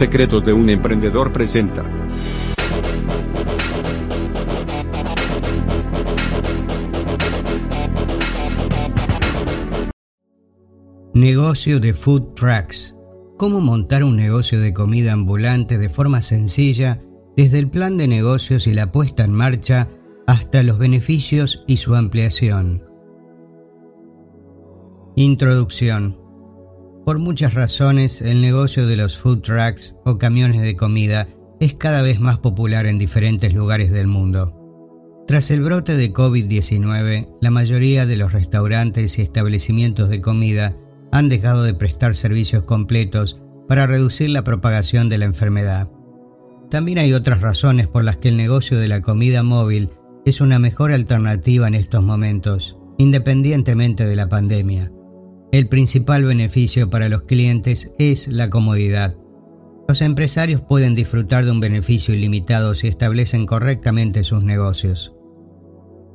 Secretos de un emprendedor presenta. Negocio de food trucks. Cómo montar un negocio de comida ambulante de forma sencilla, desde el plan de negocios y la puesta en marcha hasta los beneficios y su ampliación. Introducción. Por muchas razones, el negocio de los food trucks o camiones de comida es cada vez más popular en diferentes lugares del mundo. Tras el brote de COVID-19, la mayoría de los restaurantes y establecimientos de comida han dejado de prestar servicios completos para reducir la propagación de la enfermedad. También hay otras razones por las que el negocio de la comida móvil es una mejor alternativa en estos momentos, independientemente de la pandemia. El principal beneficio para los clientes es la comodidad. Los empresarios pueden disfrutar de un beneficio ilimitado si establecen correctamente sus negocios.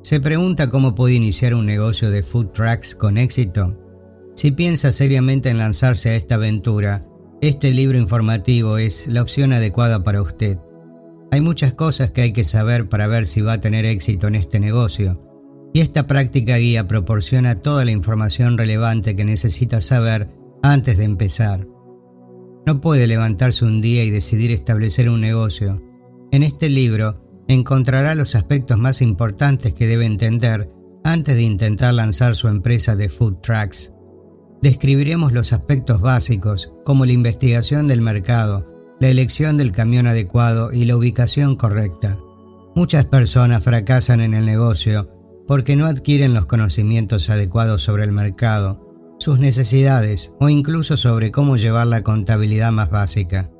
¿Se pregunta cómo puede iniciar un negocio de food trucks con éxito? Si piensa seriamente en lanzarse a esta aventura, este libro informativo es la opción adecuada para usted. Hay muchas cosas que hay que saber para ver si va a tener éxito en este negocio, y esta práctica guía proporciona toda la información relevante que necesita saber antes de empezar. No puede levantarse un día y decidir establecer un negocio. En este libro encontrará los aspectos más importantes que debe entender antes de intentar lanzar su empresa de food trucks describiremos los aspectos básicos como la investigación del mercado, la elección del camión adecuado y la ubicación correcta. Muchas personas fracasan en el negocio porque no adquieren los conocimientos adecuados sobre el mercado, sus necesidades o incluso sobre cómo llevar la contabilidad más básica.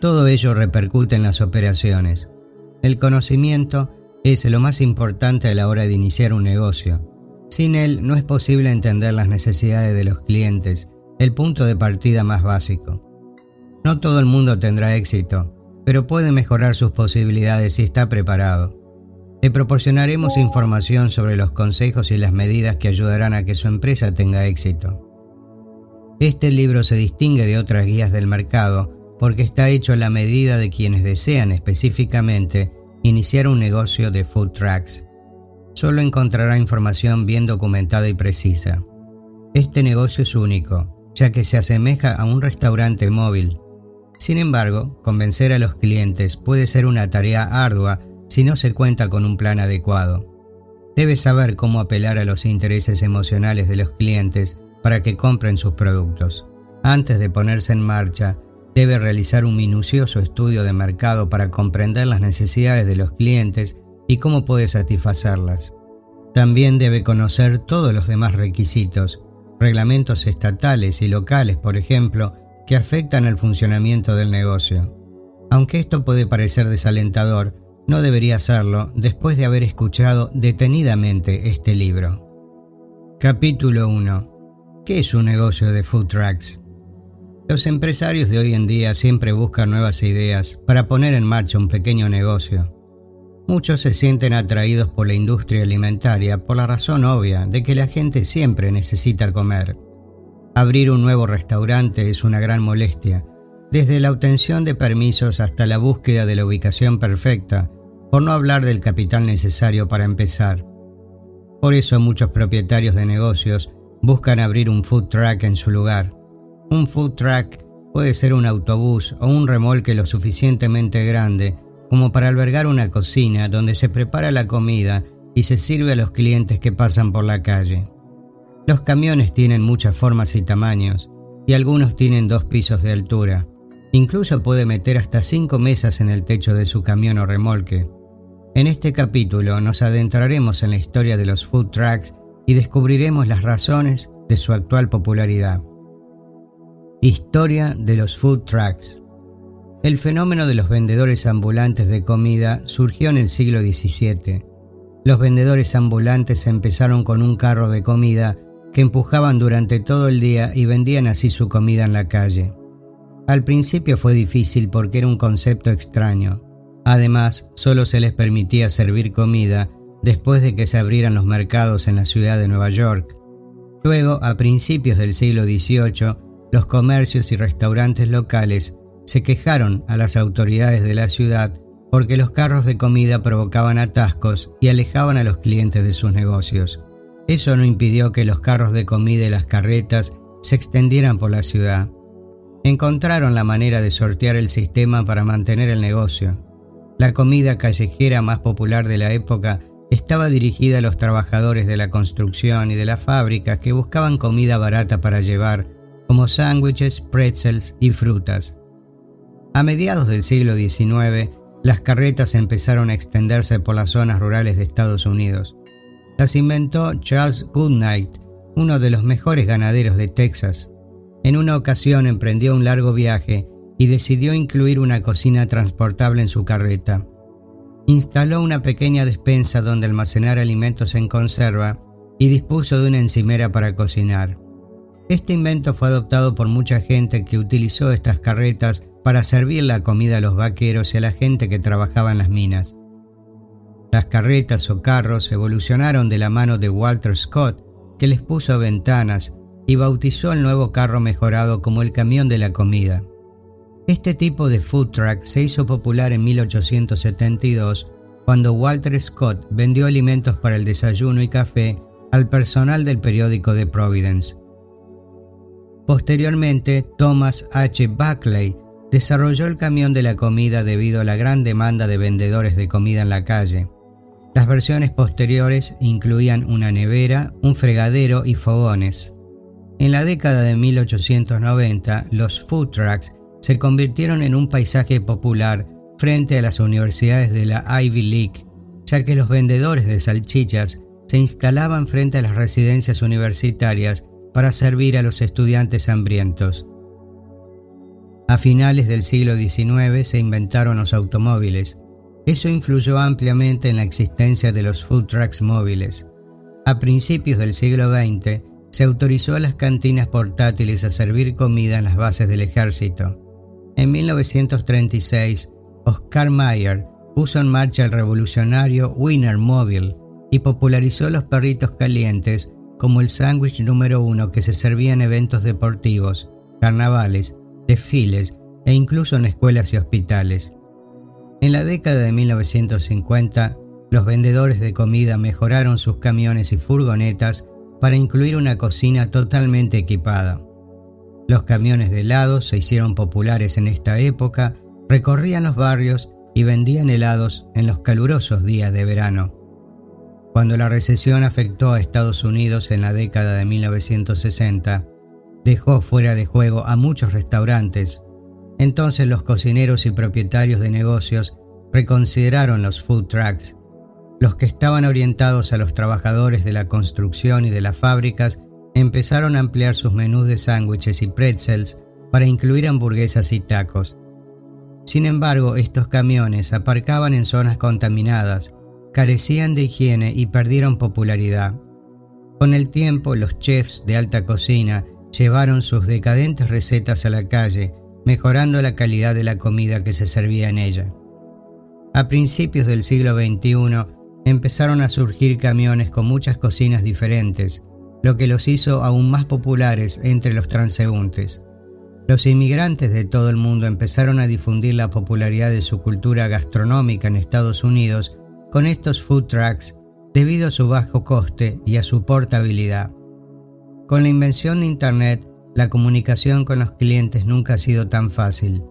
Todo ello repercute en las operaciones. El conocimiento es lo más importante a la hora de iniciar un negocio. Sin él no es posible entender las necesidades de los clientes, el punto de partida más básico. No todo el mundo tendrá éxito, pero puede mejorar sus posibilidades si está preparado. Le proporcionaremos información sobre los consejos y las medidas que ayudarán a que su empresa tenga éxito. Este libro se distingue de otras guías del mercado porque está hecho a la medida de quienes desean específicamente iniciar un negocio de food trucks solo encontrará información bien documentada y precisa. Este negocio es único, ya que se asemeja a un restaurante móvil. Sin embargo, convencer a los clientes puede ser una tarea ardua si no se cuenta con un plan adecuado. Debe saber cómo apelar a los intereses emocionales de los clientes para que compren sus productos. Antes de ponerse en marcha, debe realizar un minucioso estudio de mercado para comprender las necesidades de los clientes y cómo puede satisfacerlas. También debe conocer todos los demás requisitos, reglamentos estatales y locales, por ejemplo, que afectan al funcionamiento del negocio. Aunque esto puede parecer desalentador, no debería serlo después de haber escuchado detenidamente este libro. Capítulo 1. ¿Qué es un negocio de food trucks? Los empresarios de hoy en día siempre buscan nuevas ideas para poner en marcha un pequeño negocio. Muchos se sienten atraídos por la industria alimentaria por la razón obvia de que la gente siempre necesita comer. Abrir un nuevo restaurante es una gran molestia, desde la obtención de permisos hasta la búsqueda de la ubicación perfecta, por no hablar del capital necesario para empezar. Por eso muchos propietarios de negocios buscan abrir un food truck en su lugar. Un food truck puede ser un autobús o un remolque lo suficientemente grande como para albergar una cocina donde se prepara la comida y se sirve a los clientes que pasan por la calle. Los camiones tienen muchas formas y tamaños, y algunos tienen dos pisos de altura. Incluso puede meter hasta cinco mesas en el techo de su camión o remolque. En este capítulo nos adentraremos en la historia de los food trucks y descubriremos las razones de su actual popularidad. Historia de los food trucks. El fenómeno de los vendedores ambulantes de comida surgió en el siglo XVII. Los vendedores ambulantes empezaron con un carro de comida que empujaban durante todo el día y vendían así su comida en la calle. Al principio fue difícil porque era un concepto extraño. Además, solo se les permitía servir comida después de que se abrieran los mercados en la ciudad de Nueva York. Luego, a principios del siglo XVIII, los comercios y restaurantes locales se quejaron a las autoridades de la ciudad porque los carros de comida provocaban atascos y alejaban a los clientes de sus negocios. Eso no impidió que los carros de comida y las carretas se extendieran por la ciudad. Encontraron la manera de sortear el sistema para mantener el negocio. La comida callejera más popular de la época estaba dirigida a los trabajadores de la construcción y de las fábricas que buscaban comida barata para llevar, como sándwiches, pretzels y frutas. A mediados del siglo XIX, las carretas empezaron a extenderse por las zonas rurales de Estados Unidos. Las inventó Charles Goodnight, uno de los mejores ganaderos de Texas. En una ocasión emprendió un largo viaje y decidió incluir una cocina transportable en su carreta. Instaló una pequeña despensa donde almacenar alimentos en conserva y dispuso de una encimera para cocinar. Este invento fue adoptado por mucha gente que utilizó estas carretas para servir la comida a los vaqueros y a la gente que trabajaba en las minas. Las carretas o carros evolucionaron de la mano de Walter Scott, que les puso ventanas y bautizó el nuevo carro mejorado como el camión de la comida. Este tipo de food truck se hizo popular en 1872 cuando Walter Scott vendió alimentos para el desayuno y café al personal del periódico The Providence. Posteriormente, Thomas H. Buckley desarrolló el camión de la comida debido a la gran demanda de vendedores de comida en la calle. Las versiones posteriores incluían una nevera, un fregadero y fogones. En la década de 1890, los food trucks se convirtieron en un paisaje popular frente a las universidades de la Ivy League, ya que los vendedores de salchichas se instalaban frente a las residencias universitarias para servir a los estudiantes hambrientos. A finales del siglo XIX se inventaron los automóviles. Eso influyó ampliamente en la existencia de los food trucks móviles. A principios del siglo XX se autorizó a las cantinas portátiles a servir comida en las bases del ejército. En 1936, Oscar Mayer puso en marcha el revolucionario Winner Mobile y popularizó los perritos calientes como el sándwich número uno que se servía en eventos deportivos, carnavales, desfiles e incluso en escuelas y hospitales. En la década de 1950, los vendedores de comida mejoraron sus camiones y furgonetas para incluir una cocina totalmente equipada. Los camiones de helados se hicieron populares en esta época, recorrían los barrios y vendían helados en los calurosos días de verano. Cuando la recesión afectó a Estados Unidos en la década de 1960, dejó fuera de juego a muchos restaurantes. Entonces los cocineros y propietarios de negocios reconsideraron los food trucks. Los que estaban orientados a los trabajadores de la construcción y de las fábricas empezaron a ampliar sus menús de sándwiches y pretzels para incluir hamburguesas y tacos. Sin embargo, estos camiones aparcaban en zonas contaminadas, carecían de higiene y perdieron popularidad. Con el tiempo, los chefs de alta cocina llevaron sus decadentes recetas a la calle, mejorando la calidad de la comida que se servía en ella. A principios del siglo XXI empezaron a surgir camiones con muchas cocinas diferentes, lo que los hizo aún más populares entre los transeúntes. Los inmigrantes de todo el mundo empezaron a difundir la popularidad de su cultura gastronómica en Estados Unidos con estos food trucks debido a su bajo coste y a su portabilidad. Con la invención de Internet, la comunicación con los clientes nunca ha sido tan fácil.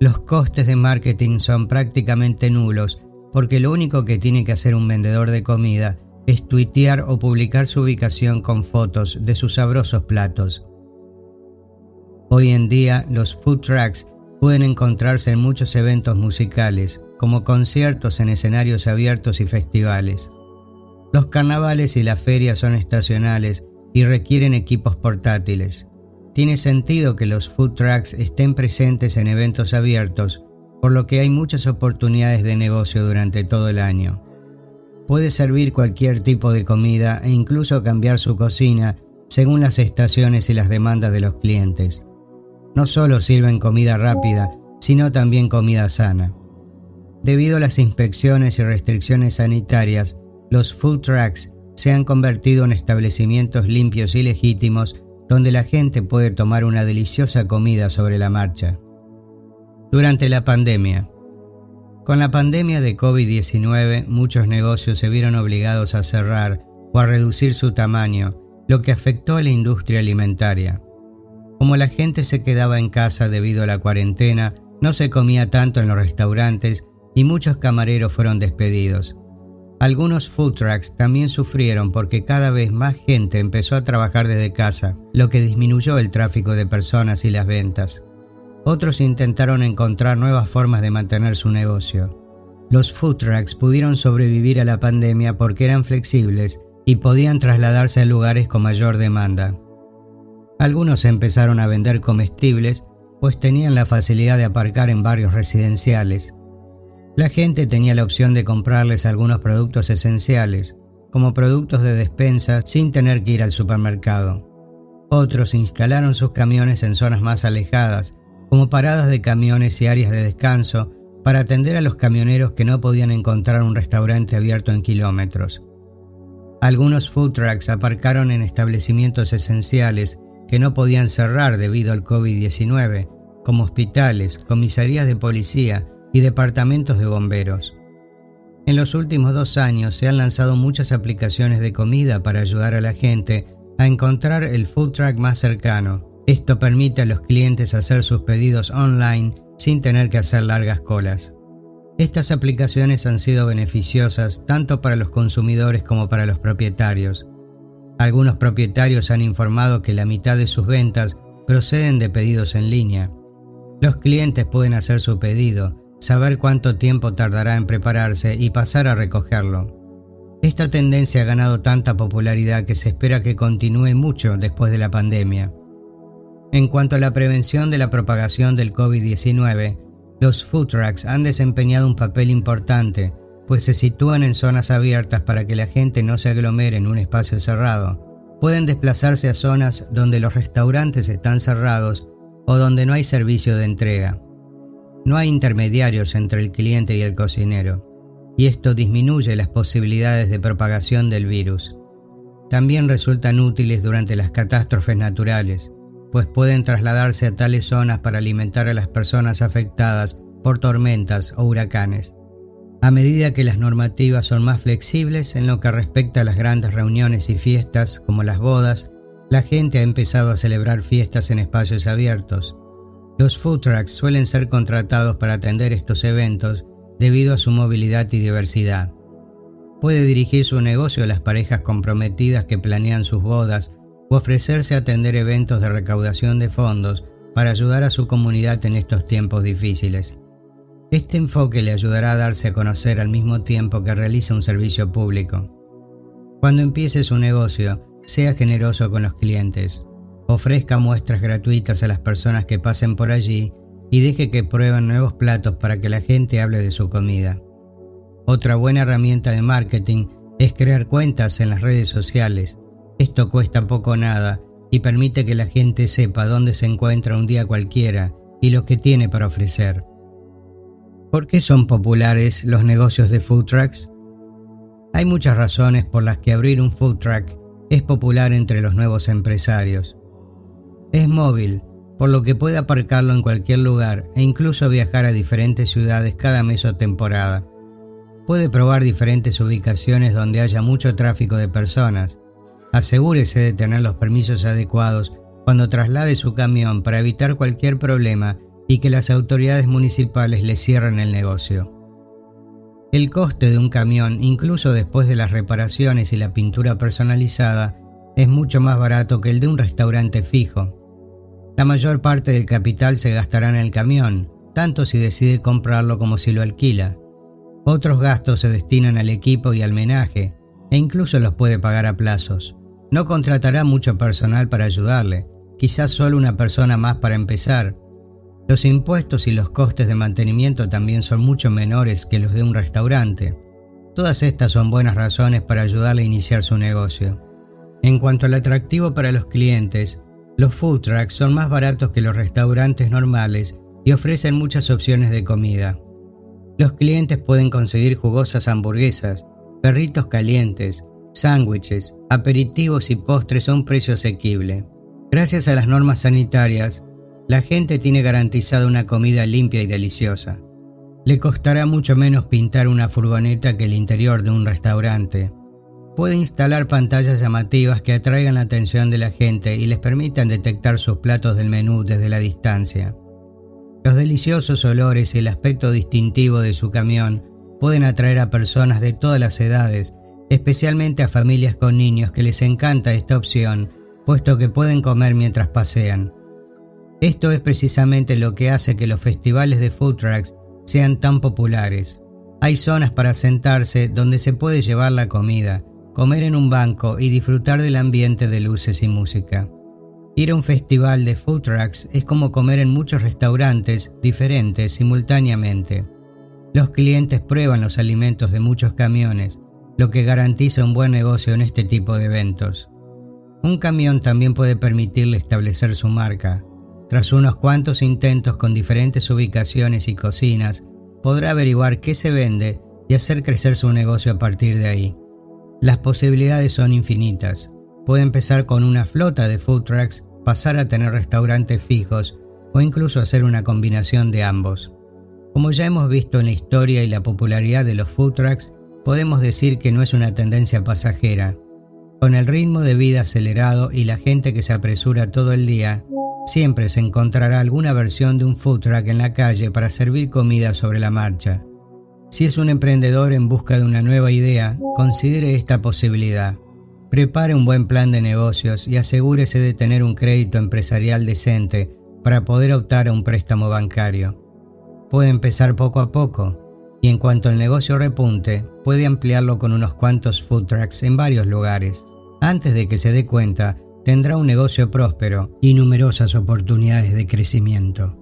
Los costes de marketing son prácticamente nulos porque lo único que tiene que hacer un vendedor de comida es o publicar su ubicación con fotos de sus sabrosos platos. Hoy en día los food trucks pueden encontrarse en muchos eventos musicales, como conciertos en escenarios abiertos y festivales. Los carnavales y las ferias son estacionales y requieren equipos portátiles. Tiene sentido que los food trucks estén presentes en eventos abiertos, por lo que hay muchas oportunidades de negocio durante todo el año. Puede servir cualquier tipo de comida e incluso cambiar su cocina según las estaciones y las demandas de los clientes. No solo sirven comida rápida, sino también comida sana. Debido a las inspecciones y restricciones sanitarias, los food trucks se han convertido en establecimientos limpios y legítimos donde la gente puede tomar una deliciosa comida sobre la marcha. Durante la pandemia. Con la pandemia de COVID-19 muchos negocios se vieron obligados a cerrar o a reducir su tamaño, lo que afectó a la industria alimentaria. Como la gente se quedaba en casa debido a la cuarentena, no se comía tanto en los restaurantes y muchos camareros fueron despedidos. Algunos food trucks también sufrieron porque cada vez más gente empezó a trabajar desde casa, lo que disminuyó el tráfico de personas y las ventas. Otros intentaron encontrar nuevas formas de mantener su negocio. Los food trucks pudieron sobrevivir a la pandemia porque eran flexibles y podían trasladarse a lugares con mayor demanda. Algunos empezaron a vender comestibles pues tenían la facilidad de aparcar en barrios residenciales. La gente tenía la opción de comprarles algunos productos esenciales, como productos de despensa sin tener que ir al supermercado. Otros instalaron sus camiones en zonas más alejadas, como paradas de camiones y áreas de descanso, para atender a los camioneros que no podían encontrar un restaurante abierto en kilómetros. Algunos food trucks aparcaron en establecimientos esenciales que no podían cerrar debido al COVID-19, como hospitales, comisarías de policía y departamentos de bomberos. En los últimos dos años se han lanzado muchas aplicaciones de comida para ayudar a la gente a encontrar el food truck más cercano. Esto permite a los clientes hacer sus pedidos online sin tener que hacer largas colas. Estas aplicaciones han sido beneficiosas tanto para los consumidores como para los propietarios. Algunos propietarios han informado que la mitad de sus ventas proceden de pedidos en línea. Los clientes pueden hacer su pedido, saber cuánto tiempo tardará en prepararse y pasar a recogerlo. Esta tendencia ha ganado tanta popularidad que se espera que continúe mucho después de la pandemia. En cuanto a la prevención de la propagación del COVID-19, los food trucks han desempeñado un papel importante, pues se sitúan en zonas abiertas para que la gente no se aglomere en un espacio cerrado. Pueden desplazarse a zonas donde los restaurantes están cerrados o donde no hay servicio de entrega. No hay intermediarios entre el cliente y el cocinero, y esto disminuye las posibilidades de propagación del virus. También resultan útiles durante las catástrofes naturales, pues pueden trasladarse a tales zonas para alimentar a las personas afectadas por tormentas o huracanes. A medida que las normativas son más flexibles en lo que respecta a las grandes reuniones y fiestas como las bodas, la gente ha empezado a celebrar fiestas en espacios abiertos, los food trucks suelen ser contratados para atender estos eventos debido a su movilidad y diversidad. Puede dirigir su negocio a las parejas comprometidas que planean sus bodas o ofrecerse a atender eventos de recaudación de fondos para ayudar a su comunidad en estos tiempos difíciles. Este enfoque le ayudará a darse a conocer al mismo tiempo que realiza un servicio público. Cuando empiece su negocio, sea generoso con los clientes. Ofrezca muestras gratuitas a las personas que pasen por allí y deje que prueben nuevos platos para que la gente hable de su comida. Otra buena herramienta de marketing es crear cuentas en las redes sociales. Esto cuesta poco nada y permite que la gente sepa dónde se encuentra un día cualquiera y lo que tiene para ofrecer. ¿Por qué son populares los negocios de food trucks? Hay muchas razones por las que abrir un food truck es popular entre los nuevos empresarios. Es móvil, por lo que puede aparcarlo en cualquier lugar e incluso viajar a diferentes ciudades cada mes o temporada. Puede probar diferentes ubicaciones donde haya mucho tráfico de personas. Asegúrese de tener los permisos adecuados cuando traslade su camión para evitar cualquier problema y que las autoridades municipales le cierren el negocio. El coste de un camión, incluso después de las reparaciones y la pintura personalizada, es mucho más barato que el de un restaurante fijo. La mayor parte del capital se gastará en el camión, tanto si decide comprarlo como si lo alquila. Otros gastos se destinan al equipo y al menaje, e incluso los puede pagar a plazos. No contratará mucho personal para ayudarle, quizás solo una persona más para empezar. Los impuestos y los costes de mantenimiento también son mucho menores que los de un restaurante. Todas estas son buenas razones para ayudarle a iniciar su negocio. En cuanto al atractivo para los clientes, los food trucks son más baratos que los restaurantes normales y ofrecen muchas opciones de comida. Los clientes pueden conseguir jugosas hamburguesas, perritos calientes, sándwiches, aperitivos y postres a un precio asequible. Gracias a las normas sanitarias, la gente tiene garantizada una comida limpia y deliciosa. Le costará mucho menos pintar una furgoneta que el interior de un restaurante. Puede instalar pantallas llamativas que atraigan la atención de la gente y les permitan detectar sus platos del menú desde la distancia. Los deliciosos olores y el aspecto distintivo de su camión pueden atraer a personas de todas las edades, especialmente a familias con niños que les encanta esta opción, puesto que pueden comer mientras pasean. Esto es precisamente lo que hace que los festivales de food trucks sean tan populares. Hay zonas para sentarse donde se puede llevar la comida, comer en un banco y disfrutar del ambiente de luces y música. Ir a un festival de food trucks es como comer en muchos restaurantes diferentes simultáneamente. Los clientes prueban los alimentos de muchos camiones, lo que garantiza un buen negocio en este tipo de eventos. Un camión también puede permitirle establecer su marca. Tras unos cuantos intentos con diferentes ubicaciones y cocinas, podrá averiguar qué se vende y hacer crecer su negocio a partir de ahí. Las posibilidades son infinitas. Puede empezar con una flota de food trucks, pasar a tener restaurantes fijos o incluso hacer una combinación de ambos. Como ya hemos visto en la historia y la popularidad de los food trucks, podemos decir que no es una tendencia pasajera. Con el ritmo de vida acelerado y la gente que se apresura todo el día, siempre se encontrará alguna versión de un food truck en la calle para servir comida sobre la marcha. Si es un emprendedor en busca de una nueva idea, considere esta posibilidad. Prepare un buen plan de negocios y asegúrese de tener un crédito empresarial decente para poder optar a un préstamo bancario puede empezar poco a poco y en cuanto el negocio repunte, puede ampliarlo con unos cuantos food trucks en varios lugares. Antes de que se dé cuenta, tendrá un negocio próspero y numerosas oportunidades de crecimiento.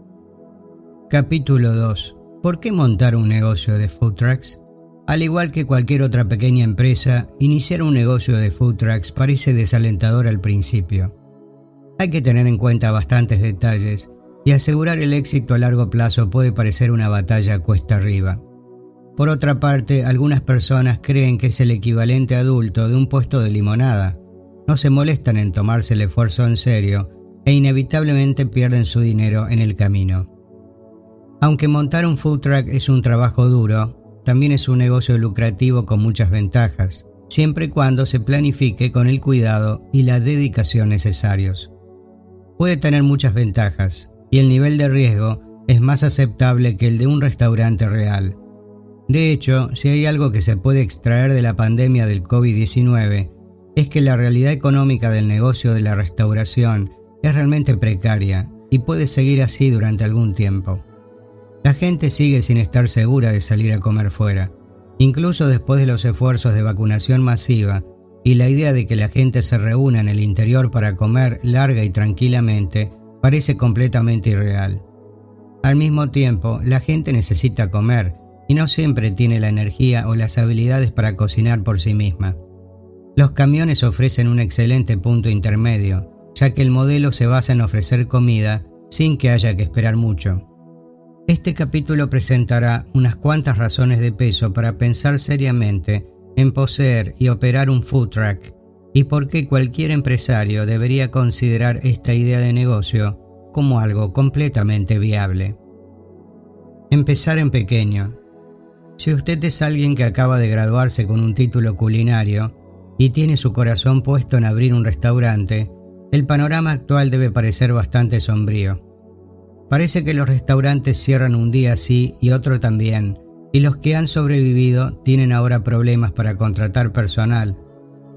Capítulo 2. ¿Por qué montar un negocio de food trucks? Al igual que cualquier otra pequeña empresa, iniciar un negocio de food trucks parece desalentador al principio. Hay que tener en cuenta bastantes detalles y asegurar el éxito a largo plazo puede parecer una batalla cuesta arriba. Por otra parte, algunas personas creen que es el equivalente adulto de un puesto de limonada. No se molestan en tomarse el esfuerzo en serio e inevitablemente pierden su dinero en el camino. Aunque montar un food truck es un trabajo duro, también es un negocio lucrativo con muchas ventajas, siempre y cuando se planifique con el cuidado y la dedicación necesarios. Puede tener muchas ventajas, y el nivel de riesgo es más aceptable que el de un restaurante real. De hecho, si hay algo que se puede extraer de la pandemia del COVID-19, es que la realidad económica del negocio de la restauración es realmente precaria y puede seguir así durante algún tiempo. La gente sigue sin estar segura de salir a comer fuera, incluso después de los esfuerzos de vacunación masiva y la idea de que la gente se reúna en el interior para comer larga y tranquilamente parece completamente irreal. Al mismo tiempo, la gente necesita comer y no siempre tiene la energía o las habilidades para cocinar por sí misma. Los camiones ofrecen un excelente punto intermedio, ya que el modelo se basa en ofrecer comida sin que haya que esperar mucho. Este capítulo presentará unas cuantas razones de peso para pensar seriamente en poseer y operar un food truck y por qué cualquier empresario debería considerar esta idea de negocio como algo completamente viable. Empezar en pequeño. Si usted es alguien que acaba de graduarse con un título culinario y tiene su corazón puesto en abrir un restaurante, el panorama actual debe parecer bastante sombrío. Parece que los restaurantes cierran un día sí y otro también, y los que han sobrevivido tienen ahora problemas para contratar personal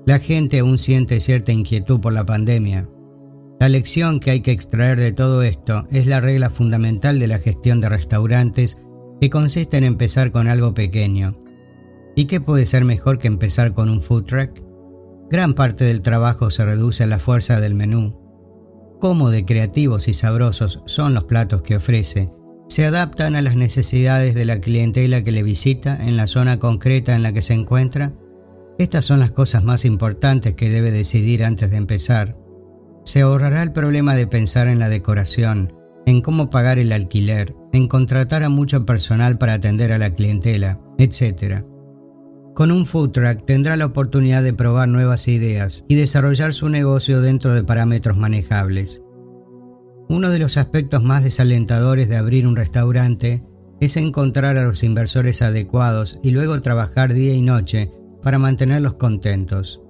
la gente aún siente cierta inquietud por la pandemia. La lección que hay que extraer de todo esto es la regla fundamental de la gestión de restaurantes que consiste en empezar con algo pequeño. ¿Y qué puede ser mejor que empezar con un food truck? Gran parte del trabajo se reduce a la fuerza del menú. Cómo de creativos y sabrosos son los platos que ofrece, se adaptan a las necesidades de la clientela que le visita en la zona concreta en la que se encuentra. Estas son las cosas más importantes que debe decidir antes de empezar. Se ahorrará el problema de pensar en la decoración, en cómo pagar el alquiler, en contratar a mucho personal para atender a la clientela, etc. Con un food truck tendrá la oportunidad de probar nuevas ideas y desarrollar su negocio dentro de parámetros manejables. Uno de los aspectos más desalentadores de abrir un restaurante es encontrar a los inversores adecuados y luego trabajar día y noche para mantenerlos contentos.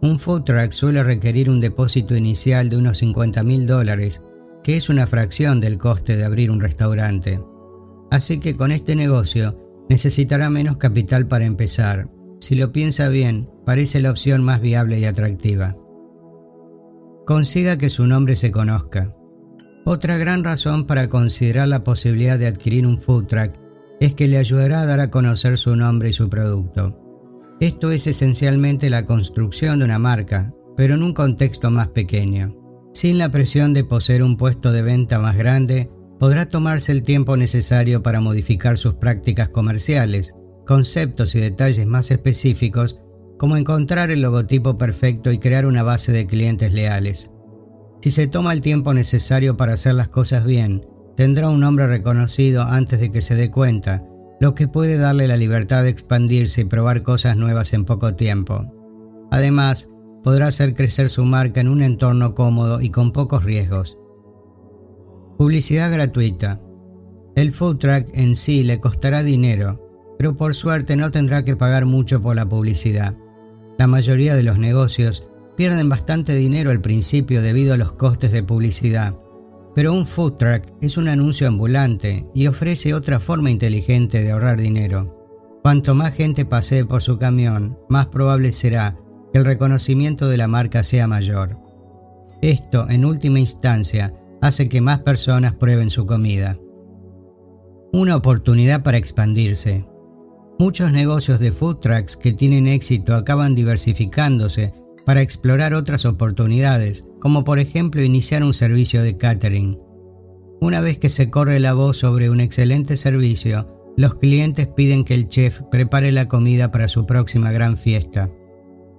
Un food truck suele requerir un depósito inicial de unos 50 mil dólares, que es una fracción del coste de abrir un restaurante. Así que con este negocio Necesitará menos capital para empezar. Si lo piensa bien, parece la opción más viable y atractiva. Consiga que su nombre se conozca. Otra gran razón para considerar la posibilidad de adquirir un food truck es que le ayudará a dar a conocer su nombre y su producto. Esto es esencialmente la construcción de una marca, pero en un contexto más pequeño. Sin la presión de poseer un puesto de venta más grande podrá tomarse el tiempo necesario para modificar sus prácticas comerciales, conceptos y detalles más específicos, como encontrar el logotipo perfecto y crear una base de clientes leales. Si se toma el tiempo necesario para hacer las cosas bien, tendrá un nombre reconocido antes de que se dé cuenta, lo que puede darle la libertad de expandirse y probar cosas nuevas en poco tiempo. Además, podrá hacer crecer su marca en un entorno cómodo y con pocos riesgos. Publicidad gratuita. El food truck en sí le costará dinero, pero por suerte no tendrá que pagar mucho por la publicidad. La mayoría de los negocios pierden bastante dinero al principio debido a los costes de publicidad, pero un food truck es un anuncio ambulante y ofrece otra forma inteligente de ahorrar dinero. Cuanto más gente pasee por su camión, más probable será que el reconocimiento de la marca sea mayor. Esto, en última instancia, hace que más personas prueben su comida. Una oportunidad para expandirse. Muchos negocios de food trucks que tienen éxito acaban diversificándose para explorar otras oportunidades, como por ejemplo iniciar un servicio de catering. Una vez que se corre la voz sobre un excelente servicio, los clientes piden que el chef prepare la comida para su próxima gran fiesta.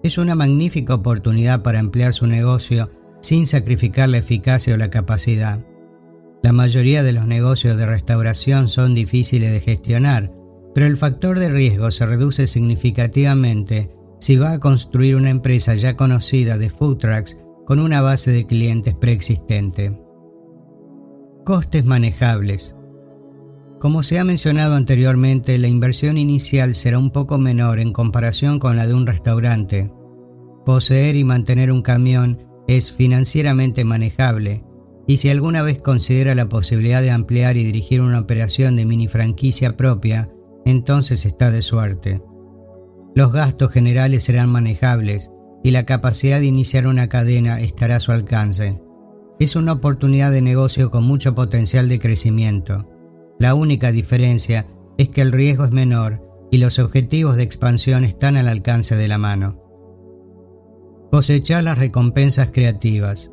Es una magnífica oportunidad para emplear su negocio sin sacrificar la eficacia o la capacidad. La mayoría de los negocios de restauración son difíciles de gestionar, pero el factor de riesgo se reduce significativamente si va a construir una empresa ya conocida de food trucks con una base de clientes preexistente. Costes manejables. Como se ha mencionado anteriormente, la inversión inicial será un poco menor en comparación con la de un restaurante. Poseer y mantener un camión es financieramente manejable y si alguna vez considera la posibilidad de ampliar y dirigir una operación de mini franquicia propia, entonces está de suerte. Los gastos generales serán manejables y la capacidad de iniciar una cadena estará a su alcance. Es una oportunidad de negocio con mucho potencial de crecimiento. La única diferencia es que el riesgo es menor y los objetivos de expansión están al alcance de la mano. Cosechar las recompensas creativas.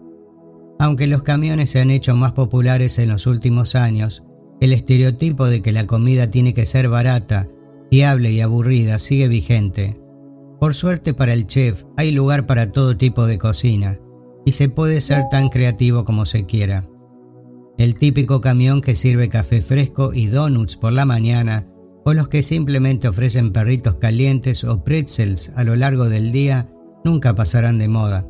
Aunque los camiones se han hecho más populares en los últimos años, el estereotipo de que la comida tiene que ser barata, fiable y aburrida sigue vigente. Por suerte para el chef hay lugar para todo tipo de cocina y se puede ser tan creativo como se quiera. El típico camión que sirve café fresco y donuts por la mañana o los que simplemente ofrecen perritos calientes o pretzels a lo largo del día nunca pasarán de moda.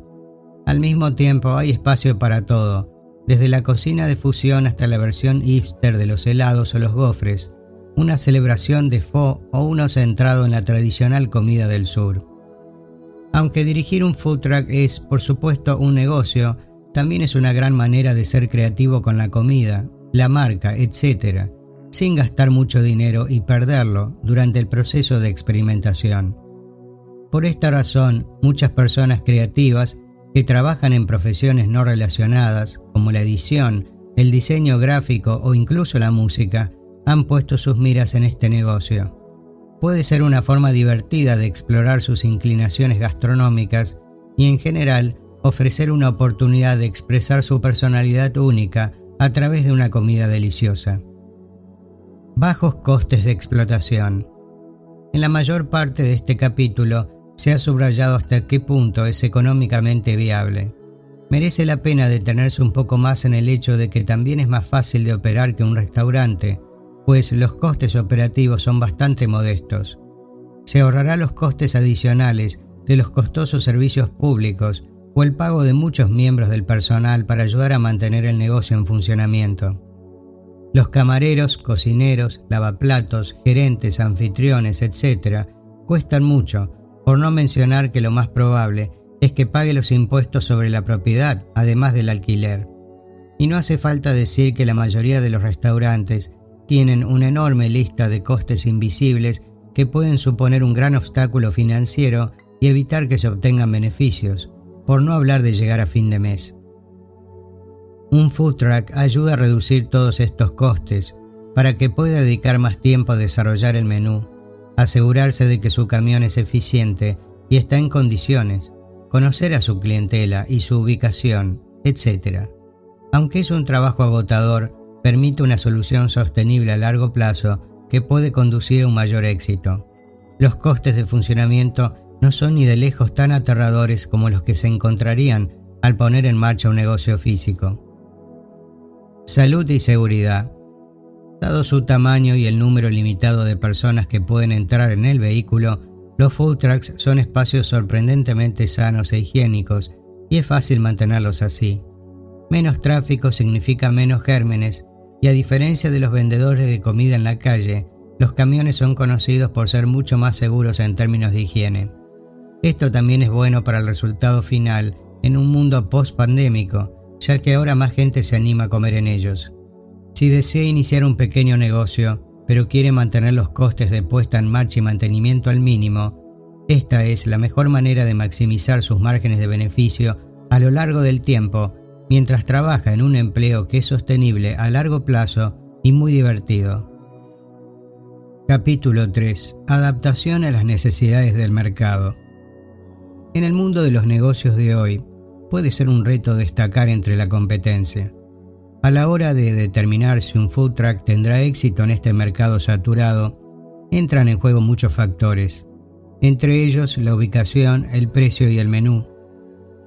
Al mismo tiempo hay espacio para todo, desde la cocina de fusión hasta la versión hipster de los helados o los gofres, una celebración de pho o uno centrado en la tradicional comida del sur. Aunque dirigir un food truck es, por supuesto, un negocio, también es una gran manera de ser creativo con la comida, la marca, etc., sin gastar mucho dinero y perderlo durante el proceso de experimentación. Por esta razón, muchas personas creativas que trabajan en profesiones no relacionadas, como la edición, el diseño gráfico o incluso la música, han puesto sus miras en este negocio. puede ser una forma divertida de explorar sus inclinaciones gastronómicas y en general ofrecer una oportunidad de expresar su personalidad única a través de una comida deliciosa. Bajos costes de explotación. En la mayor parte de este capítulo se ha subrayado hasta qué punto es económicamente viable. Merece la pena detenerse un poco más en el hecho de que también es más fácil de operar que un restaurante, pues los costes operativos son bastante modestos. Se ahorrará los costes adicionales de los costosos servicios públicos o el pago de muchos miembros del personal para ayudar a mantener el negocio en funcionamiento. Los camareros, cocineros, lavaplatos, gerentes, anfitriones, etc., cuestan mucho, por no mencionar que lo más probable es que pague los impuestos sobre la propiedad, además del alquiler. Y no hace falta decir que la mayoría de los restaurantes tienen una enorme lista de costes invisibles que pueden suponer un gran obstáculo financiero y evitar que se obtengan beneficios, por no hablar de llegar a fin de mes. Un food truck ayuda a reducir todos estos costes para que pueda dedicar más tiempo a desarrollar el menú, asegurarse de que su camión es eficiente y está en condiciones, conocer a su clientela y su ubicación, etc. Aunque es un trabajo agotador, permite una solución sostenible a largo plazo que puede conducir a un mayor éxito. Los costes de funcionamiento no son ni de lejos tan aterradores como los que se encontrarían al poner en marcha un negocio físico. Salud y seguridad. Dado su tamaño y el número limitado de personas que pueden entrar en el vehículo, los food trucks son espacios sorprendentemente sanos e higiénicos y es fácil mantenerlos así. Menos tráfico significa menos gérmenes y a diferencia de los vendedores de comida en la calle, los camiones son conocidos por ser mucho más seguros en términos de higiene. Esto también es bueno para el resultado final en un mundo post-pandémico, ya que ahora más gente se anima a comer en ellos. Si desea iniciar un pequeño negocio, pero quiere mantener los costes de puesta en marcha y mantenimiento al mínimo, esta es la mejor manera de maximizar sus márgenes de beneficio a lo largo del tiempo mientras trabaja en un empleo que es sostenible a largo plazo y muy divertido. Capítulo 3. Adaptación a las necesidades del mercado. En el mundo de los negocios de hoy, puede ser un reto destacar entre la competencia. A la hora de determinar si un food truck tendrá éxito en este mercado saturado, entran en juego muchos factores, entre ellos la ubicación, el precio y el menú.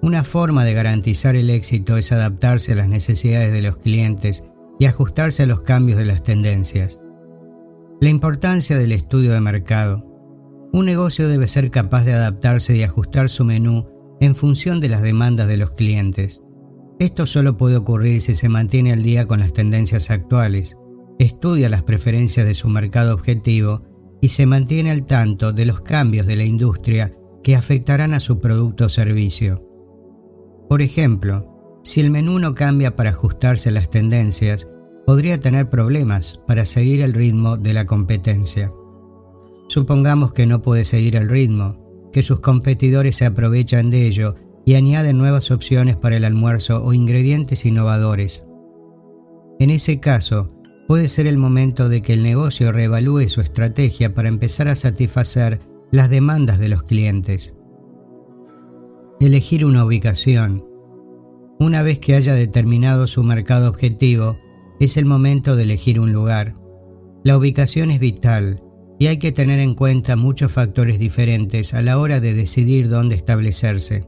Una forma de garantizar el éxito es adaptarse a las necesidades de los clientes y ajustarse a los cambios de las tendencias. La importancia del estudio de mercado. Un negocio debe ser capaz de adaptarse y ajustar su menú en función de las demandas de los clientes. Esto solo puede ocurrir si se mantiene al día con las tendencias actuales, estudia las preferencias de su mercado objetivo y se mantiene al tanto de los cambios de la industria que afectarán a su producto o servicio. Por ejemplo, si el menú no cambia para ajustarse a las tendencias, podría tener problemas para seguir el ritmo de la competencia. Supongamos que no puede seguir el ritmo, que sus competidores se aprovechan de ello y añaden nuevas opciones para el almuerzo o ingredientes innovadores. En ese caso, puede ser el momento de que el negocio reevalúe su estrategia para empezar a satisfacer las demandas de los clientes. Elegir una ubicación. Una vez que haya determinado su mercado objetivo, es el momento de elegir un lugar. La ubicación es vital y hay que tener en cuenta muchos factores diferentes a la hora de decidir dónde establecerse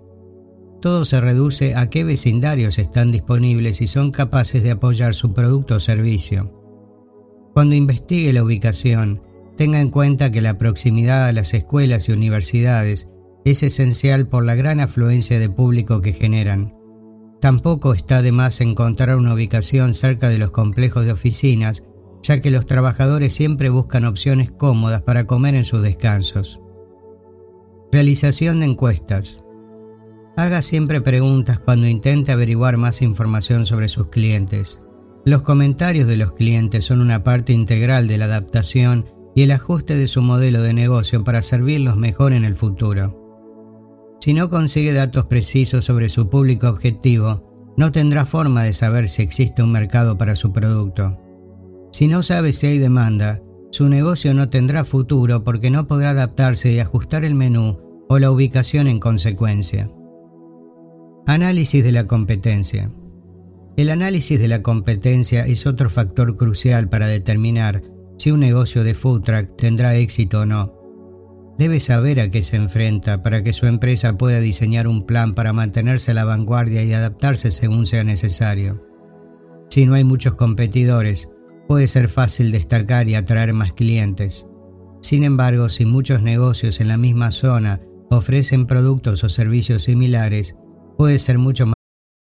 todo se reduce a qué vecindarios están disponibles y son capaces de apoyar su producto o servicio. Cuando investigue la ubicación, tenga en cuenta que la proximidad a las escuelas y universidades es esencial por la gran afluencia de público que generan. Tampoco está de más encontrar una ubicación cerca de los complejos de oficinas, ya que los trabajadores siempre buscan opciones cómodas para comer en sus descansos. Realización de encuestas. Haga siempre preguntas cuando intente averiguar más información sobre sus clientes. Los comentarios de los clientes son una parte integral de la adaptación y el ajuste de su modelo de negocio para servirlos mejor en el futuro. Si no consigue datos precisos sobre su público objetivo, no tendrá forma de saber si existe un mercado para su producto. Si no sabe si hay demanda, su negocio no tendrá futuro porque no podrá adaptarse y ajustar el menú o la ubicación en consecuencia. Análisis de la competencia. El análisis de la competencia es otro factor crucial para determinar si un negocio de food truck tendrá éxito o no. Debe saber a qué se enfrenta para que su empresa pueda diseñar un plan para mantenerse a la vanguardia y adaptarse según sea necesario. Si no hay muchos competidores, puede ser fácil destacar y atraer más clientes. Sin embargo, si muchos negocios en la misma zona ofrecen productos o servicios similares, puede ser mucho más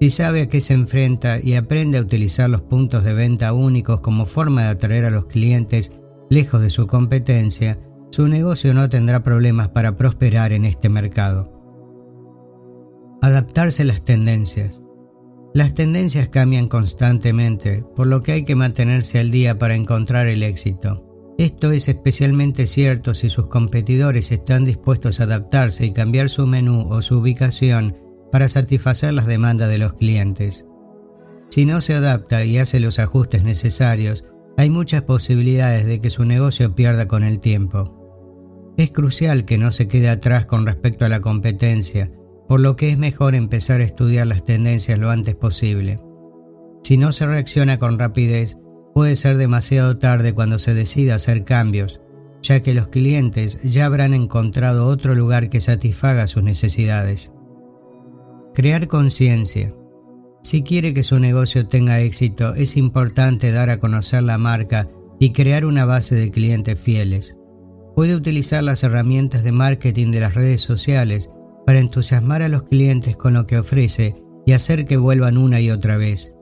Si sabe a qué se enfrenta y aprende a utilizar los puntos de venta únicos como forma de atraer a los clientes lejos de su competencia, su negocio no tendrá problemas para prosperar en este mercado. Adaptarse a las tendencias. Las tendencias cambian constantemente, por lo que hay que mantenerse al día para encontrar el éxito. Esto es especialmente cierto si sus competidores están dispuestos a adaptarse y cambiar su menú o su ubicación para satisfacer las demandas de los clientes. Si no se adapta y hace los ajustes necesarios, hay muchas posibilidades de que su negocio pierda con el tiempo. Es crucial que no se quede atrás con respecto a la competencia, por lo que es mejor empezar a estudiar las tendencias lo antes posible. Si no se reacciona con rapidez, puede ser demasiado tarde cuando se decida hacer cambios, ya que los clientes ya habrán encontrado otro lugar que satisfaga sus necesidades. Crear conciencia. Si quiere que su negocio tenga éxito, es importante dar a conocer la marca y crear una base de clientes fieles. Puede utilizar las herramientas de marketing de las redes sociales para entusiasmar a los clientes con lo que ofrece y hacer que vuelvan una y otra vez.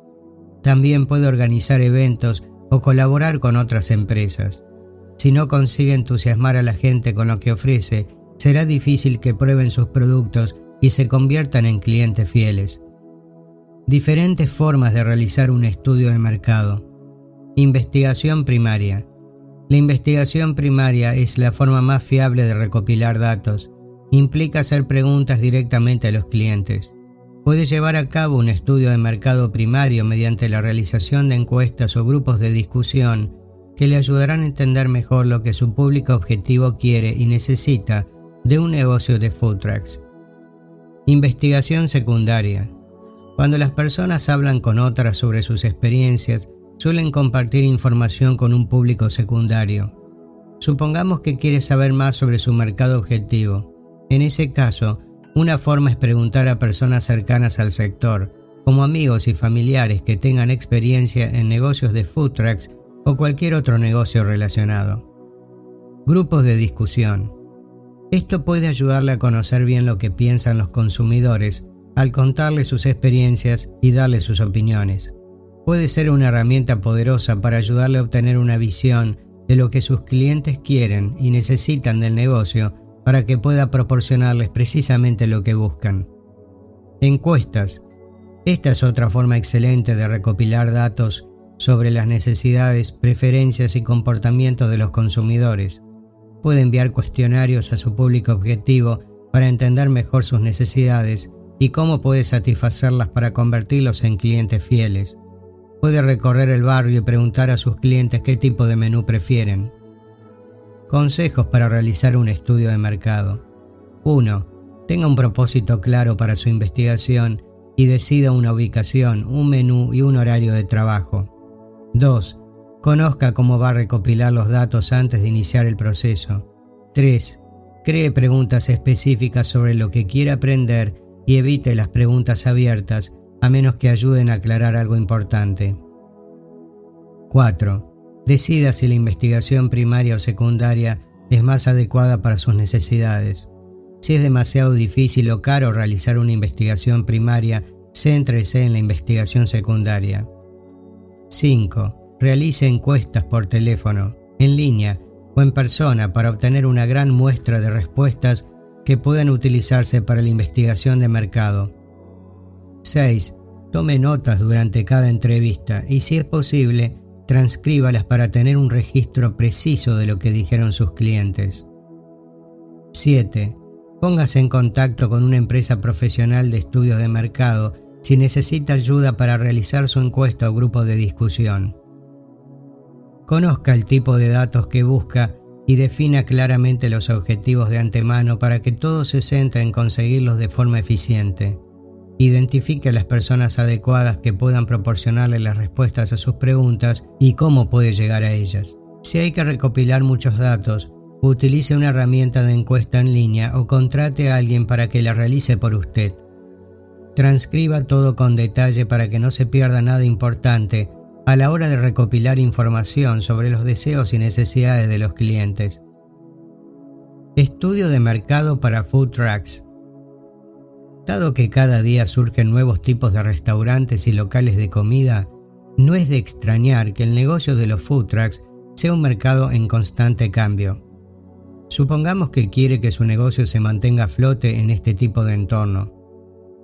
También puede organizar eventos o colaborar con otras empresas. Si no consigue entusiasmar a la gente con lo que ofrece, será difícil que prueben sus productos y se conviertan en clientes fieles. Diferentes formas de realizar un estudio de mercado. Investigación primaria. La investigación primaria es la forma más fiable de recopilar datos. Implica hacer preguntas directamente a los clientes. Puede llevar a cabo un estudio de mercado primario mediante la realización de encuestas o grupos de discusión que le ayudarán a entender mejor lo que su público objetivo quiere y necesita de un negocio de food trucks. Investigación secundaria. Cuando las personas hablan con otras sobre sus experiencias, suelen compartir información con un público secundario. Supongamos que quiere saber más sobre su mercado objetivo. En ese caso, una forma es preguntar a personas cercanas al sector, como amigos y familiares que tengan experiencia en negocios de food trucks o cualquier otro negocio relacionado. Grupos de discusión. Esto puede ayudarle a conocer bien lo que piensan los consumidores al contarles sus experiencias y darles sus opiniones. Puede ser una herramienta poderosa para ayudarle a obtener una visión de lo que sus clientes quieren y necesitan del negocio para que pueda proporcionarles precisamente lo que buscan. Encuestas. Esta es otra forma excelente de recopilar datos sobre las necesidades, preferencias y comportamientos de los consumidores puede enviar cuestionarios a su público objetivo para entender mejor sus necesidades y cómo puede satisfacerlas para convertirlos en clientes fieles. Puede recorrer el barrio y preguntar a sus clientes qué tipo de menú prefieren. Consejos para realizar un estudio de mercado. 1. Tenga un propósito claro para su investigación y decida una ubicación, un menú y un horario de trabajo. 2. Conozca cómo va a recopilar los datos antes de iniciar el proceso. 3. Cree preguntas específicas sobre lo que quiere aprender y evite las preguntas abiertas a menos que ayuden a aclarar algo importante. 4. Decida si la investigación primaria o secundaria es más adecuada para sus necesidades. Si es demasiado difícil o caro realizar una investigación primaria, céntrese en la investigación secundaria. 5. Realice encuestas por teléfono, en línea o en persona para obtener una gran muestra de respuestas que puedan utilizarse para la investigación de mercado. 6. Tome notas durante cada entrevista y si es posible, transcríbalas para tener un registro preciso de lo que dijeron sus clientes. 7. Póngase en contacto con una empresa profesional de estudios de mercado si necesita ayuda para realizar su encuesta o grupo de discusión. Conozca el tipo de datos que busca y defina claramente los objetivos de antemano para que todo se centre en conseguirlos de forma eficiente. Identifique a las personas adecuadas que puedan proporcionarle las respuestas a sus preguntas y cómo puede llegar a ellas. Si hay que recopilar muchos datos, utilice una herramienta de encuesta en línea o contrate a alguien para que la realice por usted. Transcriba todo con detalle para que no se pierda nada importante a la hora de recopilar información sobre los deseos y necesidades de los clientes. Estudio de mercado para food trucks. Dado que cada día surgen nuevos tipos de restaurantes y locales de comida, no es de extrañar que el negocio de los food trucks sea un mercado en constante cambio. Supongamos que quiere que su negocio se mantenga a flote en este tipo de entorno.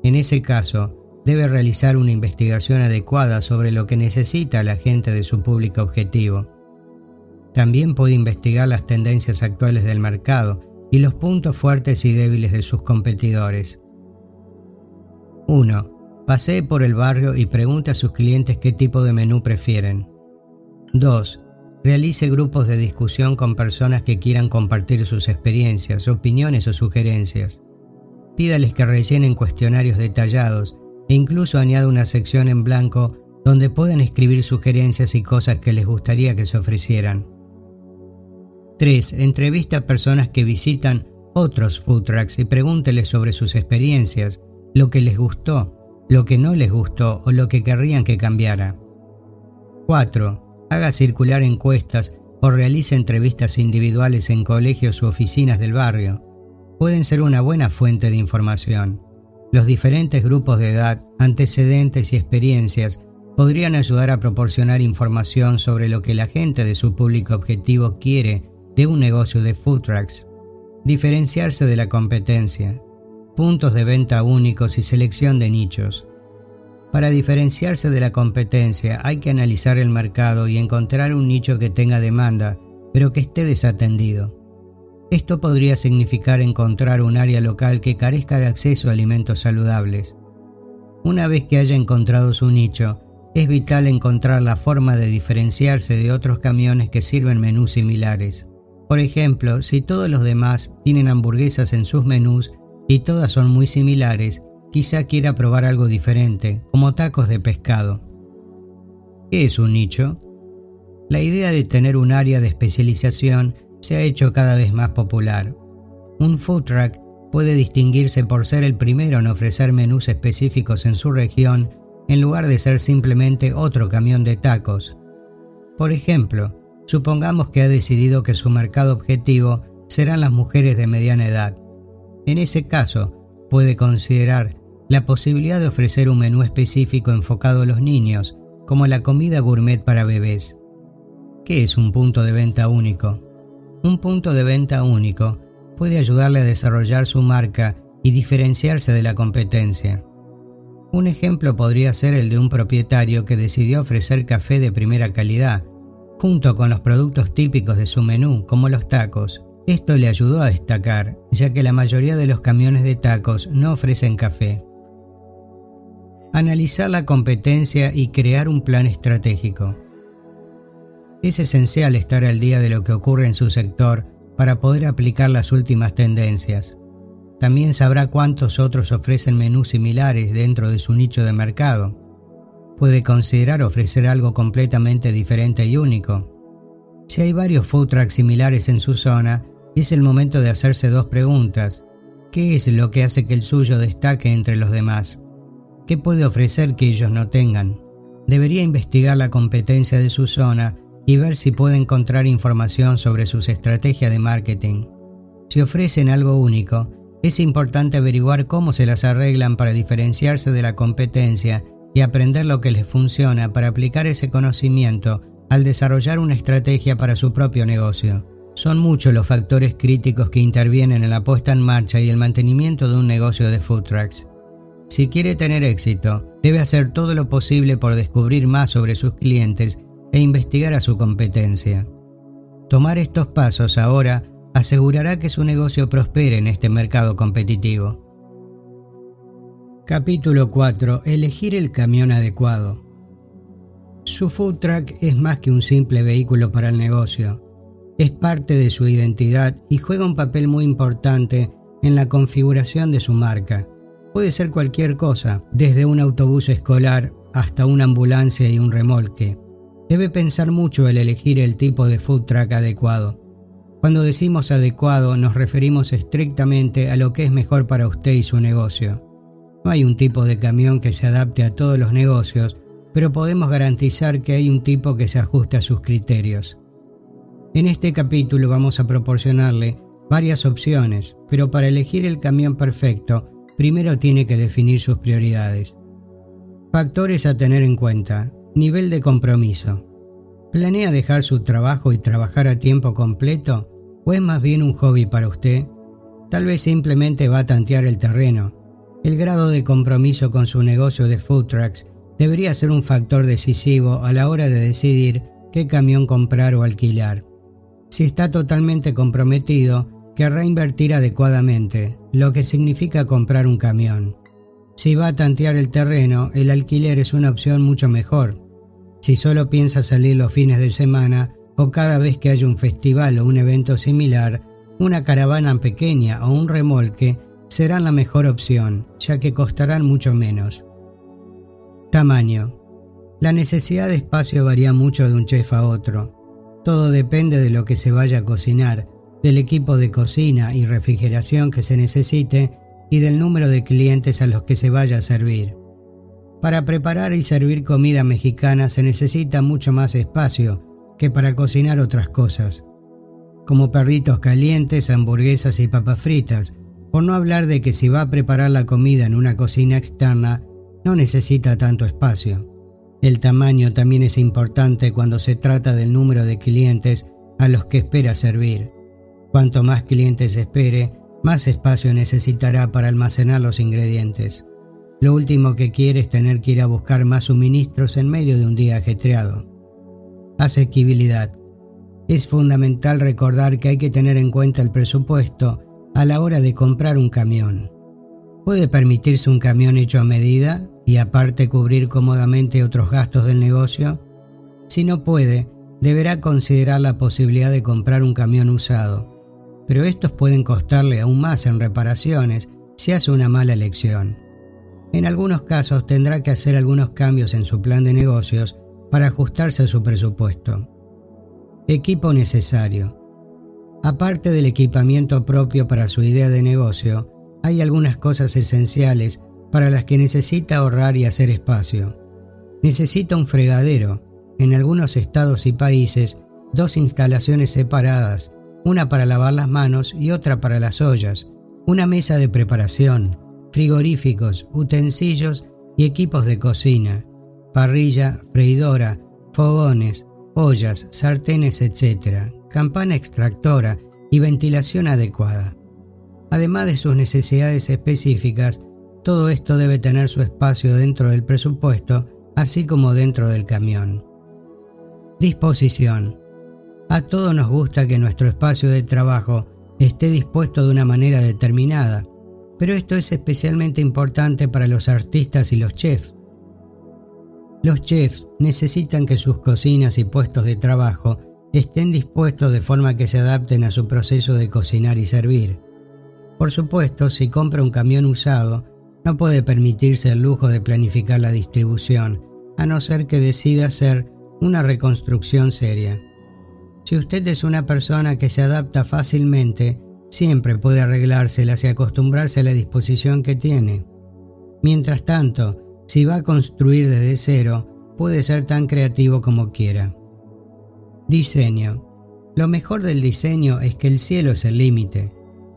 En ese caso, debe realizar una investigación adecuada sobre lo que necesita la gente de su público objetivo. También puede investigar las tendencias actuales del mercado y los puntos fuertes y débiles de sus competidores. 1. Pasee por el barrio y pregunte a sus clientes qué tipo de menú prefieren. 2. Realice grupos de discusión con personas que quieran compartir sus experiencias, opiniones o sugerencias. Pídales que rellenen cuestionarios detallados incluso añade una sección en blanco donde puedan escribir sugerencias y cosas que les gustaría que se ofrecieran. 3. Entrevista a personas que visitan otros food trucks y pregúnteles sobre sus experiencias, lo que les gustó, lo que no les gustó o lo que querrían que cambiara. 4. Haga circular encuestas o realice entrevistas individuales en colegios u oficinas del barrio. Pueden ser una buena fuente de información. Los diferentes grupos de edad, antecedentes y experiencias podrían ayudar a proporcionar información sobre lo que la gente de su público objetivo quiere de un negocio de food trucks. Diferenciarse de la competencia, puntos de venta únicos y selección de nichos. Para diferenciarse de la competencia hay que analizar el mercado y encontrar un nicho que tenga demanda, pero que esté desatendido. Esto podría significar encontrar un área local que carezca de acceso a alimentos saludables. Una vez que haya encontrado su nicho, es vital encontrar la forma de diferenciarse de otros camiones que sirven menús similares. Por ejemplo, si todos los demás tienen hamburguesas en sus menús y todas son muy similares, quizá quiera probar algo diferente, como tacos de pescado. ¿Qué es un nicho? La idea de tener un área de especialización se ha hecho cada vez más popular. Un food truck puede distinguirse por ser el primero en ofrecer menús específicos en su región en lugar de ser simplemente otro camión de tacos. Por ejemplo, supongamos que ha decidido que su mercado objetivo serán las mujeres de mediana edad. En ese caso, puede considerar la posibilidad de ofrecer un menú específico enfocado a los niños, como la comida gourmet para bebés. ¿Qué es un punto de venta único? Un punto de venta único puede ayudarle a desarrollar su marca y diferenciarse de la competencia. Un ejemplo podría ser el de un propietario que decidió ofrecer café de primera calidad, junto con los productos típicos de su menú, como los tacos. Esto le ayudó a destacar, ya que la mayoría de los camiones de tacos no ofrecen café. Analizar la competencia y crear un plan estratégico. Es esencial estar al día de lo que ocurre en su sector para poder aplicar las últimas tendencias. También sabrá cuántos otros ofrecen menús similares dentro de su nicho de mercado. Puede considerar ofrecer algo completamente diferente y único. Si hay varios food trucks similares en su zona, es el momento de hacerse dos preguntas. ¿Qué es lo que hace que el suyo destaque entre los demás? ¿Qué puede ofrecer que ellos no tengan? Debería investigar la competencia de su zona y ver si puede encontrar información sobre sus estrategias de marketing. Si ofrecen algo único, es importante averiguar cómo se las arreglan para diferenciarse de la competencia y aprender lo que les funciona para aplicar ese conocimiento al desarrollar una estrategia para su propio negocio. Son muchos los factores críticos que intervienen en la puesta en marcha y el mantenimiento de un negocio de food trucks. Si quiere tener éxito, debe hacer todo lo posible por descubrir más sobre sus clientes e investigar a su competencia. Tomar estos pasos ahora asegurará que su negocio prospere en este mercado competitivo. Capítulo 4. Elegir el camión adecuado. Su food truck es más que un simple vehículo para el negocio es parte de su identidad y juega un papel muy importante en la configuración de su marca. Puede ser cualquier cosa, desde un autobús escolar hasta una ambulancia y un remolque. Debe pensar mucho el elegir el tipo de food truck adecuado. Cuando decimos adecuado nos referimos estrictamente a lo que es mejor para usted y su negocio. No hay un tipo de camión que se adapte a todos los negocios, pero podemos garantizar que hay un tipo que se ajuste a sus criterios. En este capítulo vamos a proporcionarle varias opciones, pero para elegir el camión perfecto, primero tiene que definir sus prioridades. Factores a tener en cuenta. Nivel de compromiso. ¿Planea dejar su trabajo y trabajar a tiempo completo? ¿O es más bien un hobby para usted? Tal vez simplemente va a tantear el terreno. El grado de compromiso con su negocio de food trucks debería ser un factor decisivo a la hora de decidir qué camión comprar o alquilar. Si está totalmente comprometido, querrá invertir adecuadamente, lo que significa comprar un camión. Si va a tantear el terreno, el alquiler es una opción mucho mejor. Si solo piensa salir los fines de semana o cada vez que haya un festival o un evento similar, una caravana pequeña o un remolque serán la mejor opción, ya que costarán mucho menos. Tamaño. La necesidad de espacio varía mucho de un chef a otro. Todo depende de lo que se vaya a cocinar, del equipo de cocina y refrigeración que se necesite y del número de clientes a los que se vaya a servir. Para preparar y servir comida mexicana se necesita mucho más espacio que para cocinar otras cosas, como perritos calientes, hamburguesas y papas fritas, por no hablar de que si va a preparar la comida en una cocina externa, no necesita tanto espacio. El tamaño también es importante cuando se trata del número de clientes a los que espera servir. Cuanto más clientes espere, más espacio necesitará para almacenar los ingredientes. Lo último que quiere es tener que ir a buscar más suministros en medio de un día ajetreado. Asequibilidad. Es fundamental recordar que hay que tener en cuenta el presupuesto a la hora de comprar un camión. ¿Puede permitirse un camión hecho a medida? y aparte cubrir cómodamente otros gastos del negocio? Si no puede, deberá considerar la posibilidad de comprar un camión usado, pero estos pueden costarle aún más en reparaciones si hace una mala elección. En algunos casos tendrá que hacer algunos cambios en su plan de negocios para ajustarse a su presupuesto. Equipo necesario. Aparte del equipamiento propio para su idea de negocio, hay algunas cosas esenciales para las que necesita ahorrar y hacer espacio. Necesita un fregadero, en algunos estados y países, dos instalaciones separadas, una para lavar las manos y otra para las ollas, una mesa de preparación, frigoríficos, utensilios y equipos de cocina, parrilla, freidora, fogones, ollas, sartenes, etc., campana extractora y ventilación adecuada. Además de sus necesidades específicas, todo esto debe tener su espacio dentro del presupuesto, así como dentro del camión. Disposición. A todos nos gusta que nuestro espacio de trabajo esté dispuesto de una manera determinada, pero esto es especialmente importante para los artistas y los chefs. Los chefs necesitan que sus cocinas y puestos de trabajo estén dispuestos de forma que se adapten a su proceso de cocinar y servir. Por supuesto, si compra un camión usado, no puede permitirse el lujo de planificar la distribución, a no ser que decida hacer una reconstrucción seria. Si usted es una persona que se adapta fácilmente, siempre puede arreglárselas y acostumbrarse a la disposición que tiene. Mientras tanto, si va a construir desde cero, puede ser tan creativo como quiera. Diseño. Lo mejor del diseño es que el cielo es el límite.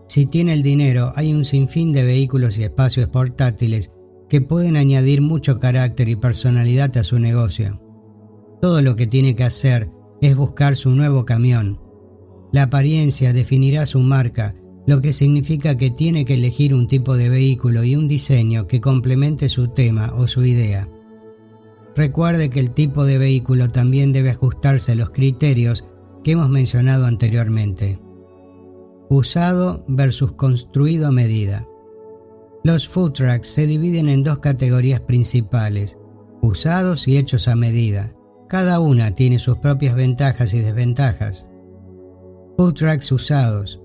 Si tiene el dinero, hay un sinfín de vehículos y espacios portátiles que pueden añadir mucho carácter y personalidad a su negocio. Todo lo que tiene que hacer es buscar su nuevo camión. La apariencia definirá su marca, lo que significa que tiene que elegir un tipo de vehículo y un diseño que complemente su tema o su idea. Recuerde que el tipo de vehículo también debe ajustarse a los criterios que hemos mencionado anteriormente. Usado versus construido a medida. Los food trucks se dividen en dos categorías principales, usados y hechos a medida. Cada una tiene sus propias ventajas y desventajas. Food trucks usados.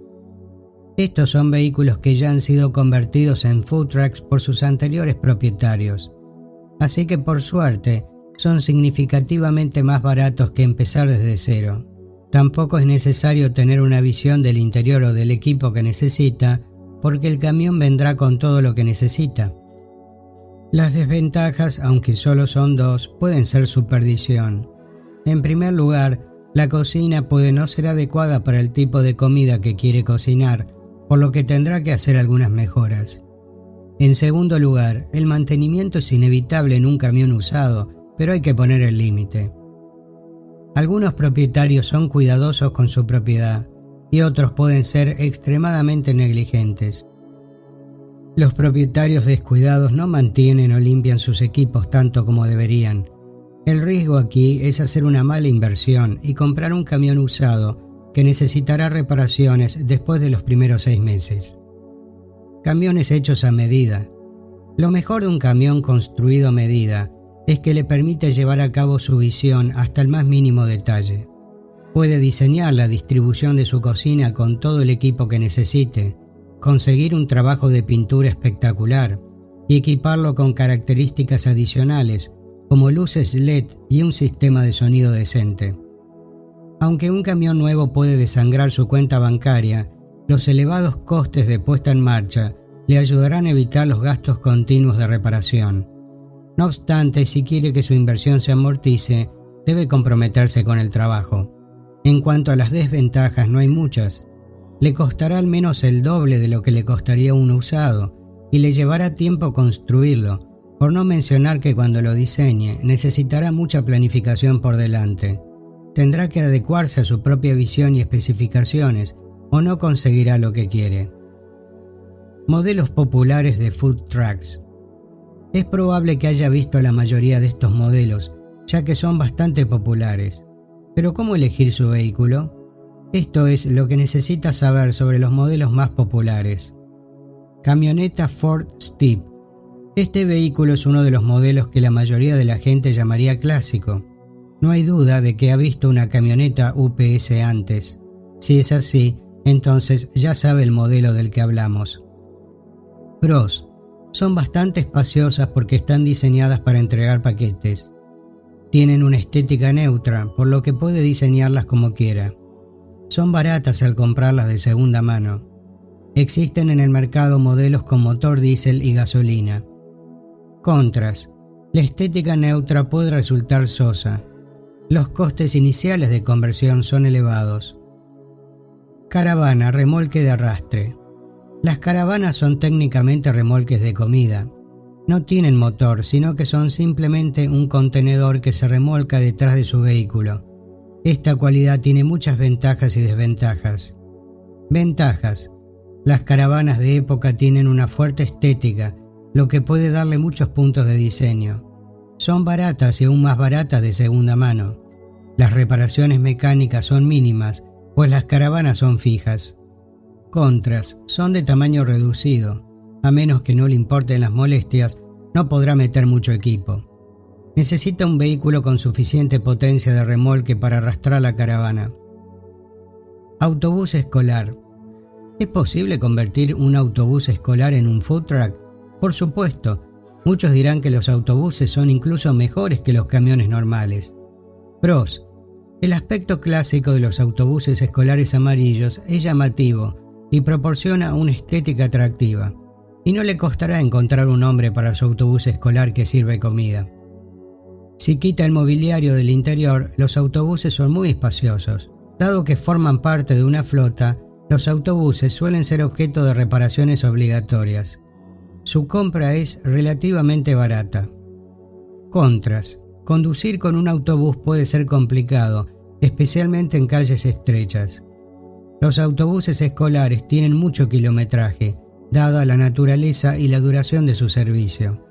Estos son vehículos que ya han sido convertidos en food trucks por sus anteriores propietarios. Así que por suerte, son significativamente más baratos que empezar desde cero. Tampoco es necesario tener una visión del interior o del equipo que necesita, porque el camión vendrá con todo lo que necesita. Las desventajas, aunque solo son dos, pueden ser su perdición. En primer lugar, la cocina puede no ser adecuada para el tipo de comida que quiere cocinar, por lo que tendrá que hacer algunas mejoras. En segundo lugar, el mantenimiento es inevitable en un camión usado, pero hay que poner el límite. Algunos propietarios son cuidadosos con su propiedad y otros pueden ser extremadamente negligentes. Los propietarios descuidados no mantienen o limpian sus equipos tanto como deberían. El riesgo aquí es hacer una mala inversión y comprar un camión usado que necesitará reparaciones después de los primeros seis meses. Camiones hechos a medida. Lo mejor de un camión construido a medida es que le permite llevar a cabo su visión hasta el más mínimo detalle. Puede diseñar la distribución de su cocina con todo el equipo que necesite, conseguir un trabajo de pintura espectacular y equiparlo con características adicionales como luces LED y un sistema de sonido decente. Aunque un camión nuevo puede desangrar su cuenta bancaria, los elevados costes de puesta en marcha le ayudarán a evitar los gastos continuos de reparación. No obstante, si quiere que su inversión se amortice, debe comprometerse con el trabajo. En cuanto a las desventajas, no hay muchas. Le costará al menos el doble de lo que le costaría uno usado y le llevará tiempo construirlo, por no mencionar que cuando lo diseñe necesitará mucha planificación por delante. Tendrá que adecuarse a su propia visión y especificaciones o no conseguirá lo que quiere. Modelos populares de food trucks. Es probable que haya visto la mayoría de estos modelos, ya que son bastante populares. Pero ¿cómo elegir su vehículo? Esto es lo que necesita saber sobre los modelos más populares. Camioneta Ford Steep. Este vehículo es uno de los modelos que la mayoría de la gente llamaría clásico. No hay duda de que ha visto una camioneta UPS antes. Si es así, entonces ya sabe el modelo del que hablamos. Pros son bastante espaciosas porque están diseñadas para entregar paquetes. Tienen una estética neutra, por lo que puede diseñarlas como quiera. Son baratas al comprarlas de segunda mano. Existen en el mercado modelos con motor diésel y gasolina. Contras. La estética neutra puede resultar sosa. Los costes iniciales de conversión son elevados. Caravana, remolque de arrastre. Las caravanas son técnicamente remolques de comida. No tienen motor, sino que son simplemente un contenedor que se remolca detrás de su vehículo. Esta cualidad tiene muchas ventajas y desventajas. Ventajas. Las caravanas de época tienen una fuerte estética, lo que puede darle muchos puntos de diseño. Son baratas y aún más baratas de segunda mano. Las reparaciones mecánicas son mínimas, pues las caravanas son fijas. Contras, son de tamaño reducido. A menos que no le importen las molestias, no podrá meter mucho equipo. Necesita un vehículo con suficiente potencia de remolque para arrastrar la caravana. Autobús escolar. ¿Es posible convertir un autobús escolar en un food truck? Por supuesto, muchos dirán que los autobuses son incluso mejores que los camiones normales. Pros. El aspecto clásico de los autobuses escolares amarillos es llamativo y proporciona una estética atractiva, y no le costará encontrar un hombre para su autobús escolar que sirve comida. Si quita el mobiliario del interior, los autobuses son muy espaciosos. Dado que forman parte de una flota, los autobuses suelen ser objeto de reparaciones obligatorias. Su compra es relativamente barata. Contras. Conducir con un autobús puede ser complicado, especialmente en calles estrechas. Los autobuses escolares tienen mucho kilometraje, dada la naturaleza y la duración de su servicio.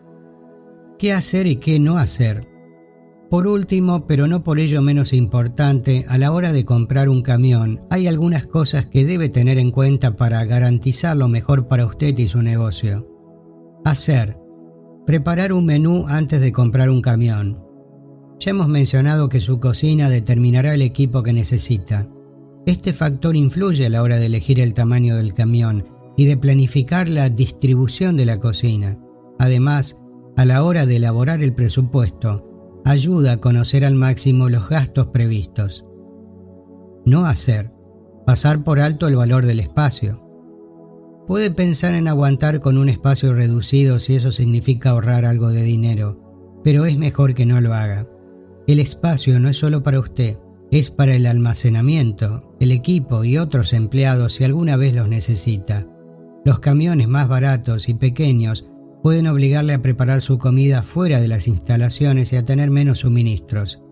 ¿Qué hacer y qué no hacer? Por último, pero no por ello menos importante, a la hora de comprar un camión, hay algunas cosas que debe tener en cuenta para garantizar lo mejor para usted y su negocio. Hacer. Preparar un menú antes de comprar un camión. Ya hemos mencionado que su cocina determinará el equipo que necesita. Este factor influye a la hora de elegir el tamaño del camión y de planificar la distribución de la cocina. Además, a la hora de elaborar el presupuesto, ayuda a conocer al máximo los gastos previstos. No hacer. Pasar por alto el valor del espacio. Puede pensar en aguantar con un espacio reducido si eso significa ahorrar algo de dinero, pero es mejor que no lo haga. El espacio no es solo para usted, es para el almacenamiento, el equipo y otros empleados si alguna vez los necesita. Los camiones más baratos y pequeños pueden obligarle a preparar su comida fuera de las instalaciones y a tener menos suministros.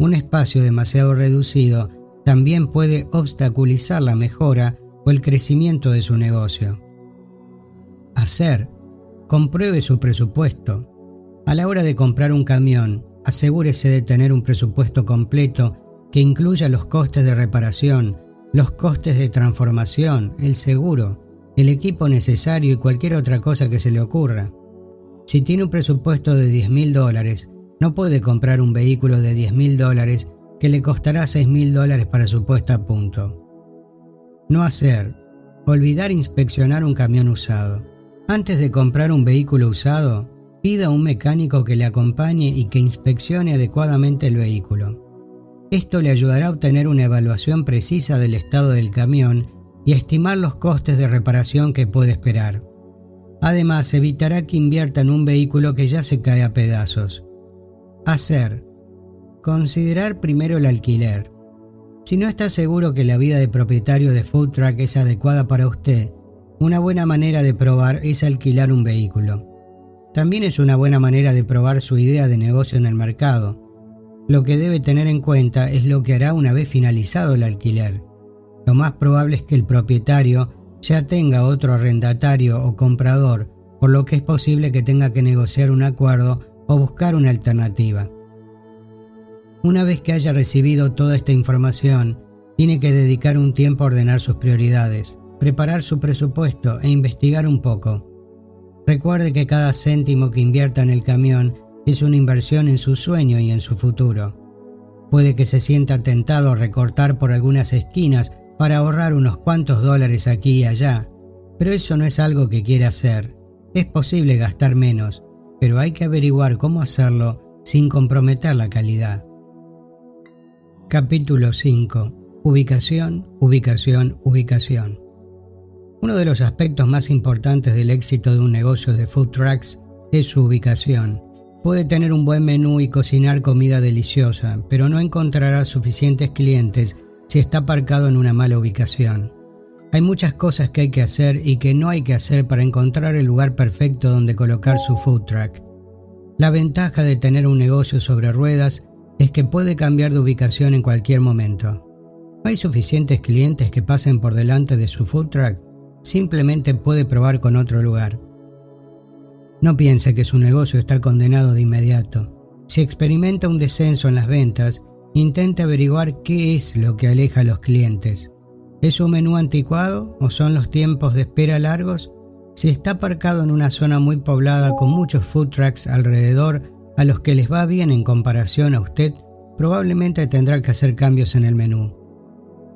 Un espacio demasiado reducido también puede obstaculizar la mejora o el crecimiento de su negocio. Hacer. Compruebe su presupuesto. A la hora de comprar un camión, asegúrese de tener un presupuesto completo que incluya los costes de reparación, los costes de transformación, el seguro, el equipo necesario y cualquier otra cosa que se le ocurra. Si tiene un presupuesto de 10 mil dólares, no puede comprar un vehículo de 10 mil dólares que le costará 6 mil dólares para su puesta a punto. No hacer. Olvidar inspeccionar un camión usado. Antes de comprar un vehículo usado, pida a un mecánico que le acompañe y que inspeccione adecuadamente el vehículo. Esto le ayudará a obtener una evaluación precisa del estado del camión y estimar los costes de reparación que puede esperar. Además, evitará que invierta en un vehículo que ya se cae a pedazos. Hacer. Considerar primero el alquiler. Si no está seguro que la vida de propietario de food truck es adecuada para usted, una buena manera de probar es alquilar un vehículo. También es una buena manera de probar su idea de negocio en el mercado lo que debe tener en cuenta es lo que hará una vez finalizado el alquiler. Lo más probable es que el propietario ya tenga otro arrendatario o comprador, por lo que es posible que tenga que negociar un acuerdo o buscar una alternativa. Una vez que haya recibido toda esta información, tiene que dedicar un tiempo a ordenar sus prioridades, preparar su presupuesto e investigar un poco. Recuerde que cada céntimo que invierta en el camión es una inversión en su sueño y en su futuro. Puede que se sienta tentado a recortar por algunas esquinas para ahorrar unos cuantos dólares aquí y allá, pero eso no es algo que quiere hacer. Es posible gastar menos, pero hay que averiguar cómo hacerlo sin comprometer la calidad. Capítulo 5. Ubicación, ubicación, ubicación. Uno de los aspectos más importantes del éxito de un negocio de food trucks es su ubicación. Puede tener un buen menú y cocinar comida deliciosa, pero no encontrará suficientes clientes si está aparcado en una mala ubicación. Hay muchas cosas que hay que hacer y que no hay que hacer para encontrar el lugar perfecto donde colocar su food truck. La ventaja de tener un negocio sobre ruedas es que puede cambiar de ubicación en cualquier momento. No hay suficientes clientes que pasen por delante de su food truck, simplemente puede probar con otro lugar. No piense que su negocio está condenado de inmediato. Si experimenta un descenso en las ventas, intente averiguar qué es lo que aleja a los clientes. ¿Es un menú anticuado o son los tiempos de espera largos? Si está aparcado en una zona muy poblada con muchos food trucks alrededor a los que les va bien en comparación a usted, probablemente tendrá que hacer cambios en el menú.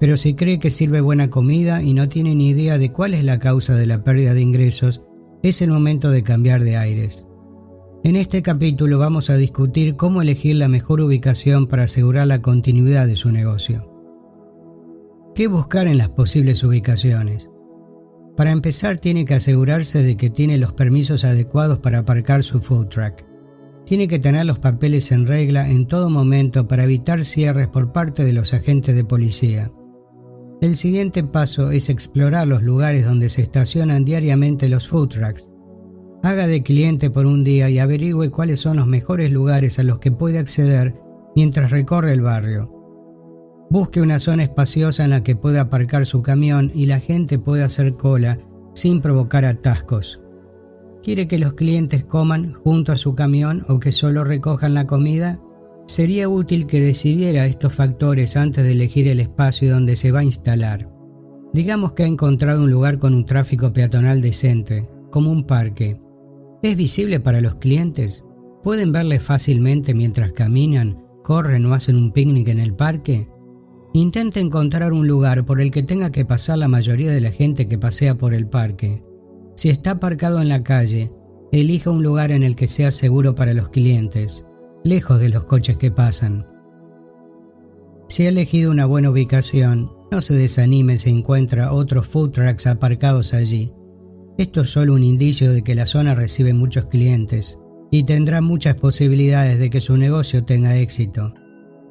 Pero si cree que sirve buena comida y no tiene ni idea de cuál es la causa de la pérdida de ingresos, es el momento de cambiar de aires. En este capítulo vamos a discutir cómo elegir la mejor ubicación para asegurar la continuidad de su negocio. ¿Qué buscar en las posibles ubicaciones? Para empezar tiene que asegurarse de que tiene los permisos adecuados para aparcar su food truck. Tiene que tener los papeles en regla en todo momento para evitar cierres por parte de los agentes de policía. El siguiente paso es explorar los lugares donde se estacionan diariamente los food trucks. Haga de cliente por un día y averigüe cuáles son los mejores lugares a los que puede acceder mientras recorre el barrio. Busque una zona espaciosa en la que pueda aparcar su camión y la gente pueda hacer cola sin provocar atascos. ¿Quiere que los clientes coman junto a su camión o que solo recojan la comida? Sería útil que decidiera estos factores antes de elegir el espacio donde se va a instalar. Digamos que ha encontrado un lugar con un tráfico peatonal decente, como un parque. ¿Es visible para los clientes? ¿Pueden verle fácilmente mientras caminan, corren o hacen un picnic en el parque? Intente encontrar un lugar por el que tenga que pasar la mayoría de la gente que pasea por el parque. Si está aparcado en la calle, elija un lugar en el que sea seguro para los clientes, lejos de los coches que pasan. Si ha elegido una buena ubicación, no se desanime si encuentra otros food trucks aparcados allí. Esto es solo un indicio de que la zona recibe muchos clientes y tendrá muchas posibilidades de que su negocio tenga éxito.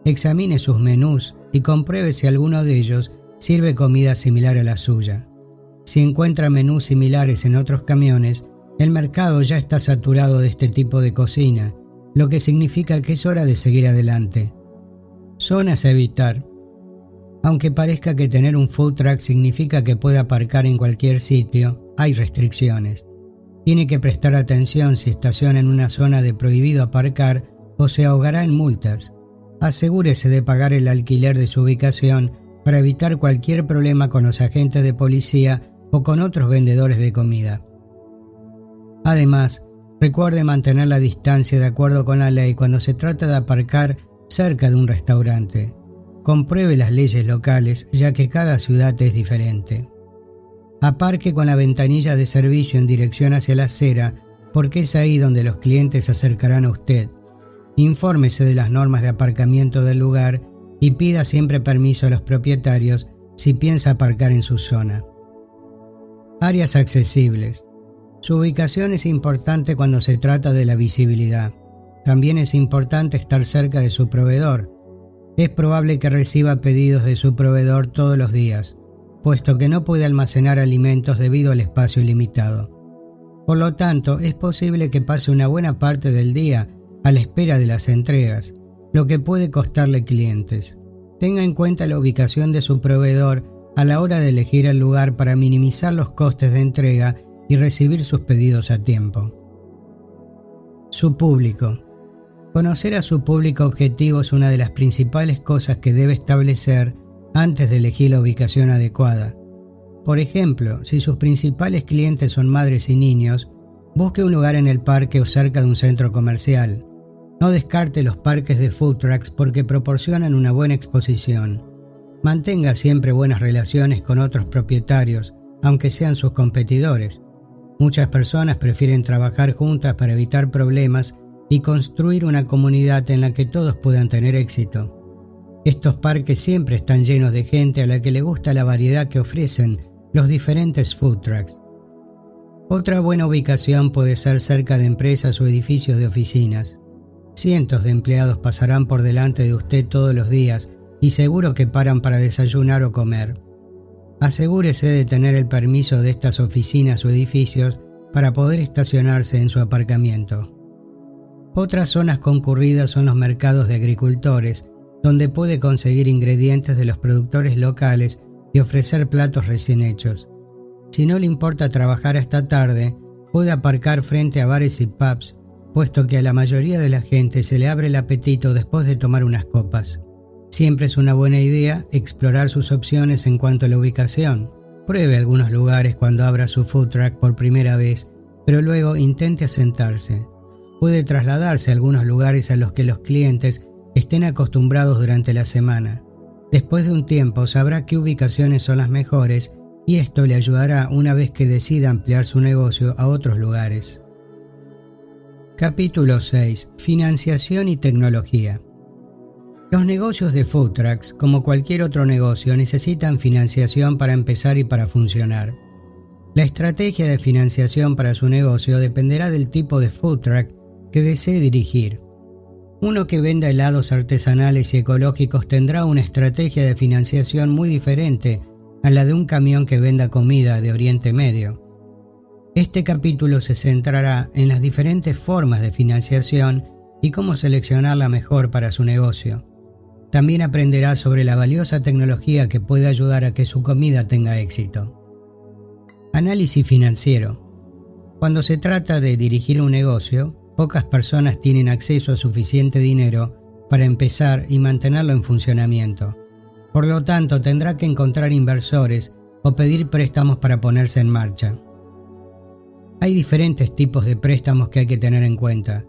Examine sus menús y compruebe si alguno de ellos sirve comida similar a la suya. Si encuentra menús similares en otros camiones, el mercado ya está saturado de este tipo de cocina, lo que significa que es hora de seguir adelante. Zonas a evitar. Aunque parezca que tener un food truck significa que puede aparcar en cualquier sitio, hay restricciones. Tiene que prestar atención si estaciona en una zona de prohibido aparcar o se ahogará en multas asegúrese de pagar el alquiler de su ubicación para evitar cualquier problema con los agentes de policía o con otros vendedores de comida. Además, recuerde mantener la distancia de acuerdo con la ley cuando se trata de aparcar cerca de un restaurante. Compruebe las leyes locales ya que cada ciudad es diferente. Aparque con la ventanilla de servicio en dirección hacia la acera porque es ahí donde los clientes se acercarán a usted Infórmese de las normas de aparcamiento del lugar y pida siempre permiso a los propietarios si piensa aparcar en su zona. Áreas accesibles. Su ubicación es importante cuando se trata de la visibilidad. También es importante estar cerca de su proveedor. Es probable que reciba pedidos de su proveedor todos los días, puesto que no puede almacenar alimentos debido al espacio limitado. Por lo tanto, es posible que pase una buena parte del día a la espera de las entregas, lo que puede costarle clientes. Tenga en cuenta la ubicación de su proveedor a la hora de elegir el lugar para minimizar los costes de entrega y recibir sus pedidos a tiempo. Su público. Conocer a su público objetivo es una de las principales cosas que debe establecer antes de elegir la ubicación adecuada. Por ejemplo, si sus principales clientes son madres y niños, busque un lugar en el parque o cerca de un centro comercial. No descarte los parques de food trucks porque proporcionan una buena exposición. Mantenga siempre buenas relaciones con otros propietarios, aunque sean sus competidores. Muchas personas prefieren trabajar juntas para evitar problemas y construir una comunidad en la que todos puedan tener éxito. Estos parques siempre están llenos de gente a la que le gusta la variedad que ofrecen los diferentes food trucks. Otra buena ubicación puede ser cerca de empresas o edificios de oficinas. Cientos de empleados pasarán por delante de usted todos los días y seguro que paran para desayunar o comer. Asegúrese de tener el permiso de estas oficinas o edificios para poder estacionarse en su aparcamiento. Otras zonas concurridas son los mercados de agricultores, donde puede conseguir ingredientes de los productores locales y ofrecer platos recién hechos. Si no le importa trabajar hasta tarde, puede aparcar frente a bares y pubs puesto que a la mayoría de la gente se le abre el apetito después de tomar unas copas. Siempre es una buena idea explorar sus opciones en cuanto a la ubicación. Pruebe algunos lugares cuando abra su food truck por primera vez, pero luego intente asentarse. Puede trasladarse a algunos lugares a los que los clientes estén acostumbrados durante la semana. Después de un tiempo sabrá qué ubicaciones son las mejores y esto le ayudará una vez que decida ampliar su negocio a otros lugares. Capítulo 6. Financiación y tecnología. Los negocios de food trucks, como cualquier otro negocio, necesitan financiación para empezar y para funcionar. La estrategia de financiación para su negocio dependerá del tipo de food truck que desee dirigir. Uno que venda helados artesanales y ecológicos tendrá una estrategia de financiación muy diferente a la de un camión que venda comida de Oriente Medio. Este capítulo se centrará en las diferentes formas de financiación y cómo seleccionar la mejor para su negocio. También aprenderá sobre la valiosa tecnología que puede ayudar a que su comida tenga éxito. Análisis financiero. Cuando se trata de dirigir un negocio, pocas personas tienen acceso a suficiente dinero para empezar y mantenerlo en funcionamiento. Por lo tanto, tendrá que encontrar inversores o pedir préstamos para ponerse en marcha. Hay diferentes tipos de préstamos que hay que tener en cuenta.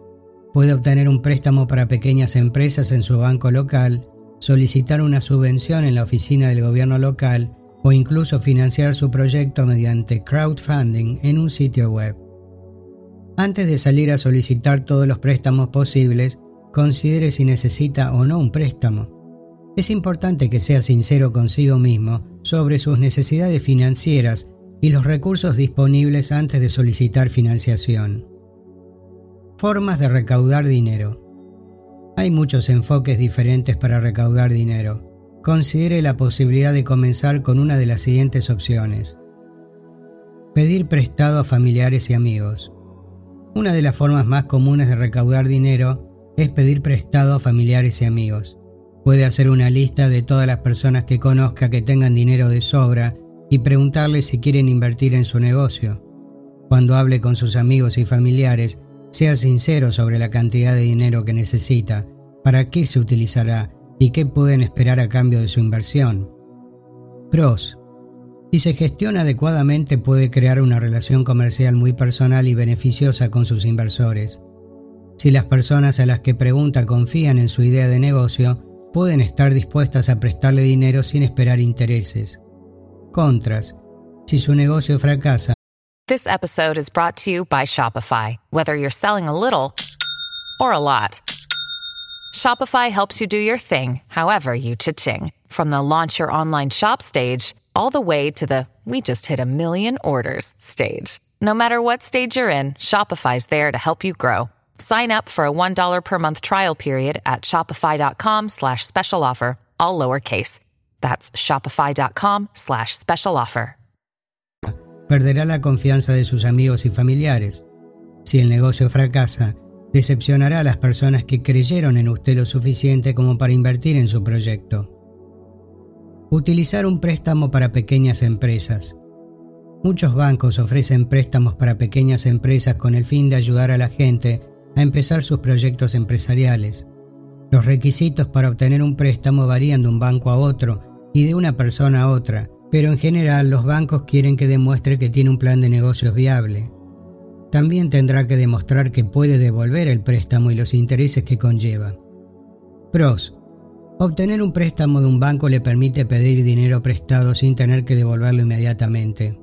Puede obtener un préstamo para pequeñas empresas en su banco local, solicitar una subvención en la oficina del gobierno local o incluso financiar su proyecto mediante crowdfunding en un sitio web. Antes de salir a solicitar todos los préstamos posibles, considere si necesita o no un préstamo. Es importante que sea sincero consigo mismo sobre sus necesidades financieras y los recursos disponibles antes de solicitar financiación. Formas de recaudar dinero. Hay muchos enfoques diferentes para recaudar dinero. Considere la posibilidad de comenzar con una de las siguientes opciones. Pedir prestado a familiares y amigos. Una de las formas más comunes de recaudar dinero es pedir prestado a familiares y amigos. Puede hacer una lista de todas las personas que conozca que tengan dinero de sobra y preguntarles si quieren invertir en su negocio. Cuando hable con sus amigos y familiares, sea sincero sobre la cantidad de dinero que necesita, para qué se utilizará y qué pueden esperar a cambio de su inversión. Pros. Si se gestiona adecuadamente puede crear una relación comercial muy personal y beneficiosa con sus inversores. Si las personas a las que pregunta confían en su idea de negocio, pueden estar dispuestas a prestarle dinero sin esperar intereses. Contras. Si su negocio fracasa. This episode is brought to you by Shopify. Whether you're selling a little or a lot, Shopify helps you do your thing, however you cha-ching. From the launch your online shop stage, all the way to the we just hit a million orders stage. No matter what stage you're in, Shopify's there to help you grow. Sign up for a $1 per month trial period at shopify.com slash special offer, all lowercase. That's shopify.com slash special offer. Perderá la confianza de sus amigos y familiares. Si el negocio fracasa, decepcionará a las personas que creyeron en usted lo suficiente como para invertir en su proyecto. Utilizar un préstamo para pequeñas empresas. Muchos bancos ofrecen préstamos para pequeñas empresas con el fin de ayudar a la gente a empezar sus proyectos empresariales. Los requisitos para obtener un préstamo varían de un banco a otro y de una persona a otra, pero en general los bancos quieren que demuestre que tiene un plan de negocios viable. También tendrá que demostrar que puede devolver el préstamo y los intereses que conlleva. Pros. Obtener un préstamo de un banco le permite pedir dinero prestado sin tener que devolverlo inmediatamente.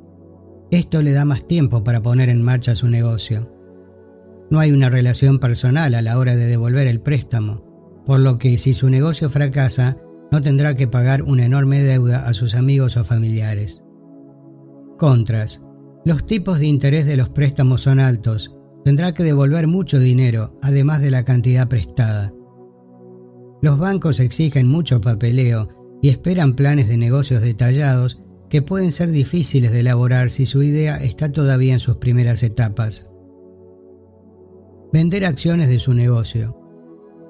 Esto le da más tiempo para poner en marcha su negocio. No hay una relación personal a la hora de devolver el préstamo, por lo que si su negocio fracasa, no tendrá que pagar una enorme deuda a sus amigos o familiares. Contras. Los tipos de interés de los préstamos son altos. Tendrá que devolver mucho dinero, además de la cantidad prestada. Los bancos exigen mucho papeleo y esperan planes de negocios detallados que pueden ser difíciles de elaborar si su idea está todavía en sus primeras etapas. Vender acciones de su negocio.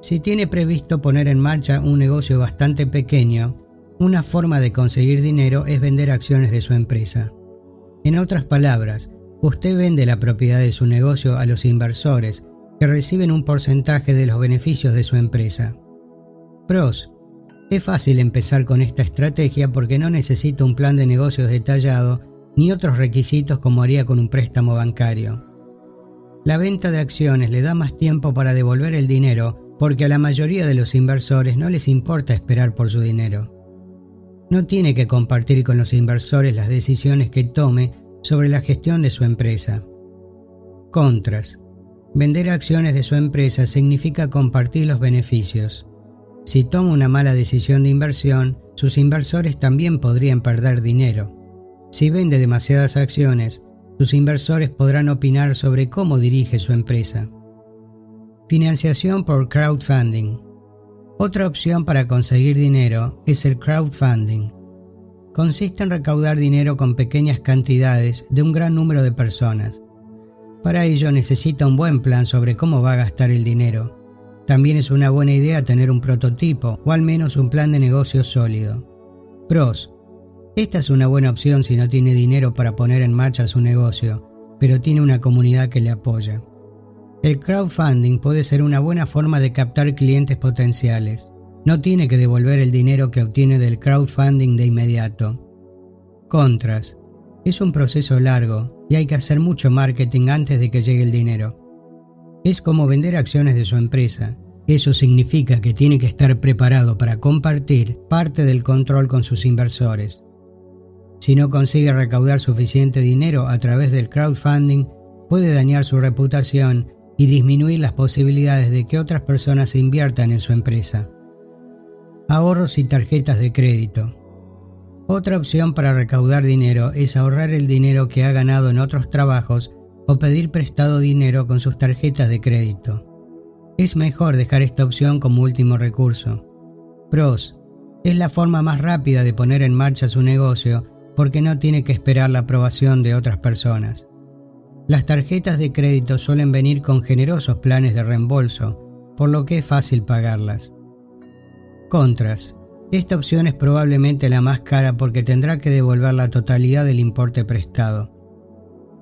Si tiene previsto poner en marcha un negocio bastante pequeño, una forma de conseguir dinero es vender acciones de su empresa. En otras palabras, usted vende la propiedad de su negocio a los inversores que reciben un porcentaje de los beneficios de su empresa. Pros. Es fácil empezar con esta estrategia porque no necesita un plan de negocios detallado ni otros requisitos como haría con un préstamo bancario. La venta de acciones le da más tiempo para devolver el dinero porque a la mayoría de los inversores no les importa esperar por su dinero. No tiene que compartir con los inversores las decisiones que tome sobre la gestión de su empresa. Contras. Vender acciones de su empresa significa compartir los beneficios. Si toma una mala decisión de inversión, sus inversores también podrían perder dinero. Si vende demasiadas acciones, sus inversores podrán opinar sobre cómo dirige su empresa. Financiación por crowdfunding. Otra opción para conseguir dinero es el crowdfunding. Consiste en recaudar dinero con pequeñas cantidades de un gran número de personas. Para ello necesita un buen plan sobre cómo va a gastar el dinero. También es una buena idea tener un prototipo o al menos un plan de negocio sólido. Pros. Esta es una buena opción si no tiene dinero para poner en marcha su negocio, pero tiene una comunidad que le apoya. El crowdfunding puede ser una buena forma de captar clientes potenciales. No tiene que devolver el dinero que obtiene del crowdfunding de inmediato. Contras. Es un proceso largo y hay que hacer mucho marketing antes de que llegue el dinero. Es como vender acciones de su empresa. Eso significa que tiene que estar preparado para compartir parte del control con sus inversores. Si no consigue recaudar suficiente dinero a través del crowdfunding, puede dañar su reputación y disminuir las posibilidades de que otras personas inviertan en su empresa. Ahorros y tarjetas de crédito. Otra opción para recaudar dinero es ahorrar el dinero que ha ganado en otros trabajos o pedir prestado dinero con sus tarjetas de crédito. Es mejor dejar esta opción como último recurso. Pros. Es la forma más rápida de poner en marcha su negocio porque no tiene que esperar la aprobación de otras personas. Las tarjetas de crédito suelen venir con generosos planes de reembolso, por lo que es fácil pagarlas. Contras. Esta opción es probablemente la más cara porque tendrá que devolver la totalidad del importe prestado.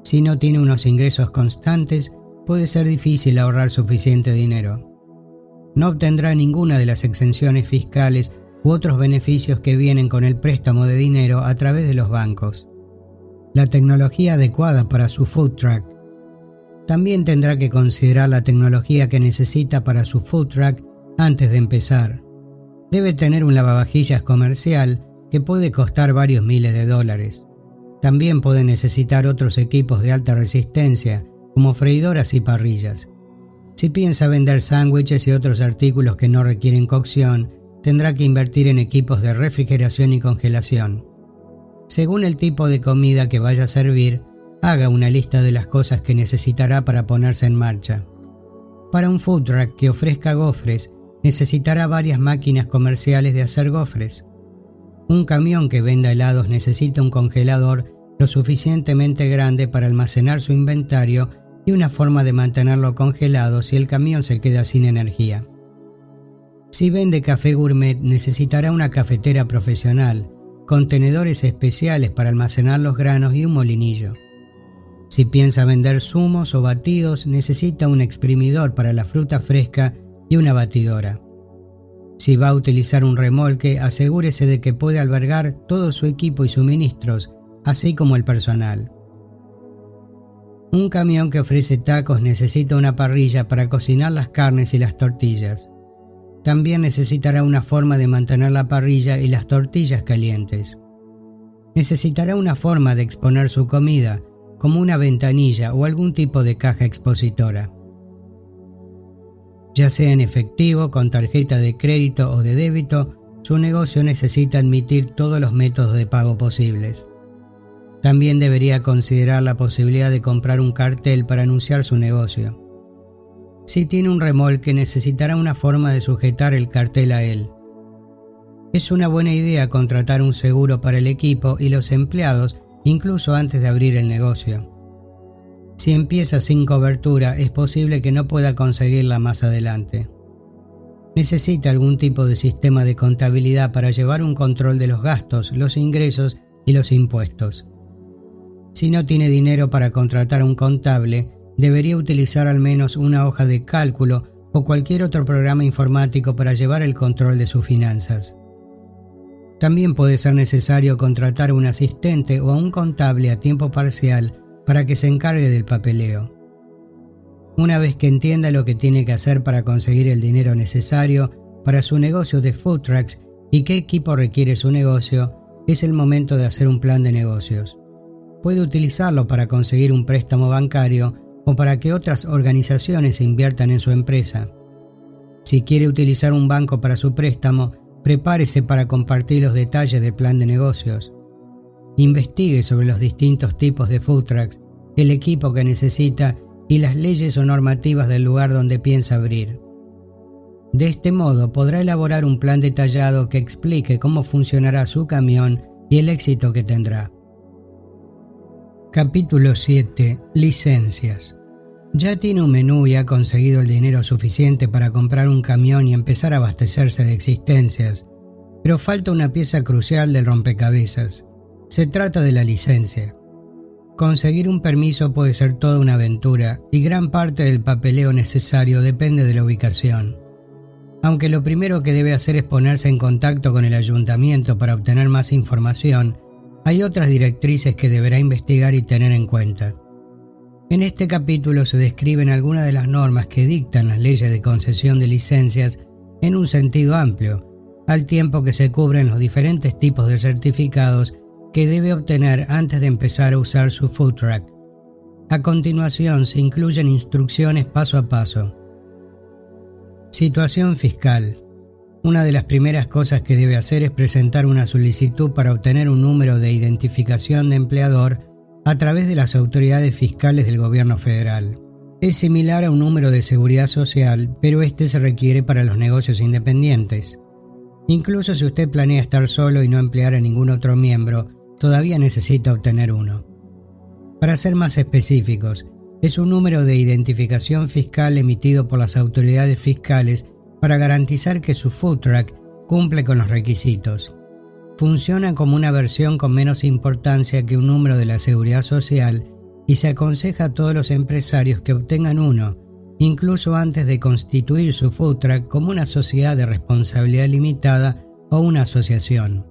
Si no tiene unos ingresos constantes, puede ser difícil ahorrar suficiente dinero. No obtendrá ninguna de las exenciones fiscales u otros beneficios que vienen con el préstamo de dinero a través de los bancos la tecnología adecuada para su food truck. También tendrá que considerar la tecnología que necesita para su food truck antes de empezar. Debe tener un lavavajillas comercial que puede costar varios miles de dólares. También puede necesitar otros equipos de alta resistencia, como freidoras y parrillas. Si piensa vender sándwiches y otros artículos que no requieren cocción, tendrá que invertir en equipos de refrigeración y congelación. Según el tipo de comida que vaya a servir, haga una lista de las cosas que necesitará para ponerse en marcha. Para un food truck que ofrezca gofres, necesitará varias máquinas comerciales de hacer gofres. Un camión que venda helados necesita un congelador lo suficientemente grande para almacenar su inventario y una forma de mantenerlo congelado si el camión se queda sin energía. Si vende café gourmet necesitará una cafetera profesional, contenedores especiales para almacenar los granos y un molinillo. Si piensa vender zumos o batidos, necesita un exprimidor para la fruta fresca y una batidora. Si va a utilizar un remolque, asegúrese de que puede albergar todo su equipo y suministros, así como el personal. Un camión que ofrece tacos necesita una parrilla para cocinar las carnes y las tortillas. También necesitará una forma de mantener la parrilla y las tortillas calientes. Necesitará una forma de exponer su comida, como una ventanilla o algún tipo de caja expositora. Ya sea en efectivo, con tarjeta de crédito o de débito, su negocio necesita admitir todos los métodos de pago posibles. También debería considerar la posibilidad de comprar un cartel para anunciar su negocio. Si tiene un remolque necesitará una forma de sujetar el cartel a él. Es una buena idea contratar un seguro para el equipo y los empleados incluso antes de abrir el negocio. Si empieza sin cobertura es posible que no pueda conseguirla más adelante. Necesita algún tipo de sistema de contabilidad para llevar un control de los gastos, los ingresos y los impuestos. Si no tiene dinero para contratar un contable, debería utilizar al menos una hoja de cálculo o cualquier otro programa informático para llevar el control de sus finanzas. También puede ser necesario contratar un asistente o a un contable a tiempo parcial para que se encargue del papeleo. Una vez que entienda lo que tiene que hacer para conseguir el dinero necesario para su negocio de food trucks y qué equipo requiere su negocio, es el momento de hacer un plan de negocios. Puede utilizarlo para conseguir un préstamo bancario o para que otras organizaciones inviertan en su empresa. Si quiere utilizar un banco para su préstamo, prepárese para compartir los detalles del plan de negocios. Investigue sobre los distintos tipos de food trucks, el equipo que necesita y las leyes o normativas del lugar donde piensa abrir. De este modo podrá elaborar un plan detallado que explique cómo funcionará su camión y el éxito que tendrá. Capítulo 7. Licencias. Ya tiene un menú y ha conseguido el dinero suficiente para comprar un camión y empezar a abastecerse de existencias, pero falta una pieza crucial del rompecabezas. Se trata de la licencia. Conseguir un permiso puede ser toda una aventura y gran parte del papeleo necesario depende de la ubicación. Aunque lo primero que debe hacer es ponerse en contacto con el ayuntamiento para obtener más información, hay otras directrices que deberá investigar y tener en cuenta. En este capítulo se describen algunas de las normas que dictan las leyes de concesión de licencias en un sentido amplio, al tiempo que se cubren los diferentes tipos de certificados que debe obtener antes de empezar a usar su food truck. A continuación se incluyen instrucciones paso a paso. Situación fiscal. Una de las primeras cosas que debe hacer es presentar una solicitud para obtener un número de identificación de empleador a través de las autoridades fiscales del gobierno federal. Es similar a un número de seguridad social, pero este se requiere para los negocios independientes. Incluso si usted planea estar solo y no emplear a ningún otro miembro, todavía necesita obtener uno. Para ser más específicos, es un número de identificación fiscal emitido por las autoridades fiscales para garantizar que su food truck cumple con los requisitos. Funciona como una versión con menos importancia que un número de la seguridad social y se aconseja a todos los empresarios que obtengan uno, incluso antes de constituir su food truck como una sociedad de responsabilidad limitada o una asociación.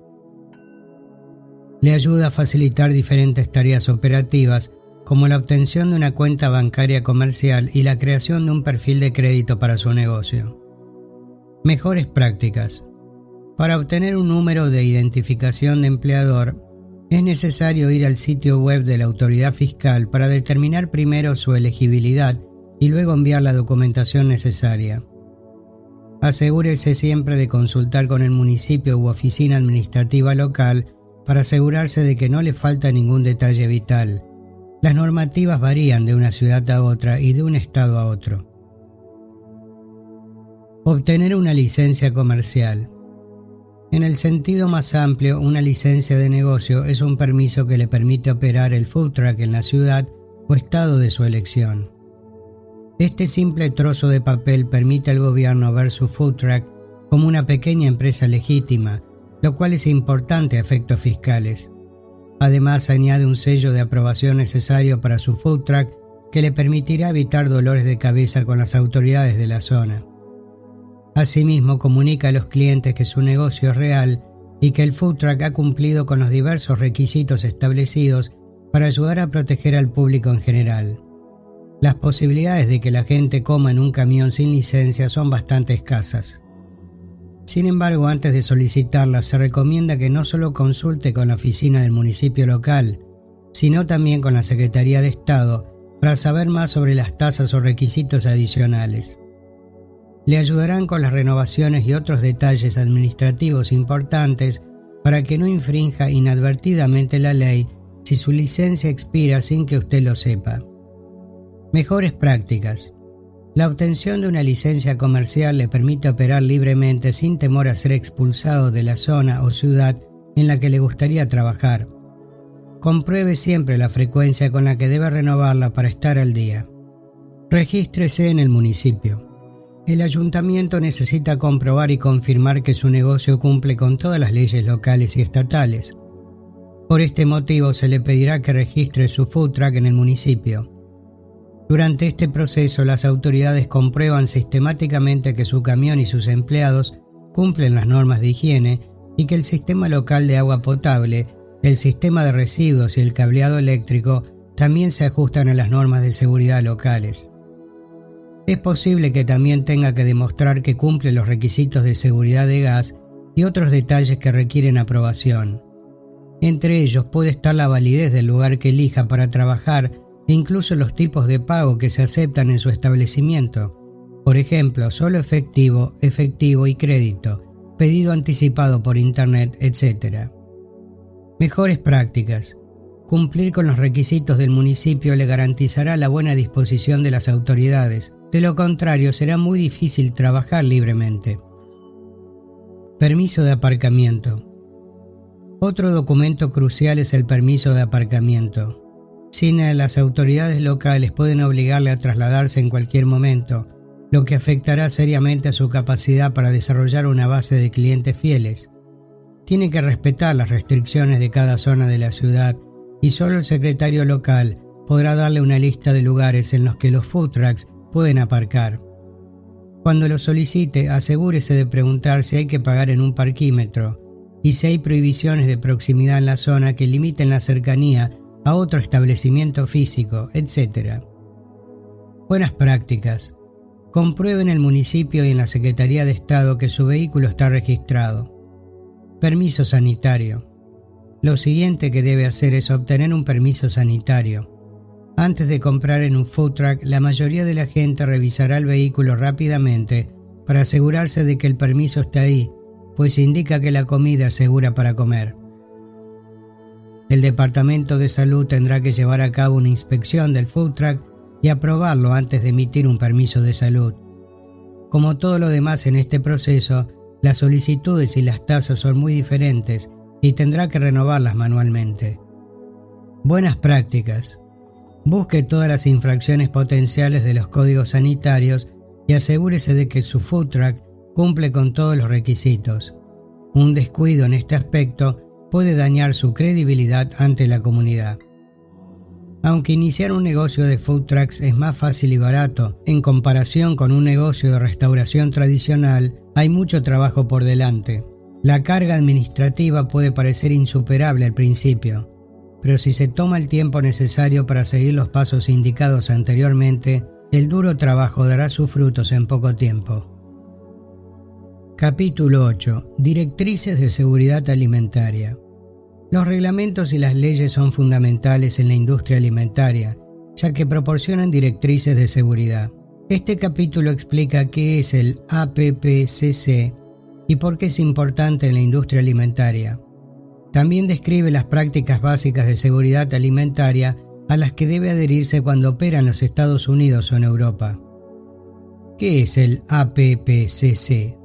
Le ayuda a facilitar diferentes tareas operativas como la obtención de una cuenta bancaria comercial y la creación de un perfil de crédito para su negocio. Mejores prácticas. Para obtener un número de identificación de empleador, es necesario ir al sitio web de la autoridad fiscal para determinar primero su elegibilidad y luego enviar la documentación necesaria. Asegúrese siempre de consultar con el municipio u oficina administrativa local para asegurarse de que no le falta ningún detalle vital las normativas varían de una ciudad a otra y de un estado a otro. Obtener una licencia comercial. En el sentido más amplio, una licencia de negocio es un permiso que le permite operar el food truck en la ciudad o estado de su elección. Este simple trozo de papel permite al gobierno ver su food truck como una pequeña empresa legítima, lo cual es importante a efectos fiscales. Además, añade un sello de aprobación necesario para su food truck que le permitirá evitar dolores de cabeza con las autoridades de la zona. Asimismo, comunica a los clientes que su negocio es real y que el food truck ha cumplido con los diversos requisitos establecidos para ayudar a proteger al público en general. Las posibilidades de que la gente coma en un camión sin licencia son bastante escasas. Sin embargo, antes de solicitarla, se recomienda que no solo consulte con la oficina del municipio local, sino también con la Secretaría de Estado para saber más sobre las tasas o requisitos adicionales. Le ayudarán con las renovaciones y otros detalles administrativos importantes para que no infrinja inadvertidamente la ley si su licencia expira sin que usted lo sepa. Mejores prácticas. La obtención de una licencia comercial le permite operar libremente sin temor a ser expulsado de la zona o ciudad en la que le gustaría trabajar. Compruebe siempre la frecuencia con la que debe renovarla para estar al día. Regístrese en el municipio. El ayuntamiento necesita comprobar y confirmar que su negocio cumple con todas las leyes locales y estatales. Por este motivo se le pedirá que registre su food truck en el municipio. Durante este proceso, las autoridades comprueban sistemáticamente que su camión y sus empleados cumplen las normas de higiene y que el sistema local de agua potable, el sistema de residuos y el cableado eléctrico también se ajustan a las normas de seguridad locales. Es posible que también tenga que demostrar que cumple los requisitos de seguridad de gas y otros detalles que requieren aprobación. Entre ellos puede estar la validez del lugar que elija para trabajar incluso los tipos de pago que se aceptan en su establecimiento. Por ejemplo, solo efectivo, efectivo y crédito, pedido anticipado por Internet, etc. Mejores prácticas. Cumplir con los requisitos del municipio le garantizará la buena disposición de las autoridades. De lo contrario, será muy difícil trabajar libremente. Permiso de aparcamiento. Otro documento crucial es el permiso de aparcamiento. Sin las autoridades locales pueden obligarle a trasladarse en cualquier momento, lo que afectará seriamente a su capacidad para desarrollar una base de clientes fieles. Tiene que respetar las restricciones de cada zona de la ciudad y solo el secretario local podrá darle una lista de lugares en los que los food trucks pueden aparcar. Cuando lo solicite, asegúrese de preguntar si hay que pagar en un parquímetro y si hay prohibiciones de proximidad en la zona que limiten la cercanía a otro establecimiento físico, etc. Buenas prácticas. Compruebe en el municipio y en la Secretaría de Estado que su vehículo está registrado. Permiso sanitario. Lo siguiente que debe hacer es obtener un permiso sanitario. Antes de comprar en un food truck, la mayoría de la gente revisará el vehículo rápidamente para asegurarse de que el permiso está ahí, pues indica que la comida es segura para comer. El Departamento de Salud tendrá que llevar a cabo una inspección del food truck y aprobarlo antes de emitir un permiso de salud. Como todo lo demás en este proceso, las solicitudes y las tasas son muy diferentes y tendrá que renovarlas manualmente. Buenas prácticas. Busque todas las infracciones potenciales de los códigos sanitarios y asegúrese de que su food truck cumple con todos los requisitos. Un descuido en este aspecto puede dañar su credibilidad ante la comunidad. Aunque iniciar un negocio de food trucks es más fácil y barato en comparación con un negocio de restauración tradicional, hay mucho trabajo por delante. La carga administrativa puede parecer insuperable al principio, pero si se toma el tiempo necesario para seguir los pasos indicados anteriormente, el duro trabajo dará sus frutos en poco tiempo. Capítulo 8. Directrices de seguridad alimentaria. Los reglamentos y las leyes son fundamentales en la industria alimentaria, ya que proporcionan directrices de seguridad. Este capítulo explica qué es el APPCC y por qué es importante en la industria alimentaria. También describe las prácticas básicas de seguridad alimentaria a las que debe adherirse cuando opera en los Estados Unidos o en Europa. ¿Qué es el APPCC?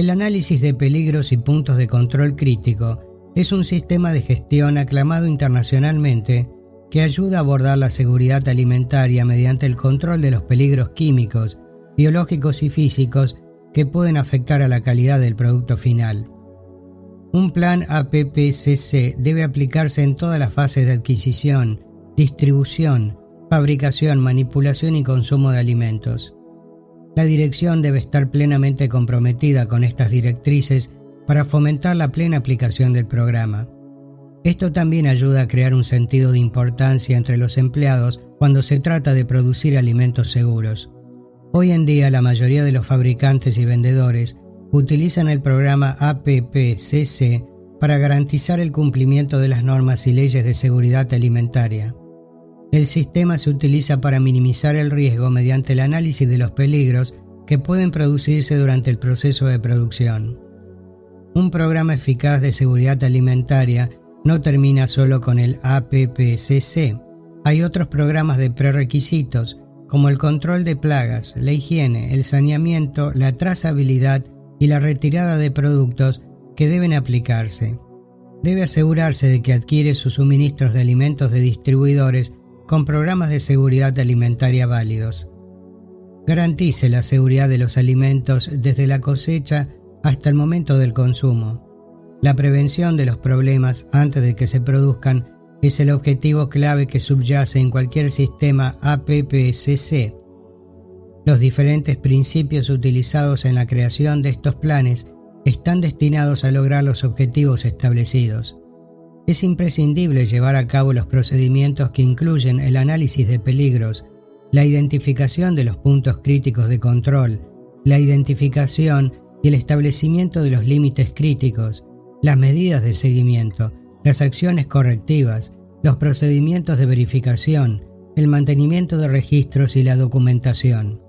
El análisis de peligros y puntos de control crítico es un sistema de gestión aclamado internacionalmente que ayuda a abordar la seguridad alimentaria mediante el control de los peligros químicos, biológicos y físicos que pueden afectar a la calidad del producto final. Un plan APPCC debe aplicarse en todas las fases de adquisición, distribución, fabricación, manipulación y consumo de alimentos. La dirección debe estar plenamente comprometida con estas directrices para fomentar la plena aplicación del programa. Esto también ayuda a crear un sentido de importancia entre los empleados cuando se trata de producir alimentos seguros. Hoy en día la mayoría de los fabricantes y vendedores utilizan el programa APPCC para garantizar el cumplimiento de las normas y leyes de seguridad alimentaria. El sistema se utiliza para minimizar el riesgo mediante el análisis de los peligros que pueden producirse durante el proceso de producción. Un programa eficaz de seguridad alimentaria no termina solo con el APPCC. Hay otros programas de prerequisitos como el control de plagas, la higiene, el saneamiento, la trazabilidad y la retirada de productos que deben aplicarse. Debe asegurarse de que adquiere sus suministros de alimentos de distribuidores con programas de seguridad alimentaria válidos. Garantice la seguridad de los alimentos desde la cosecha hasta el momento del consumo. La prevención de los problemas antes de que se produzcan es el objetivo clave que subyace en cualquier sistema APPCC. Los diferentes principios utilizados en la creación de estos planes están destinados a lograr los objetivos establecidos. Es imprescindible llevar a cabo los procedimientos que incluyen el análisis de peligros, la identificación de los puntos críticos de control, la identificación y el establecimiento de los límites críticos, las medidas de seguimiento, las acciones correctivas, los procedimientos de verificación, el mantenimiento de registros y la documentación.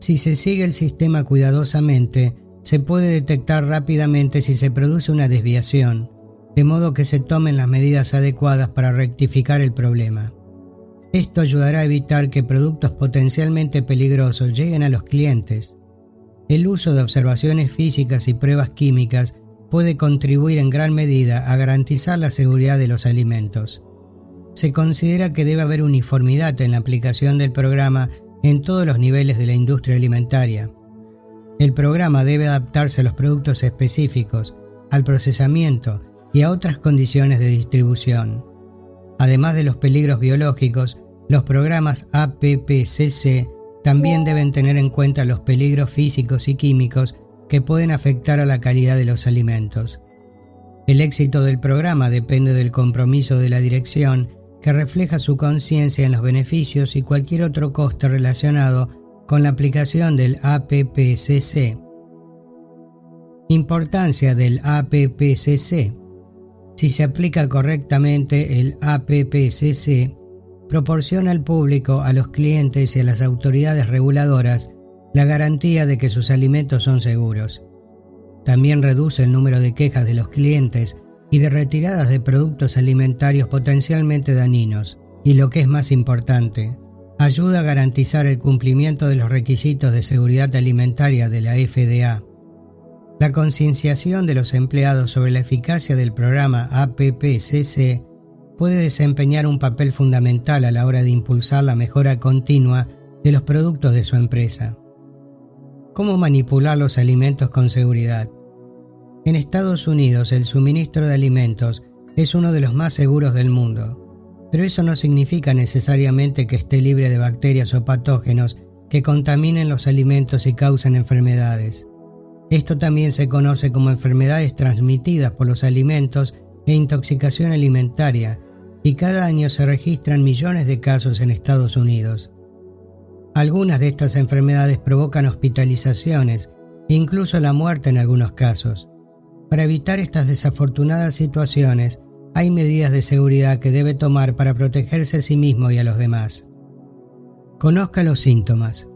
Si se sigue el sistema cuidadosamente, se puede detectar rápidamente si se produce una desviación, de modo que se tomen las medidas adecuadas para rectificar el problema. Esto ayudará a evitar que productos potencialmente peligrosos lleguen a los clientes. El uso de observaciones físicas y pruebas químicas puede contribuir en gran medida a garantizar la seguridad de los alimentos. se considera que debe haber uniformidad en la aplicación del programa en todos los niveles de la industria alimentaria. El programa debe adaptarse a los productos específicos, al procesamiento y a otras condiciones de distribución. Además de los peligros biológicos, los programas APPCC también deben tener en cuenta los peligros físicos y químicos que pueden afectar a la calidad de los alimentos. El éxito del programa depende del compromiso de la dirección que refleja su conciencia en los beneficios y cualquier otro coste relacionado con la aplicación del APPCC. Importancia del APPCC. Si se aplica correctamente el APPCC, proporciona al público, a los clientes y a las autoridades reguladoras la garantía de que sus alimentos son seguros. También reduce el número de quejas de los clientes y de retiradas de productos alimentarios potencialmente dañinos, y lo que es más importante, ayuda a garantizar el cumplimiento de los requisitos de seguridad alimentaria de la FDA. La concienciación de los empleados sobre la eficacia del programa APPCC puede desempeñar un papel fundamental a la hora de impulsar la mejora continua de los productos de su empresa. ¿Cómo manipular los alimentos con seguridad? En Estados Unidos el suministro de alimentos es uno de los más seguros del mundo, pero eso no significa necesariamente que esté libre de bacterias o patógenos que contaminen los alimentos y causen enfermedades. Esto también se conoce como enfermedades transmitidas por los alimentos e intoxicación alimentaria, y cada año se registran millones de casos en Estados Unidos. Algunas de estas enfermedades provocan hospitalizaciones e incluso la muerte en algunos casos. Para evitar estas desafortunadas situaciones, hay medidas de seguridad que debe tomar para protegerse a sí mismo y a los demás. Conozca los síntomas.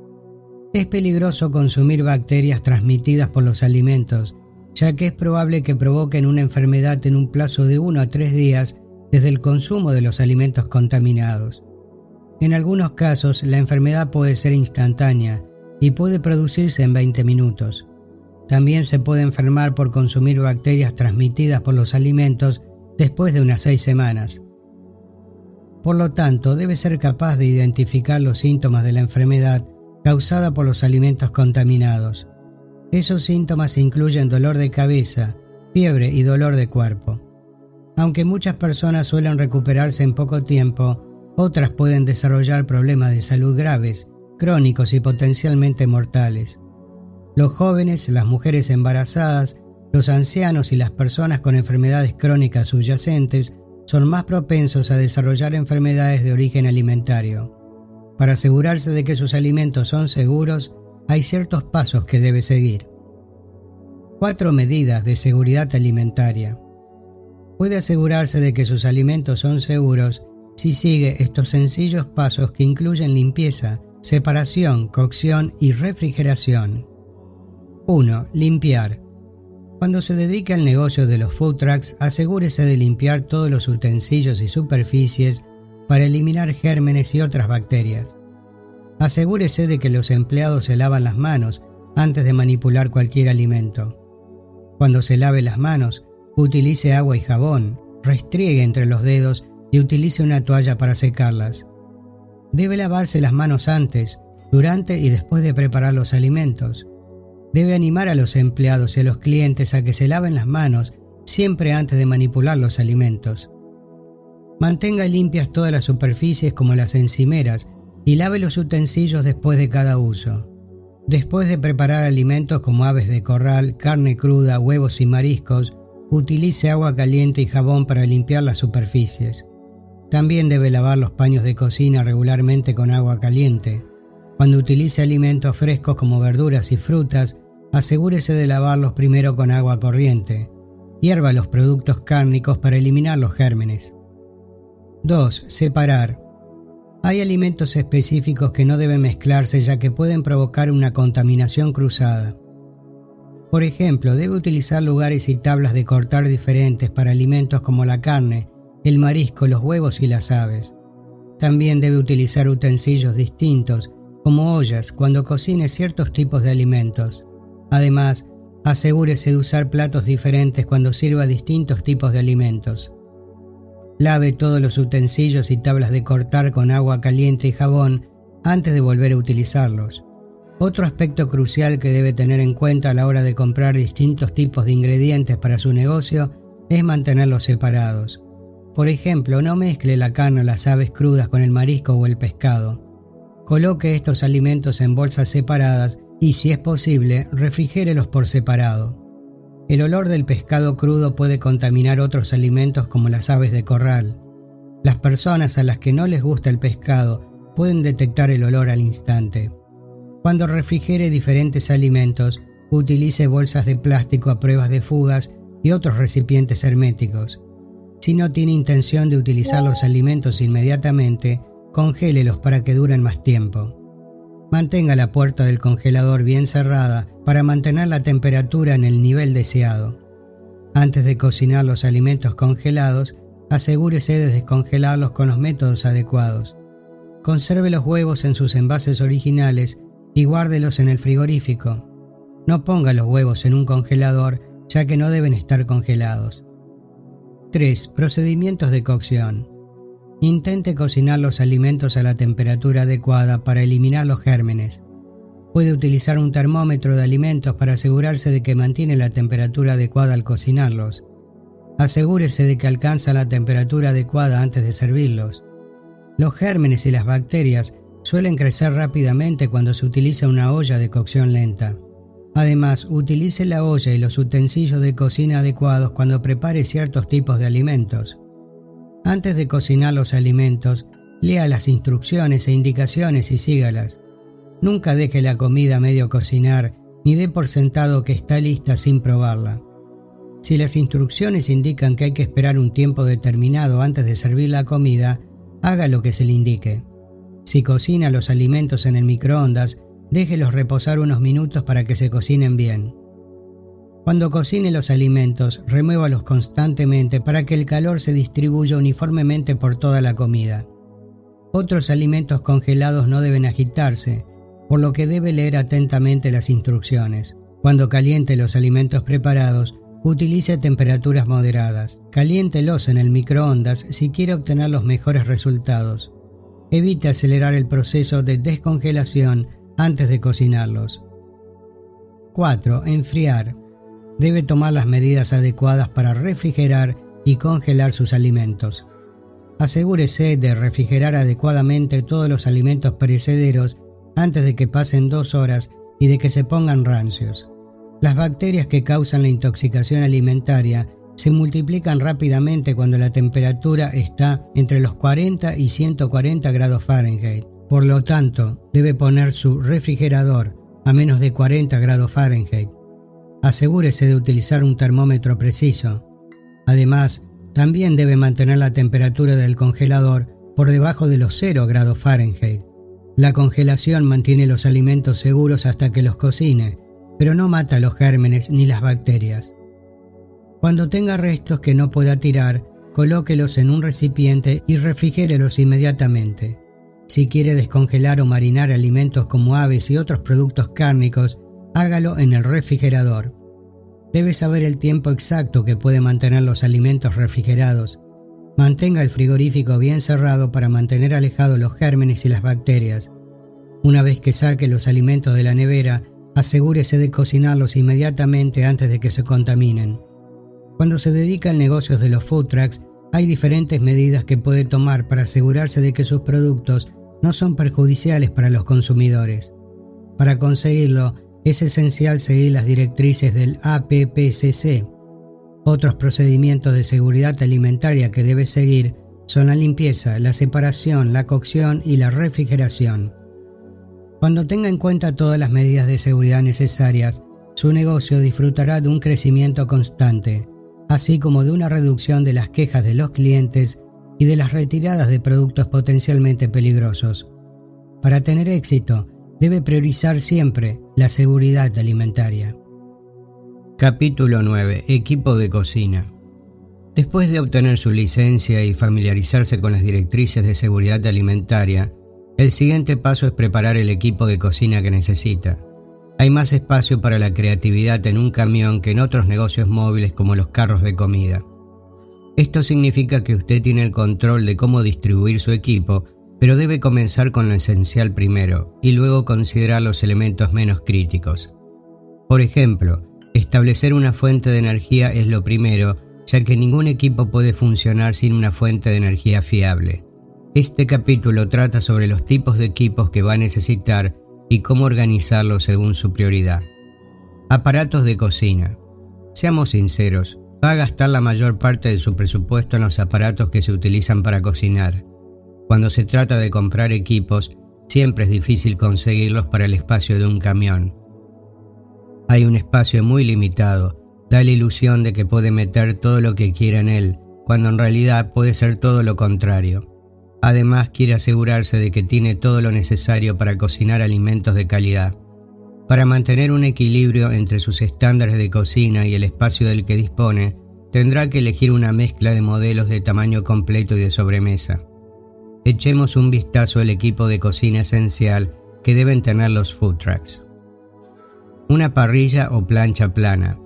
Es peligroso consumir bacterias transmitidas por los alimentos, ya que es probable que provoquen una enfermedad en un plazo de 1 a 3 días desde el consumo de los alimentos contaminados. En algunos casos, la enfermedad puede ser instantánea y puede producirse en 20 minutos. También se puede enfermar por consumir bacterias transmitidas por los alimentos después de unas seis semanas. Por lo tanto, debe ser capaz de identificar los síntomas de la enfermedad causada por los alimentos contaminados. Esos síntomas incluyen dolor de cabeza, fiebre y dolor de cuerpo. Aunque muchas personas suelen recuperarse en poco tiempo, otras pueden desarrollar problemas de salud graves, crónicos y potencialmente mortales. Los jóvenes, las mujeres embarazadas, los ancianos y las personas con enfermedades crónicas subyacentes son más propensos a desarrollar enfermedades de origen alimentario. Para asegurarse de que sus alimentos son seguros, hay ciertos pasos que debe seguir. Cuatro medidas de seguridad alimentaria. Puede asegurarse de que sus alimentos son seguros si sigue estos sencillos pasos que incluyen limpieza, separación, cocción y refrigeración. 1. Limpiar. Cuando se dedique al negocio de los food trucks, asegúrese de limpiar todos los utensilios y superficies para eliminar gérmenes y otras bacterias. Asegúrese de que los empleados se lavan las manos antes de manipular cualquier alimento. Cuando se lave las manos, utilice agua y jabón, restriegue entre los dedos y utilice una toalla para secarlas. Debe lavarse las manos antes, durante y después de preparar los alimentos. Debe animar a los empleados y a los clientes a que se laven las manos siempre antes de manipular los alimentos. Mantenga limpias todas las superficies como las encimeras y lave los utensilios después de cada uso. Después de preparar alimentos como aves de corral, carne cruda, huevos y mariscos, utilice agua caliente y jabón para limpiar las superficies. También debe lavar los paños de cocina regularmente con agua caliente. Cuando utilice alimentos frescos como verduras y frutas, asegúrese de lavarlos primero con agua corriente. Hierva los productos cárnicos para eliminar los gérmenes. 2. Separar. Hay alimentos específicos que no deben mezclarse ya que pueden provocar una contaminación cruzada. Por ejemplo, debe utilizar lugares y tablas de cortar diferentes para alimentos como la carne, el marisco, los huevos y las aves. También debe utilizar utensilios distintos como ollas cuando cocine ciertos tipos de alimentos. Además, asegúrese de usar platos diferentes cuando sirva distintos tipos de alimentos. Lave todos los utensilios y tablas de cortar con agua caliente y jabón antes de volver a utilizarlos. Otro aspecto crucial que debe tener en cuenta a la hora de comprar distintos tipos de ingredientes para su negocio es mantenerlos separados. Por ejemplo, no mezcle la carne o las aves crudas con el marisco o el pescado. Coloque estos alimentos en bolsas separadas y, si es posible, refrigérelos por separado. El olor del pescado crudo puede contaminar otros alimentos como las aves de corral. Las personas a las que no les gusta el pescado pueden detectar el olor al instante. Cuando refrigere diferentes alimentos, utilice bolsas de plástico a pruebas de fugas y otros recipientes herméticos. Si no tiene intención de utilizar los alimentos inmediatamente, congélelos para que duren más tiempo. Mantenga la puerta del congelador bien cerrada para mantener la temperatura en el nivel deseado. Antes de cocinar los alimentos congelados, asegúrese de descongelarlos con los métodos adecuados. Conserve los huevos en sus envases originales y guárdelos en el frigorífico. No ponga los huevos en un congelador ya que no deben estar congelados. 3. Procedimientos de cocción. Intente cocinar los alimentos a la temperatura adecuada para eliminar los gérmenes. Puede utilizar un termómetro de alimentos para asegurarse de que mantiene la temperatura adecuada al cocinarlos. Asegúrese de que alcanza la temperatura adecuada antes de servirlos. Los gérmenes y las bacterias suelen crecer rápidamente cuando se utiliza una olla de cocción lenta. Además, utilice la olla y los utensilios de cocina adecuados cuando prepare ciertos tipos de alimentos. Antes de cocinar los alimentos, lea las instrucciones e indicaciones y sígalas. Nunca deje la comida medio cocinar ni dé por sentado que está lista sin probarla. Si las instrucciones indican que hay que esperar un tiempo determinado antes de servir la comida, haga lo que se le indique. Si cocina los alimentos en el microondas, déjelos reposar unos minutos para que se cocinen bien. Cuando cocine los alimentos, remuévalos constantemente para que el calor se distribuya uniformemente por toda la comida. Otros alimentos congelados no deben agitarse, por lo que debe leer atentamente las instrucciones. Cuando caliente los alimentos preparados, utilice temperaturas moderadas. Caliéntelos en el microondas si quiere obtener los mejores resultados. Evite acelerar el proceso de descongelación antes de cocinarlos. 4. Enfriar. Debe tomar las medidas adecuadas para refrigerar y congelar sus alimentos. Asegúrese de refrigerar adecuadamente todos los alimentos perecederos antes de que pasen dos horas y de que se pongan rancios. Las bacterias que causan la intoxicación alimentaria se multiplican rápidamente cuando la temperatura está entre los 40 y 140 grados Fahrenheit. Por lo tanto, debe poner su refrigerador a menos de 40 grados Fahrenheit. Asegúrese de utilizar un termómetro preciso. Además, también debe mantener la temperatura del congelador por debajo de los 0 grados Fahrenheit. La congelación mantiene los alimentos seguros hasta que los cocine, pero no mata los gérmenes ni las bacterias. Cuando tenga restos que no pueda tirar, colóquelos en un recipiente y refrigérelos inmediatamente. Si quiere descongelar o marinar alimentos como aves y otros productos cárnicos, hágalo en el refrigerador. Debe saber el tiempo exacto que puede mantener los alimentos refrigerados. Mantenga el frigorífico bien cerrado para mantener alejados los gérmenes y las bacterias. Una vez que saque los alimentos de la nevera, asegúrese de cocinarlos inmediatamente antes de que se contaminen. Cuando se dedica al negocio de los food trucks, hay diferentes medidas que puede tomar para asegurarse de que sus productos no son perjudiciales para los consumidores. Para conseguirlo, es esencial seguir las directrices del APPCC. Otros procedimientos de seguridad alimentaria que debe seguir son la limpieza, la separación, la cocción y la refrigeración. Cuando tenga en cuenta todas las medidas de seguridad necesarias, su negocio disfrutará de un crecimiento constante así como de una reducción de las quejas de los clientes y de las retiradas de productos potencialmente peligrosos. Para tener éxito, debe priorizar siempre la seguridad alimentaria. Capítulo 9. Equipo de cocina. Después de obtener su licencia y familiarizarse con las directrices de seguridad alimentaria, el siguiente paso es preparar el equipo de cocina que necesita. Hay más espacio para la creatividad en un camión que en otros negocios móviles como los carros de comida. Esto significa que usted tiene el control de cómo distribuir su equipo, pero debe comenzar con lo esencial primero y luego considerar los elementos menos críticos. Por ejemplo, establecer una fuente de energía es lo primero, ya que ningún equipo puede funcionar sin una fuente de energía fiable. Este capítulo trata sobre los tipos de equipos que va a necesitar y cómo organizarlos según su prioridad. Aparatos de cocina. Seamos sinceros, va a gastar la mayor parte de su presupuesto en los aparatos que se utilizan para cocinar. Cuando se trata de comprar equipos, siempre es difícil conseguirlos para el espacio de un camión. Hay un espacio muy limitado, da la ilusión de que puede meter todo lo que quiera en él, cuando en realidad puede ser todo lo contrario. Además quiere asegurarse de que tiene todo lo necesario para cocinar alimentos de calidad. Para mantener un equilibrio entre sus estándares de cocina y el espacio del que dispone, tendrá que elegir una mezcla de modelos de tamaño completo y de sobremesa. Echemos un vistazo al equipo de cocina esencial que deben tener los food trucks. Una parrilla o plancha plana.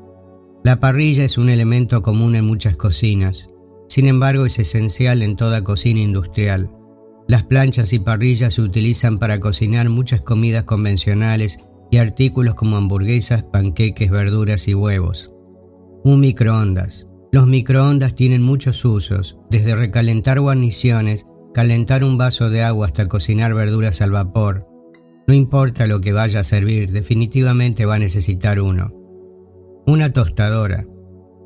La parrilla es un elemento común en muchas cocinas, sin embargo es esencial en toda cocina industrial. Las planchas y parrillas se utilizan para cocinar muchas comidas convencionales y artículos como hamburguesas, panqueques, verduras y huevos. Un microondas. Los microondas tienen muchos usos, desde recalentar guarniciones, calentar un vaso de agua hasta cocinar verduras al vapor, no importa lo que vaya a servir, definitivamente va a necesitar uno. Una tostadora.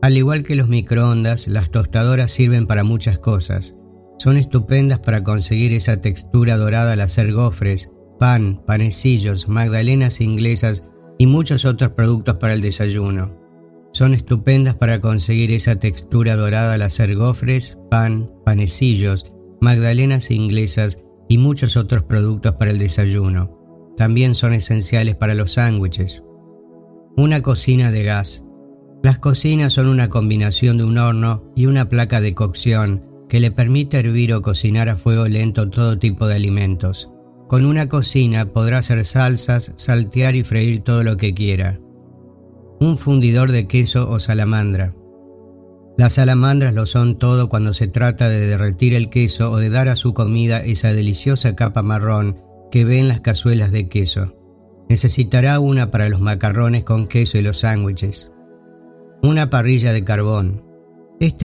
Al igual que los microondas, las tostadoras sirven para muchas cosas. Son estupendas para conseguir esa textura dorada al hacer gofres, pan, panecillos, magdalenas inglesas y muchos otros productos para el desayuno. Son estupendas para conseguir esa textura dorada al hacer gofres, pan, panecillos, magdalenas inglesas y muchos otros productos para el desayuno. También son esenciales para los sándwiches. Una cocina de gas. Las cocinas son una combinación de un horno y una placa de cocción que le permite hervir o cocinar a fuego lento todo tipo de alimentos. Con una cocina podrá hacer salsas, saltear y freír todo lo que quiera. Un fundidor de queso o salamandra. Las salamandras lo son todo cuando se trata de derretir el queso o de dar a su comida esa deliciosa capa marrón que ve en las cazuelas de queso. Necesitará una para los macarrones con queso y los sándwiches. Una parrilla de carbón. Este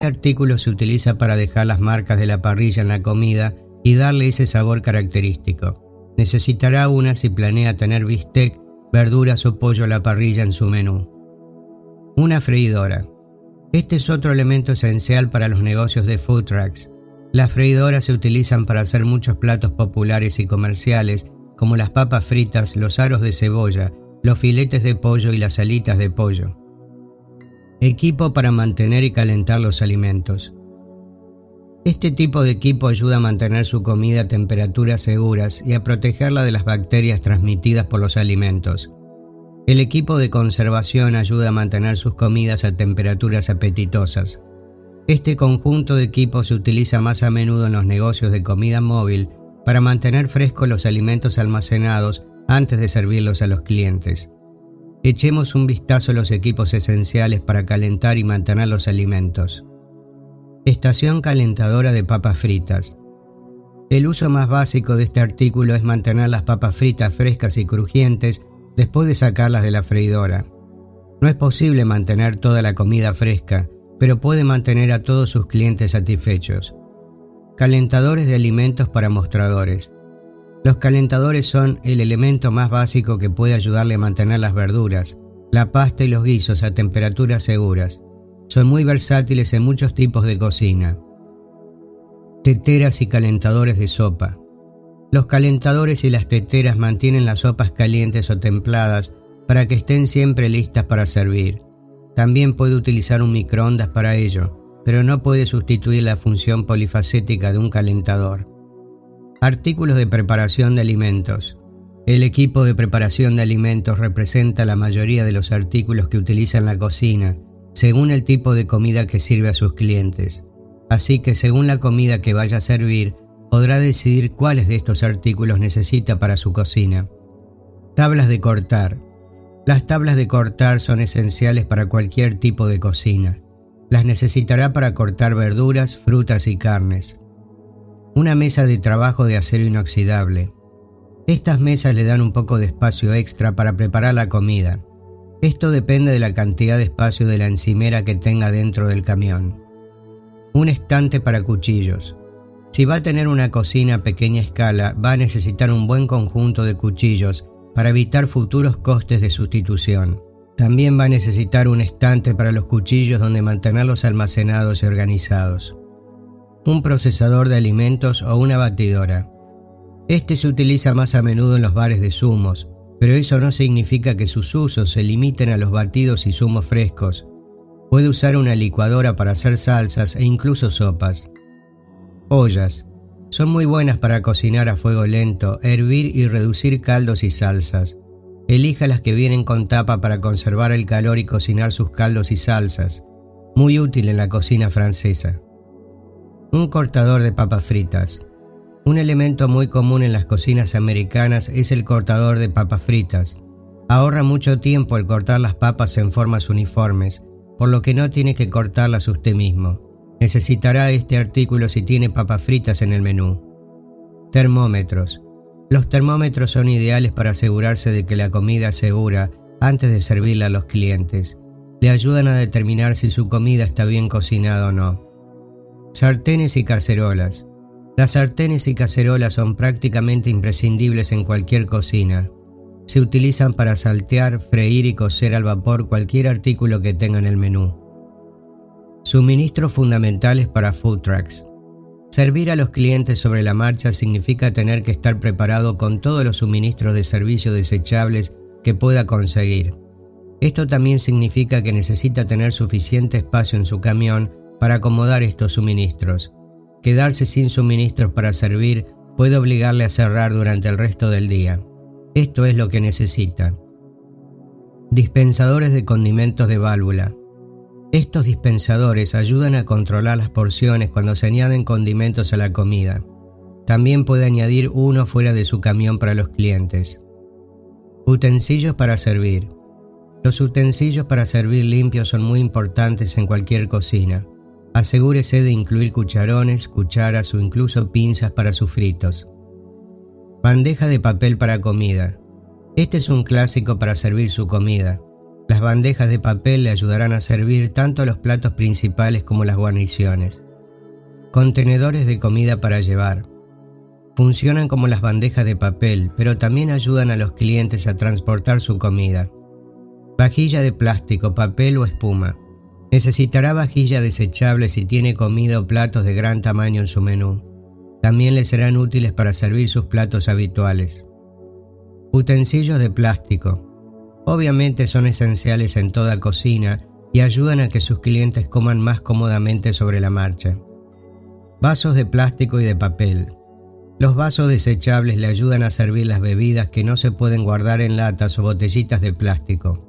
Artículo se utiliza para dejar las marcas de la parrilla en la comida y darle ese sabor característico. Necesitará una si planea tener bistec, verduras o pollo a la parrilla en su menú. Una freidora. Este es otro elemento esencial para los negocios de food trucks. Las freidoras se utilizan para hacer muchos platos populares y comerciales, como las papas fritas, los aros de cebolla, los filetes de pollo y las alitas de pollo. Equipo para mantener y calentar los alimentos. Este tipo de equipo ayuda a mantener su comida a temperaturas seguras y a protegerla de las bacterias transmitidas por los alimentos. El equipo de conservación ayuda a mantener sus comidas a temperaturas apetitosas. Este conjunto de equipos se utiliza más a menudo en los negocios de comida móvil para mantener frescos los alimentos almacenados antes de servirlos a los clientes. Echemos un vistazo a los equipos esenciales para calentar y mantener los alimentos. Estación calentadora de papas fritas. El uso más básico de este artículo es mantener las papas fritas frescas y crujientes después de sacarlas de la freidora. No es posible mantener toda la comida fresca, pero puede mantener a todos sus clientes satisfechos. Calentadores de alimentos para mostradores. Los calentadores son el elemento más básico que puede ayudarle a mantener las verduras, la pasta y los guisos a temperaturas seguras. Son muy versátiles en muchos tipos de cocina. Teteras y calentadores de sopa. Los calentadores y las teteras mantienen las sopas calientes o templadas para que estén siempre listas para servir. También puede utilizar un microondas para ello. pero no puede sustituir la función polifacética de un calentador. Artículos de preparación de alimentos. El equipo de preparación de alimentos representa la mayoría de los artículos que utiliza en la cocina, según el tipo de comida que sirve a sus clientes. Así que según la comida que vaya a servir, podrá decidir cuáles de estos artículos necesita para su cocina. Tablas de cortar. Las tablas de cortar son esenciales para cualquier tipo de cocina. Las necesitará para cortar verduras, frutas y carnes. Una mesa de trabajo de acero inoxidable. Estas mesas le dan un poco de espacio extra para preparar la comida. Esto depende de la cantidad de espacio de la encimera que tenga dentro del camión. Un estante para cuchillos. Si va a tener una cocina a pequeña escala, va a necesitar un buen conjunto de cuchillos para evitar futuros costes de sustitución. También va a necesitar un estante para los cuchillos donde mantenerlos almacenados y organizados. Un procesador de alimentos o una batidora. Este se utiliza más a menudo en los bares de zumos, pero eso no significa que sus usos se limiten a los batidos y zumos frescos. Puede usar una licuadora para hacer salsas e incluso sopas. Ollas. Son muy buenas para cocinar a fuego lento, hervir y reducir caldos y salsas. Elija las que vienen con tapa para conservar el calor y cocinar sus caldos y salsas. Muy útil en la cocina francesa. Un cortador de papas fritas. Un elemento muy común en las cocinas americanas es el cortador de papas fritas. Ahorra mucho tiempo al cortar las papas en formas uniformes, por lo que no tiene que cortarlas usted mismo. Necesitará este artículo si tiene papas fritas en el menú. Termómetros. Los termómetros son ideales para asegurarse de que la comida es segura antes de servirla a los clientes. Le ayudan a determinar si su comida está bien cocinada o no. Sartenes y cacerolas. Las sartenes y cacerolas son prácticamente imprescindibles en cualquier cocina. Se utilizan para saltear, freír y cocer al vapor cualquier artículo que tenga en el menú. Suministros fundamentales para food trucks. Servir a los clientes sobre la marcha significa tener que estar preparado con todos los suministros de servicio desechables que pueda conseguir. Esto también significa que necesita tener suficiente espacio en su camión para acomodar estos suministros. Quedarse sin suministros para servir puede obligarle a cerrar durante el resto del día. Esto es lo que necesita. Dispensadores de condimentos de válvula. Estos dispensadores ayudan a controlar las porciones cuando se añaden condimentos a la comida. También puede añadir uno fuera de su camión para los clientes. Utensilios para servir. Los utensilios para servir limpios son muy importantes en cualquier cocina. Asegúrese de incluir cucharones, cucharas o incluso pinzas para sus fritos. Bandeja de papel para comida. Este es un clásico para servir su comida. Las bandejas de papel le ayudarán a servir tanto los platos principales como las guarniciones. Contenedores de comida para llevar. Funcionan como las bandejas de papel, pero también ayudan a los clientes a transportar su comida. Vajilla de plástico, papel o espuma. Necesitará vajilla desechable si tiene comida o platos de gran tamaño en su menú. También le serán útiles para servir sus platos habituales. Utensilios de plástico. Obviamente son esenciales en toda cocina y ayudan a que sus clientes coman más cómodamente sobre la marcha. Vasos de plástico y de papel. Los vasos desechables le ayudan a servir las bebidas que no se pueden guardar en latas o botellitas de plástico.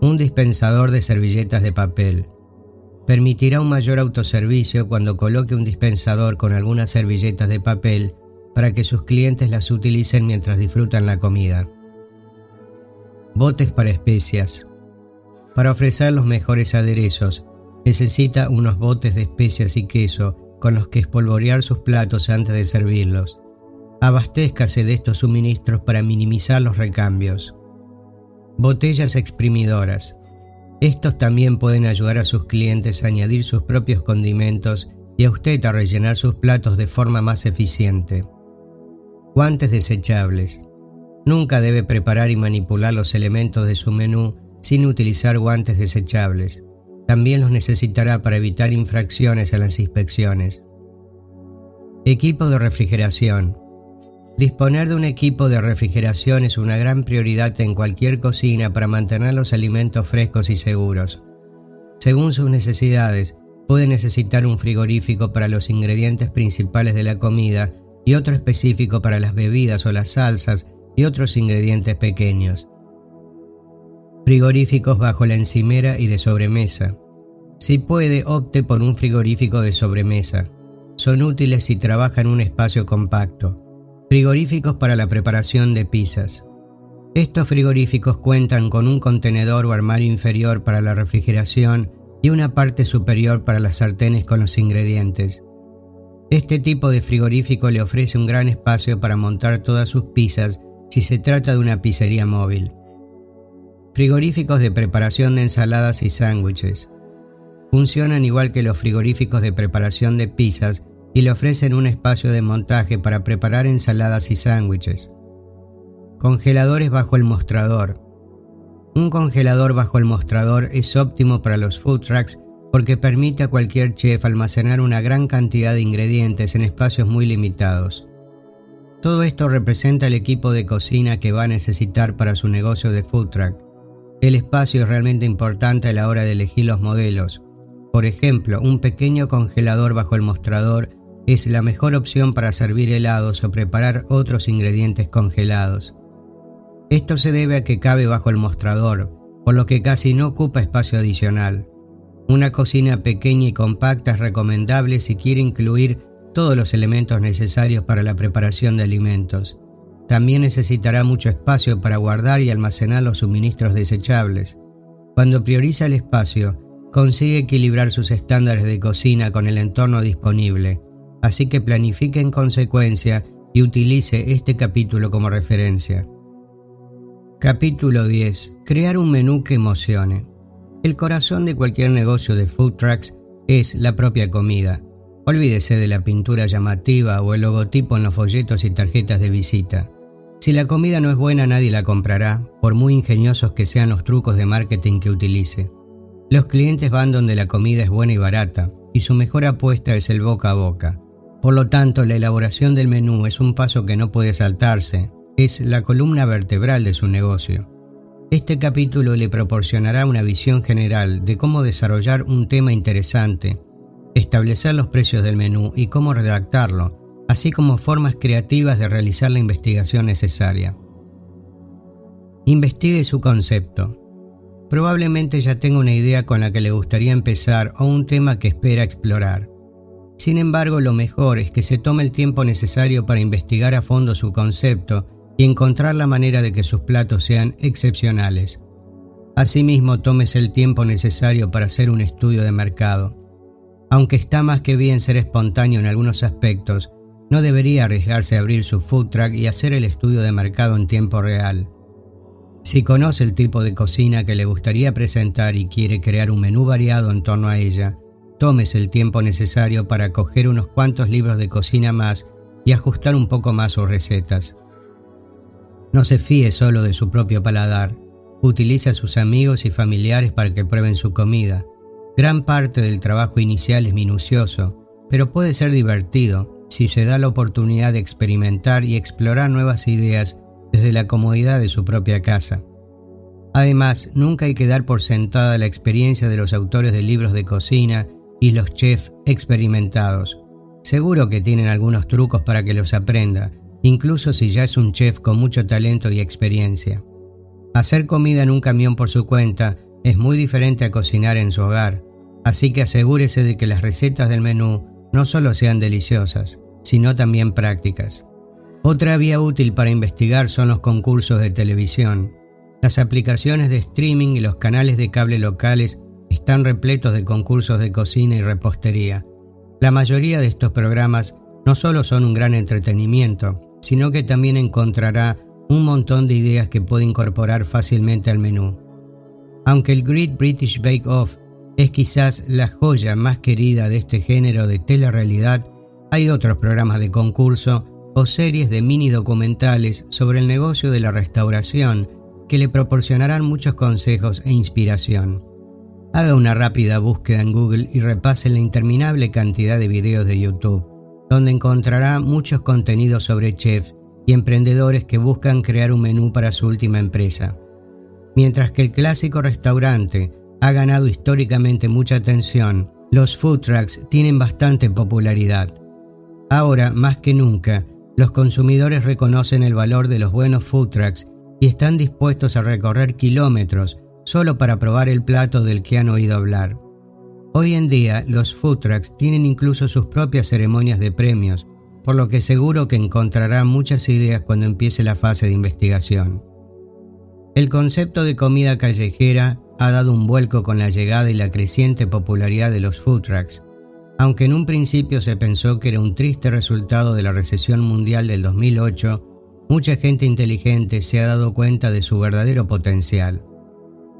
Un dispensador de servilletas de papel. Permitirá un mayor autoservicio cuando coloque un dispensador con algunas servilletas de papel para que sus clientes las utilicen mientras disfrutan la comida. Botes para especias. Para ofrecer los mejores aderezos, necesita unos botes de especias y queso con los que espolvorear sus platos antes de servirlos. Abastézcase de estos suministros para minimizar los recambios. Botellas exprimidoras. Estos también pueden ayudar a sus clientes a añadir sus propios condimentos y a usted a rellenar sus platos de forma más eficiente. Guantes desechables. Nunca debe preparar y manipular los elementos de su menú sin utilizar guantes desechables. También los necesitará para evitar infracciones a las inspecciones. Equipo de refrigeración. Disponer de un equipo de refrigeración es una gran prioridad en cualquier cocina para mantener los alimentos frescos y seguros. Según sus necesidades, puede necesitar un frigorífico para los ingredientes principales de la comida y otro específico para las bebidas o las salsas y otros ingredientes pequeños. Frigoríficos bajo la encimera y de sobremesa. Si puede, opte por un frigorífico de sobremesa. Son útiles si trabaja en un espacio compacto. Frigoríficos para la preparación de pizzas. Estos frigoríficos cuentan con un contenedor o armario inferior para la refrigeración y una parte superior para las sartenes con los ingredientes. Este tipo de frigorífico le ofrece un gran espacio para montar todas sus pizzas si se trata de una pizzería móvil. Frigoríficos de preparación de ensaladas y sándwiches. Funcionan igual que los frigoríficos de preparación de pizzas y le ofrecen un espacio de montaje para preparar ensaladas y sándwiches. Congeladores bajo el mostrador. Un congelador bajo el mostrador es óptimo para los food trucks porque permite a cualquier chef almacenar una gran cantidad de ingredientes en espacios muy limitados. Todo esto representa el equipo de cocina que va a necesitar para su negocio de food truck. El espacio es realmente importante a la hora de elegir los modelos. Por ejemplo, un pequeño congelador bajo el mostrador es la mejor opción para servir helados o preparar otros ingredientes congelados. Esto se debe a que cabe bajo el mostrador, por lo que casi no ocupa espacio adicional. Una cocina pequeña y compacta es recomendable si quiere incluir todos los elementos necesarios para la preparación de alimentos. También necesitará mucho espacio para guardar y almacenar los suministros desechables. Cuando prioriza el espacio, consigue equilibrar sus estándares de cocina con el entorno disponible, así que planifique en consecuencia y utilice este capítulo como referencia. Capítulo 10. Crear un menú que emocione. El corazón de cualquier negocio de food trucks es la propia comida. Olvídese de la pintura llamativa o el logotipo en los folletos y tarjetas de visita. Si la comida no es buena nadie la comprará, por muy ingeniosos que sean los trucos de marketing que utilice. Los clientes van donde la comida es buena y barata, y su mejor apuesta es el boca a boca. Por lo tanto, la elaboración del menú es un paso que no puede saltarse, es la columna vertebral de su negocio. Este capítulo le proporcionará una visión general de cómo desarrollar un tema interesante, establecer los precios del menú y cómo redactarlo, así como formas creativas de realizar la investigación necesaria. Investigue su concepto. Probablemente ya tenga una idea con la que le gustaría empezar o un tema que espera explorar. Sin embargo, lo mejor es que se tome el tiempo necesario para investigar a fondo su concepto y encontrar la manera de que sus platos sean excepcionales. Asimismo, tómese el tiempo necesario para hacer un estudio de mercado. Aunque está más que bien ser espontáneo en algunos aspectos, no debería arriesgarse a abrir su food truck y hacer el estudio de mercado en tiempo real. Si conoce el tipo de cocina que le gustaría presentar y quiere crear un menú variado en torno a ella, tómese el tiempo necesario para coger unos cuantos libros de cocina más y ajustar un poco más sus recetas. No se fíe solo de su propio paladar. Utilice a sus amigos y familiares para que prueben su comida. Gran parte del trabajo inicial es minucioso, pero puede ser divertido si se da la oportunidad de experimentar y explorar nuevas ideas desde la comodidad de su propia casa. Además, nunca hay que dar por sentada la experiencia de los autores de libros de cocina y los chefs experimentados. Seguro que tienen algunos trucos para que los aprenda, incluso si ya es un chef con mucho talento y experiencia. Hacer comida en un camión por su cuenta es muy diferente a cocinar en su hogar, así que asegúrese de que las recetas del menú no solo sean deliciosas, sino también prácticas. Otra vía útil para investigar son los concursos de televisión. Las aplicaciones de streaming y los canales de cable locales están repletos de concursos de cocina y repostería. La mayoría de estos programas no solo son un gran entretenimiento, sino que también encontrará un montón de ideas que puede incorporar fácilmente al menú. Aunque el Great British Bake Off es quizás la joya más querida de este género de telerrealidad, hay otros programas de concurso o series de mini documentales sobre el negocio de la restauración que le proporcionarán muchos consejos e inspiración. Haga una rápida búsqueda en Google y repase la interminable cantidad de videos de YouTube donde encontrará muchos contenidos sobre chefs y emprendedores que buscan crear un menú para su última empresa. Mientras que el clásico restaurante ha ganado históricamente mucha atención, Los food trucks tienen bastante popularidad. Ahora, más que nunca, los consumidores reconocen el valor de los buenos food trucks y están dispuestos a recorrer kilómetros solo para probar el plato del que han oído hablar. Hoy en día, los food trucks tienen incluso sus propias ceremonias de premios, por lo que seguro que encontrará muchas ideas cuando empiece la fase de investigación. El concepto de comida callejera ha dado un vuelco con la llegada y la creciente popularidad de los food trucks, aunque en un principio se pensó que era un triste resultado de la recesión mundial del 2008, mucha gente inteligente se ha dado cuenta de su verdadero potencial.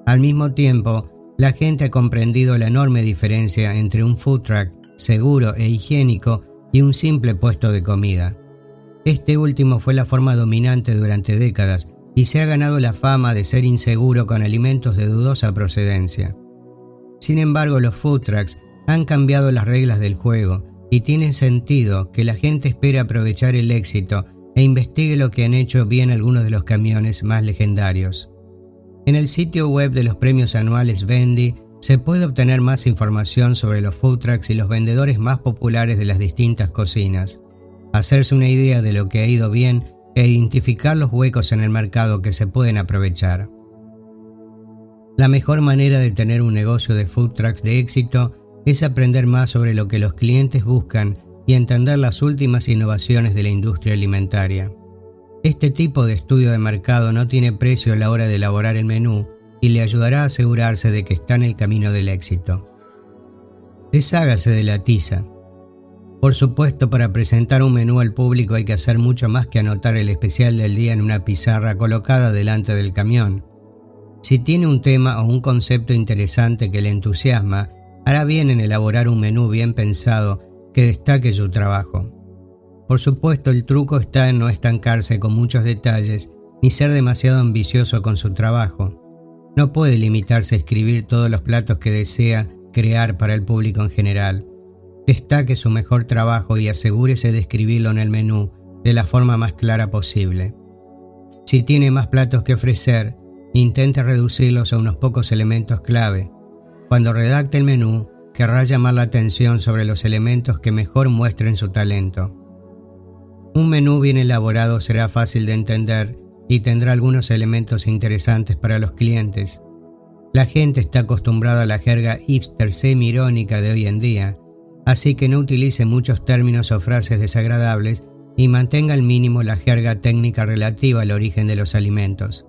Al mismo tiempo, la gente ha comprendido la enorme diferencia entre un food truck seguro e higiénico y un simple puesto de comida. Este último fue la forma dominante durante décadas y se ha ganado la fama de ser inseguro con alimentos de dudosa procedencia. Sin embargo, los food trucks han cambiado las reglas del juego y tiene sentido que la gente espere aprovechar el éxito e investigue lo que han hecho bien algunos de los camiones más legendarios. En el sitio web de los premios anuales Vendy se puede obtener más información sobre los food trucks y los vendedores más populares de las distintas cocinas, hacerse una idea de lo que ha ido bien e identificar los huecos en el mercado que se pueden aprovechar. La mejor manera de tener un negocio de food trucks de éxito es aprender más sobre lo que los clientes buscan y entender las últimas innovaciones de la industria alimentaria. Este tipo de estudio de mercado no tiene precio a la hora de elaborar el menú y le ayudará a asegurarse de que está en el camino del éxito. Deshágase de la tiza. Por supuesto, para presentar un menú al público hay que hacer mucho más que anotar el especial del día en una pizarra colocada delante del camión. Si tiene un tema o un concepto interesante que le entusiasma, hará bien en elaborar un menú bien pensado que destaque su trabajo. Por supuesto, el truco está en no estancarse con muchos detalles ni ser demasiado ambicioso con su trabajo. No puede limitarse a escribir todos los platos que desea crear para el público en general. Destaque su mejor trabajo y asegúrese de escribirlo en el menú de la forma más clara posible. Si tiene más platos que ofrecer, intente reducirlos a unos pocos elementos clave. Cuando redacte el menú, querrá llamar la atención sobre los elementos que mejor muestren su talento. Un menú bien elaborado será fácil de entender y tendrá algunos elementos interesantes para los clientes. La gente está acostumbrada a la jerga hipster semi-irónica de hoy en día, así que no utilice muchos términos o frases desagradables y mantenga al mínimo la jerga técnica relativa al origen de los alimentos.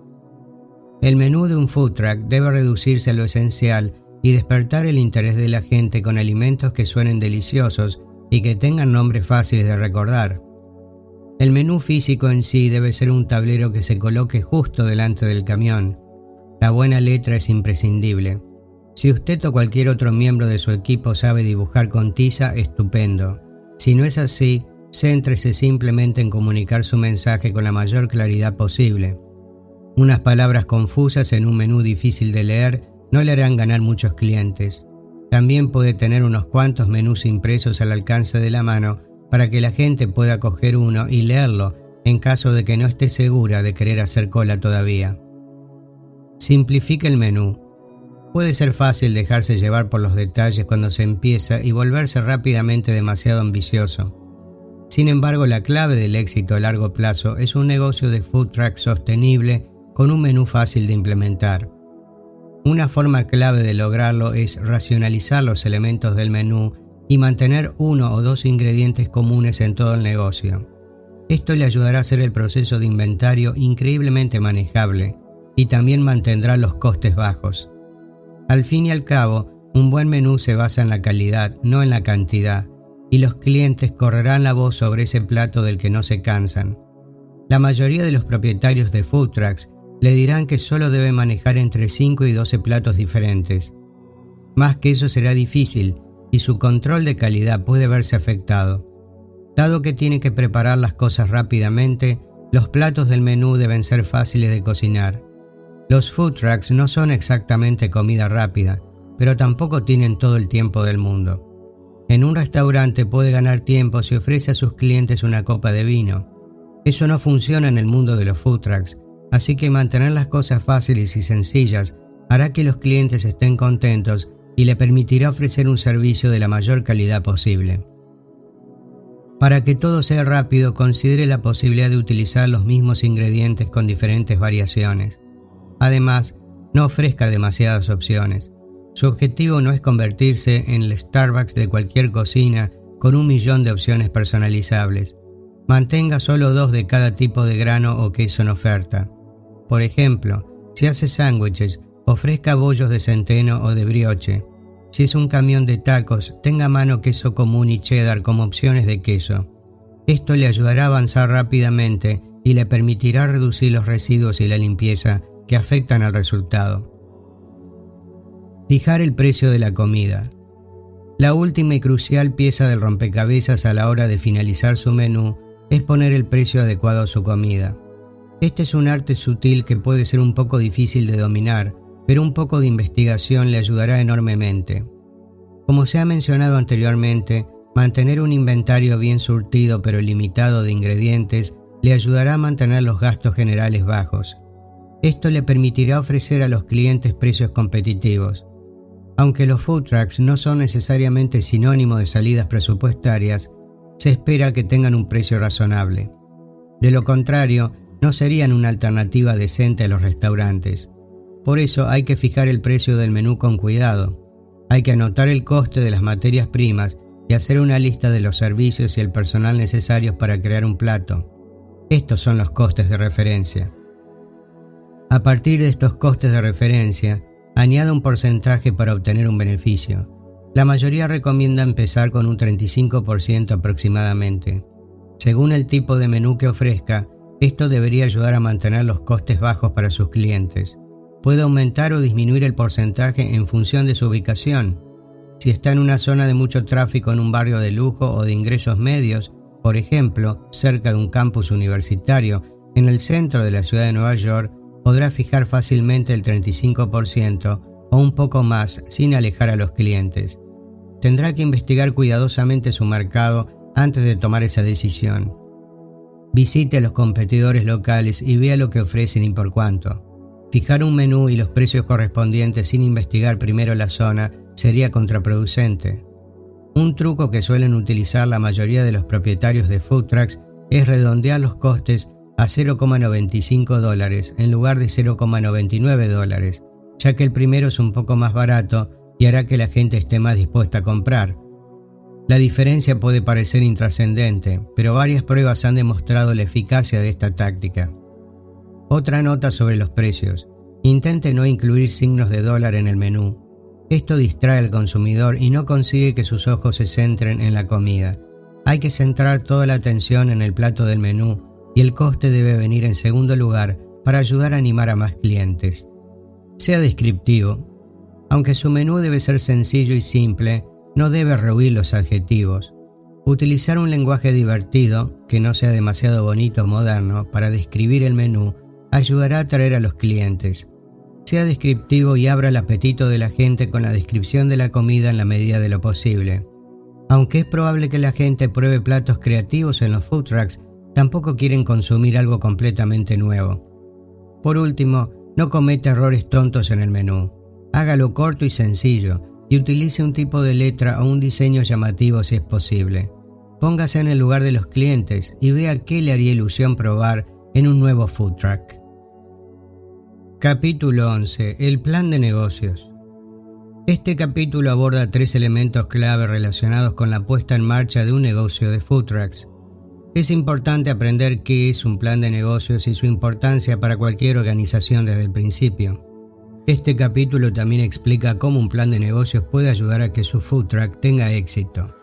El menú de un food truck debe reducirse a lo esencial y despertar el interés de la gente con alimentos que suenen deliciosos y que tengan nombres fáciles de recordar. El menú físico en sí debe ser un tablero que se coloque justo delante del camión. La buena letra es imprescindible. Si usted o cualquier otro miembro de su equipo sabe dibujar con tiza, estupendo. Si no es así, céntrese simplemente en comunicar su mensaje con la mayor claridad posible. Unas palabras confusas en un menú difícil de leer no le harán ganar muchos clientes. También puede tener unos cuantos menús impresos al alcance de la mano para que la gente pueda coger uno y leerlo en caso de que no esté segura de querer hacer cola todavía. Simplifique el menú. Puede ser fácil dejarse llevar por los detalles cuando se empieza y volverse rápidamente demasiado ambicioso. Sin embargo, la clave del éxito a largo plazo es un negocio de food truck sostenible con un menú fácil de implementar. Una forma clave de lograrlo es racionalizar los elementos del menú y mantener uno o dos ingredientes comunes en todo el negocio. Esto le ayudará a hacer el proceso de inventario increíblemente manejable y también mantendrá los costes bajos. Al fin y al cabo, un buen menú se basa en la calidad, no en la cantidad, y los clientes correrán la voz sobre ese plato del que no se cansan. La mayoría de los propietarios de food trucks le dirán que solo debe manejar entre 5 y 12 platos diferentes. Más que eso será difícil y su control de calidad puede verse afectado. Dado que tiene que preparar las cosas rápidamente, los platos del menú deben ser fáciles de cocinar. Los food trucks no son exactamente comida rápida, pero tampoco tienen todo el tiempo del mundo. En un restaurante puede ganar tiempo si ofrece a sus clientes una copa de vino. Eso no funciona en el mundo de los food trucks, así que mantener las cosas fáciles y sencillas hará que los clientes estén contentos y le permitirá ofrecer un servicio de la mayor calidad posible. Para que todo sea rápido, considere la posibilidad de utilizar los mismos ingredientes con diferentes variaciones. Además, no ofrezca demasiadas opciones. Su objetivo no es convertirse en el Starbucks de cualquier cocina con un millón de opciones personalizables. Mantenga solo dos de cada tipo de grano o queso en oferta. Por ejemplo, si hace sándwiches, ofrezca bollos de centeno o de brioche. Si es un camión de tacos, tenga a mano queso común y cheddar como opciones de queso. Esto le ayudará a avanzar rápidamente y le permitirá reducir los residuos y la limpieza que afectan al resultado. Fijar el precio de la comida. La última y crucial pieza del rompecabezas a la hora de finalizar su menú es poner el precio adecuado a su comida. Este es un arte sutil que puede ser un poco difícil de dominar, pero un poco de investigación le ayudará enormemente. Como se ha mencionado anteriormente, mantener un inventario bien surtido pero limitado de ingredientes le ayudará a mantener los gastos generales bajos. Esto le permitirá ofrecer a los clientes precios competitivos. Aunque los food trucks no son necesariamente sinónimo de salidas presupuestarias, se espera que tengan un precio razonable. De lo contrario, no serían una alternativa decente a los restaurantes. Por eso hay que fijar el precio del menú con cuidado. Hay que anotar el coste de las materias primas y hacer una lista de los servicios y el personal necesarios para crear un plato. Estos son los costes de referencia. A partir de estos costes de referencia, añada un porcentaje para obtener un beneficio. La mayoría recomienda empezar con un 35% aproximadamente. Según el tipo de menú que ofrezca, esto debería ayudar a mantener los costes bajos para sus clientes puede aumentar o disminuir el porcentaje en función de su ubicación. Si está en una zona de mucho tráfico en un barrio de lujo o de ingresos medios, por ejemplo, cerca de un campus universitario en el centro de la ciudad de Nueva York, podrá fijar fácilmente el 35% o un poco más sin alejar a los clientes. Tendrá que investigar cuidadosamente su mercado antes de tomar esa decisión. Visite a los competidores locales y vea lo que ofrecen y por cuánto. Fijar un menú y los precios correspondientes sin investigar primero la zona sería contraproducente. Un truco que suelen utilizar la mayoría de los propietarios de food trucks es redondear los costes a 0,95 dólares en lugar de 0,99 dólares, ya que el primero es un poco más barato y hará que la gente esté más dispuesta a comprar. La diferencia puede parecer intrascendente, pero varias pruebas han demostrado la eficacia de esta táctica. Otra nota sobre los precios. Intente no incluir signos de dólar en el menú. Esto distrae al consumidor y no consigue que sus ojos se centren en la comida. Hay que centrar toda la atención en el plato del menú y el coste debe venir en segundo lugar para ayudar a animar a más clientes. Sea descriptivo. Aunque su menú debe ser sencillo y simple, no debe rehuir los adjetivos. Utilizar un lenguaje divertido, que no sea demasiado bonito o moderno, para describir el menú ayudará a atraer a los clientes. Sea descriptivo y abra el apetito de la gente con la descripción de la comida en la medida de lo posible. Aunque es probable que la gente pruebe platos creativos en los food trucks, tampoco quieren consumir algo completamente nuevo. Por último, no cometa errores tontos en el menú. Hágalo corto y sencillo y utilice un tipo de letra o un diseño llamativo si es posible. Póngase en el lugar de los clientes y vea qué le haría ilusión probar en un nuevo food truck. Capítulo 11. El plan de negocios. Este capítulo aborda tres elementos clave relacionados con la puesta en marcha de un negocio de food trucks. Es importante aprender qué es un plan de negocios y su importancia para cualquier organización desde el principio. Este capítulo también explica cómo un plan de negocios puede ayudar a que su food truck tenga éxito.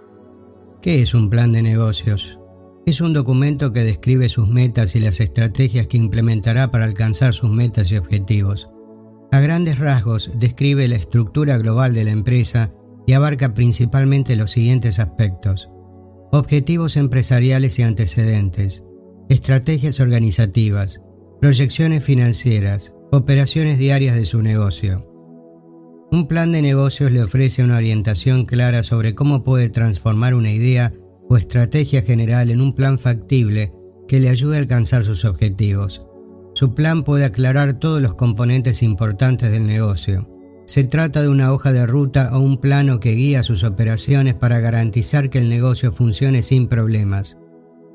¿Qué es un plan de negocios? Es un documento que describe sus metas y las estrategias que implementará para alcanzar sus metas y objetivos. A grandes rasgos, describe la estructura global de la empresa y abarca principalmente los siguientes aspectos. Objetivos empresariales y antecedentes, estrategias organizativas, proyecciones financieras, operaciones diarias de su negocio. Un plan de negocios le ofrece una orientación clara sobre cómo puede transformar una idea o estrategia general en un plan factible que le ayude a alcanzar sus objetivos. Su plan puede aclarar todos los componentes importantes del negocio. Se trata de una hoja de ruta o un plano que guía sus operaciones para garantizar que el negocio funcione sin problemas.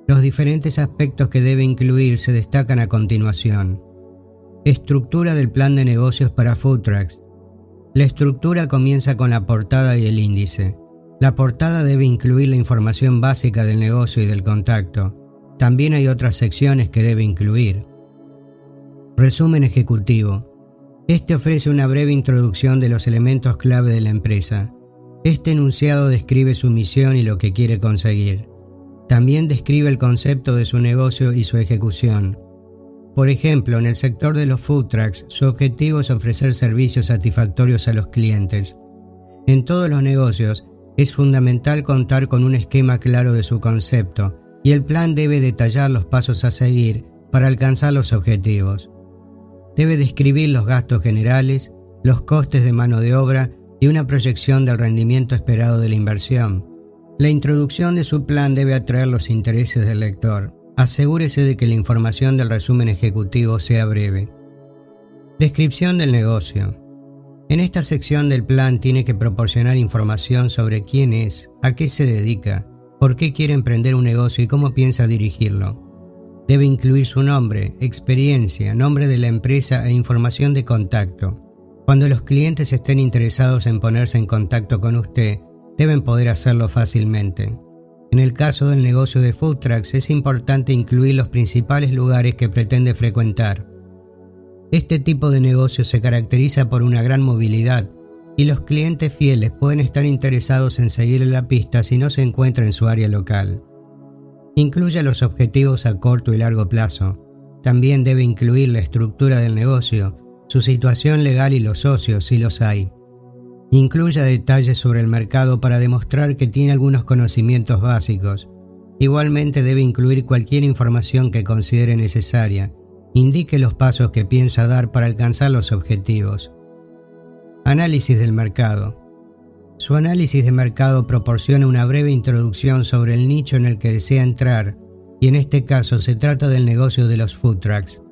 Los diferentes aspectos que debe incluir se destacan a continuación. Estructura del plan de negocios para Food Trucks. La estructura comienza con la portada y el índice. La portada debe incluir la información básica del negocio y del contacto. También hay otras secciones que debe incluir. Resumen ejecutivo. Este ofrece una breve introducción de los elementos clave de la empresa. Este enunciado describe su misión y lo que quiere conseguir. También describe el concepto de su negocio y su ejecución. Por ejemplo, en el sector de los food trucks, su objetivo es ofrecer servicios satisfactorios a los clientes. En todos los negocios, es fundamental contar con un esquema claro de su concepto y el plan debe detallar los pasos a seguir para alcanzar los objetivos. Debe describir los gastos generales, los costes de mano de obra y una proyección del rendimiento esperado de la inversión. La introducción de su plan debe atraer los intereses del lector. Asegúrese de que la información del resumen ejecutivo sea breve. Descripción del negocio. En esta sección del plan tiene que proporcionar información sobre quién es, a qué se dedica, por qué quiere emprender un negocio y cómo piensa dirigirlo. Debe incluir su nombre, experiencia, nombre de la empresa e información de contacto. Cuando los clientes estén interesados en ponerse en contacto con usted, deben poder hacerlo fácilmente. En el caso del negocio de food trucks es importante incluir los principales lugares que pretende frecuentar. Este tipo de negocio se caracteriza por una gran movilidad y los clientes fieles pueden estar interesados en seguir la pista si no se encuentra en su área local. Incluye los objetivos a corto y largo plazo. También debe incluir la estructura del negocio, su situación legal y los socios si los hay. Incluya detalles sobre el mercado para demostrar que tiene algunos conocimientos básicos. Igualmente debe incluir cualquier información que considere necesaria. Indique los pasos que piensa dar para alcanzar los objetivos. Análisis del mercado. Su análisis de mercado proporciona una breve introducción sobre el nicho en el que desea entrar, y en este caso se trata del negocio de los food trucks.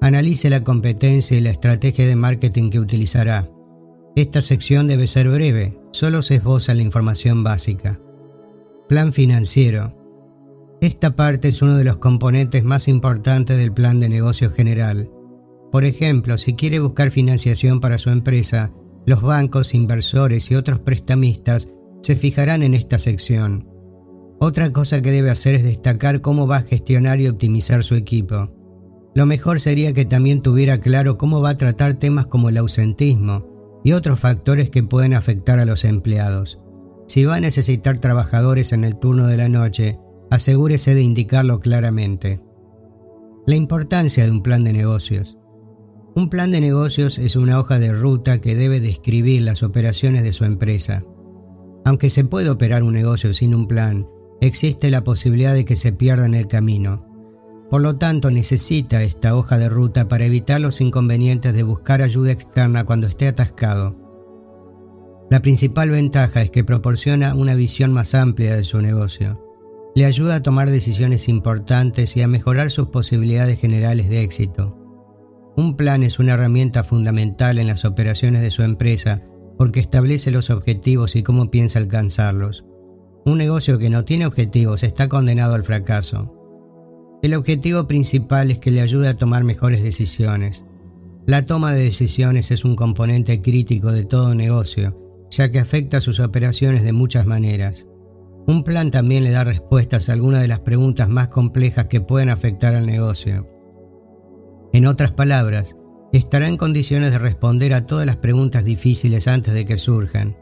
Analice la competencia y la estrategia de marketing que utilizará. Esta sección debe ser breve, solo se esboza la información básica. Plan financiero. Esta parte es uno de los componentes más importantes del plan de negocio general. Por ejemplo, si quiere buscar financiación para su empresa, los bancos, inversores y otros prestamistas se fijarán en esta sección. Otra cosa que debe hacer es destacar cómo va a gestionar y optimizar su equipo. Lo mejor sería que también tuviera claro cómo va a tratar temas como el ausentismo, y otros factores que pueden afectar a los empleados. Si va a necesitar trabajadores en el turno de la noche, asegúrese de indicarlo claramente. La importancia de un plan de negocios. Un plan de negocios es una hoja de ruta que debe describir las operaciones de su empresa. Aunque se puede operar un negocio sin un plan, existe la posibilidad de que se pierda en el camino. Por lo tanto, necesita esta hoja de ruta para evitar los inconvenientes de buscar ayuda externa cuando esté atascado. La principal ventaja es que proporciona una visión más amplia de su negocio. Le ayuda a tomar decisiones importantes y a mejorar sus posibilidades generales de éxito. Un plan es una herramienta fundamental en las operaciones de su empresa porque establece los objetivos y cómo piensa alcanzarlos. Un negocio que no tiene objetivos está condenado al fracaso. El objetivo principal es que le ayude a tomar mejores decisiones. La toma de decisiones es un componente crítico de todo negocio, ya que afecta sus operaciones de muchas maneras. Un plan también le da respuestas a algunas de las preguntas más complejas que pueden afectar al negocio. En otras palabras, estará en condiciones de responder a todas las preguntas difíciles antes de que surjan.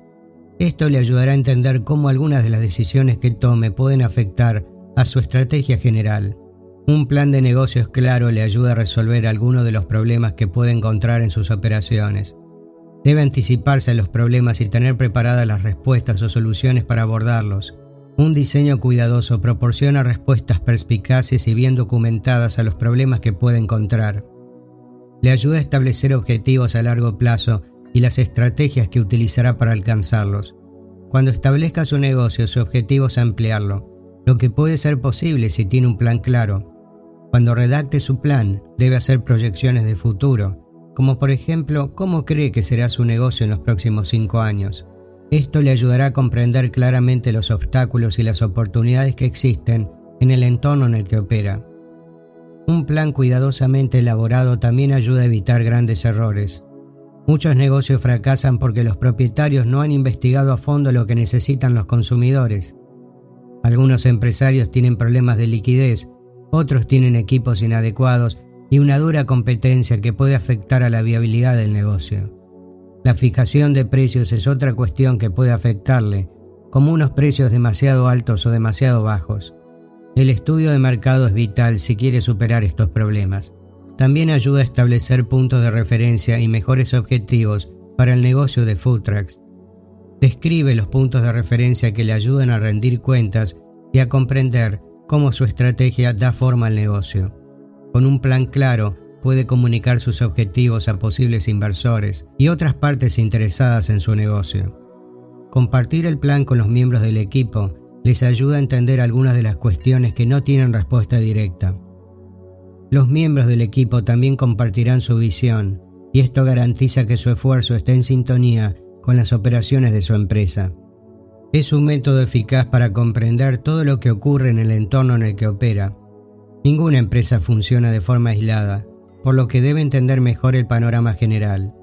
Esto le ayudará a entender cómo algunas de las decisiones que tome pueden afectar a su estrategia general. Un plan de negocios claro le ayuda a resolver algunos de los problemas que puede encontrar en sus operaciones. Debe anticiparse a los problemas y tener preparadas las respuestas o soluciones para abordarlos. Un diseño cuidadoso proporciona respuestas perspicaces y bien documentadas a los problemas que puede encontrar. Le ayuda a establecer objetivos a largo plazo y las estrategias que utilizará para alcanzarlos. Cuando establezca su negocio, su objetivo es ampliarlo, lo que puede ser posible si tiene un plan claro. Cuando redacte su plan, debe hacer proyecciones de futuro. como por ejemplo cómo cree que será su negocio en los próximos cinco años. Esto le ayudará a comprender claramente los obstáculos y las oportunidades que existen en el entorno en el que opera. Un plan cuidadosamente elaborado también ayuda a evitar grandes errores. Muchos negocios fracasan porque los propietarios no han investigado a fondo lo que necesitan los consumidores. Algunos empresarios tienen problemas de liquidez, otros tienen equipos inadecuados y una dura competencia que puede afectar a la viabilidad del negocio. La fijación de precios es otra cuestión que puede afectarle, como unos precios demasiado altos o demasiado bajos. El estudio de mercado es vital si quiere superar estos problemas. También ayuda a establecer puntos de referencia y mejores objetivos para el negocio de food trucks. Describe los puntos de referencia que le ayudan a rendir cuentas y a comprender cómo su estrategia da forma al negocio. Con un plan claro, puede comunicar sus objetivos a posibles inversores y otras partes interesadas en su negocio. Compartir el plan con los miembros del equipo les ayuda a entender algunas de las cuestiones que no tienen respuesta directa. Los miembros del equipo también compartirán su visión y esto garantiza que su esfuerzo esté en sintonía con las operaciones de su empresa. Es un método eficaz para comprender todo lo que ocurre en el entorno en el que opera Ninguna empresa funciona de forma aislada, por lo que debe entender mejor el panorama general.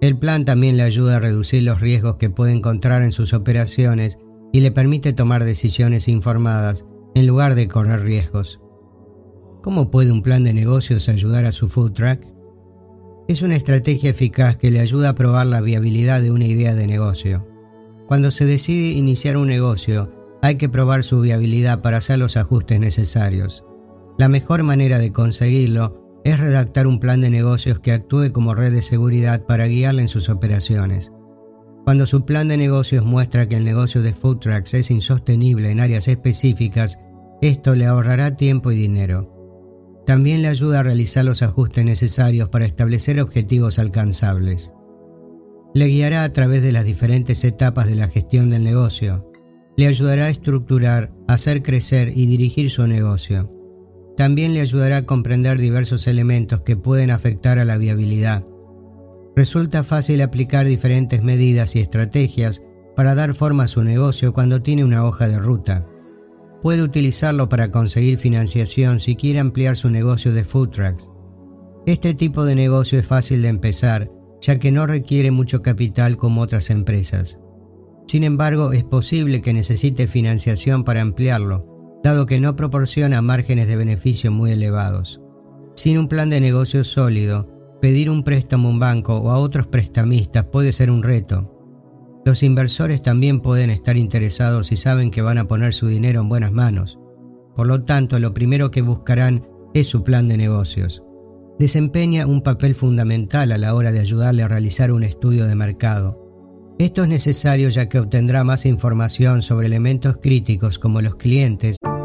El plan también le ayuda a reducir los riesgos que puede encontrar en sus operaciones y le permite tomar decisiones informadas en lugar de correr riesgos. ¿Cómo puede un plan de negocios ayudar a su food truck? Es una estrategia eficaz que le ayuda a probar la viabilidad de una idea de negocio. Cuando se decide iniciar un negocio, hay que probar su viabilidad para hacer los ajustes necesarios. La mejor manera de conseguirlo es redactar un plan de negocios que actúe como red de seguridad para guiarle en sus operaciones. Cuando su plan de negocios muestra que el negocio de food trucks es insostenible en áreas específicas, esto le ahorrará tiempo y dinero. También le ayuda a realizar los ajustes necesarios para establecer objetivos alcanzables. Le guiará a través de las diferentes etapas de la gestión del negocio. Le ayudará a estructurar, hacer crecer y dirigir su negocio. También le ayudará a comprender diversos elementos que pueden afectar a la viabilidad. Resulta fácil aplicar diferentes medidas y estrategias para dar forma a su negocio cuando tiene una hoja de ruta. Puede utilizarlo para conseguir financiación si quiere ampliar su negocio de food trucks. Este tipo de negocio es fácil de empezar, ya que no requiere mucho capital como otras empresas. Sin embargo, es posible que necesite financiación para ampliarlo, dado que no proporciona márgenes de beneficio muy elevados. Sin un plan de negocio sólido, pedir un préstamo a un banco o a otros prestamistas puede ser un reto. Los inversores también pueden estar interesados y saben que van a poner su dinero en buenas manos. Por lo tanto, lo primero que buscarán es su plan de negocios. Desempeña un papel fundamental a la hora de ayudarle a realizar un estudio de mercado. Esto es necesario ya que obtendrá más información sobre elementos críticos como los clientes,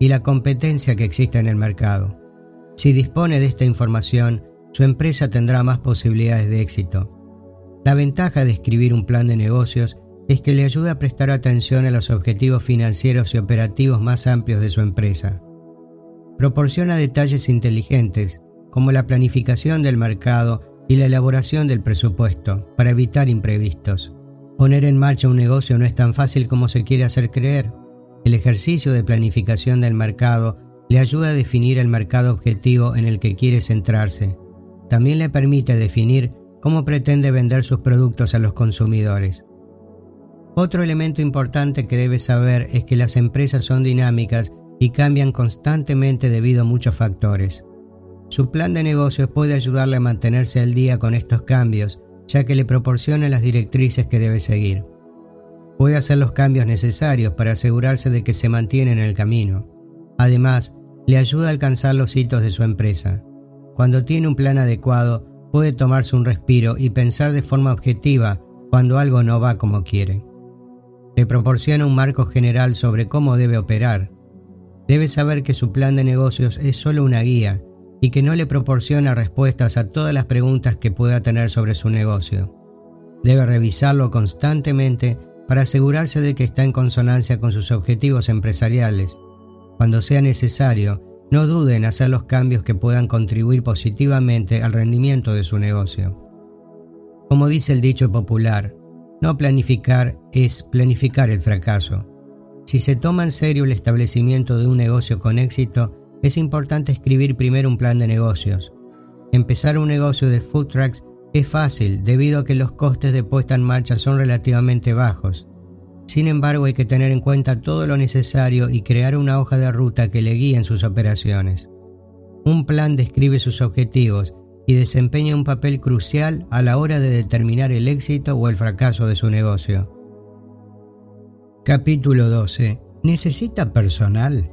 y la competencia que existe en el mercado. Si dispone de esta información, su empresa tendrá más posibilidades de éxito. La ventaja de escribir un plan de negocios es que le ayuda a prestar atención a los objetivos financieros y operativos más amplios de su empresa. Proporciona detalles inteligentes, como la planificación del mercado y la elaboración del presupuesto, para evitar imprevistos. Poner en marcha un negocio no es tan fácil como se quiere hacer creer. El ejercicio de planificación del mercado le ayuda a definir el mercado objetivo en el que quiere centrarse. También le permite definir cómo pretende vender sus productos a los consumidores. Otro elemento importante que debe saber es que las empresas son dinámicas y cambian constantemente debido a muchos factores. Su plan de negocios puede ayudarle a mantenerse al día con estos cambios, ya que le proporciona las directrices que debe seguir puede hacer los cambios necesarios para asegurarse de que se mantiene en el camino. Además, le ayuda a alcanzar los hitos de su empresa. Cuando tiene un plan adecuado, puede tomarse un respiro y pensar de forma objetiva cuando algo no va como quiere. Le proporciona un marco general sobre cómo debe operar. Debe saber que su plan de negocios es solo una guía y que no le proporciona respuestas a todas las preguntas que pueda tener sobre su negocio. Debe revisarlo constantemente para asegurarse de que está en consonancia con sus objetivos empresariales. Cuando sea necesario, no dude en hacer los cambios que puedan contribuir positivamente al rendimiento de su negocio. Como dice el dicho popular, no planificar es planificar el fracaso. Si se toma en serio el establecimiento de un negocio con éxito, es importante escribir primero un plan de negocios. Empezar un negocio de food trucks es fácil debido a que los costes de puesta en marcha son relativamente bajos. Sin embargo, hay que tener en cuenta todo lo necesario y crear una hoja de ruta que le guíe en sus operaciones. Un plan describe sus objetivos y desempeña un papel crucial a la hora de determinar el éxito o el fracaso de su negocio. Capítulo 12. ¿Necesita personal?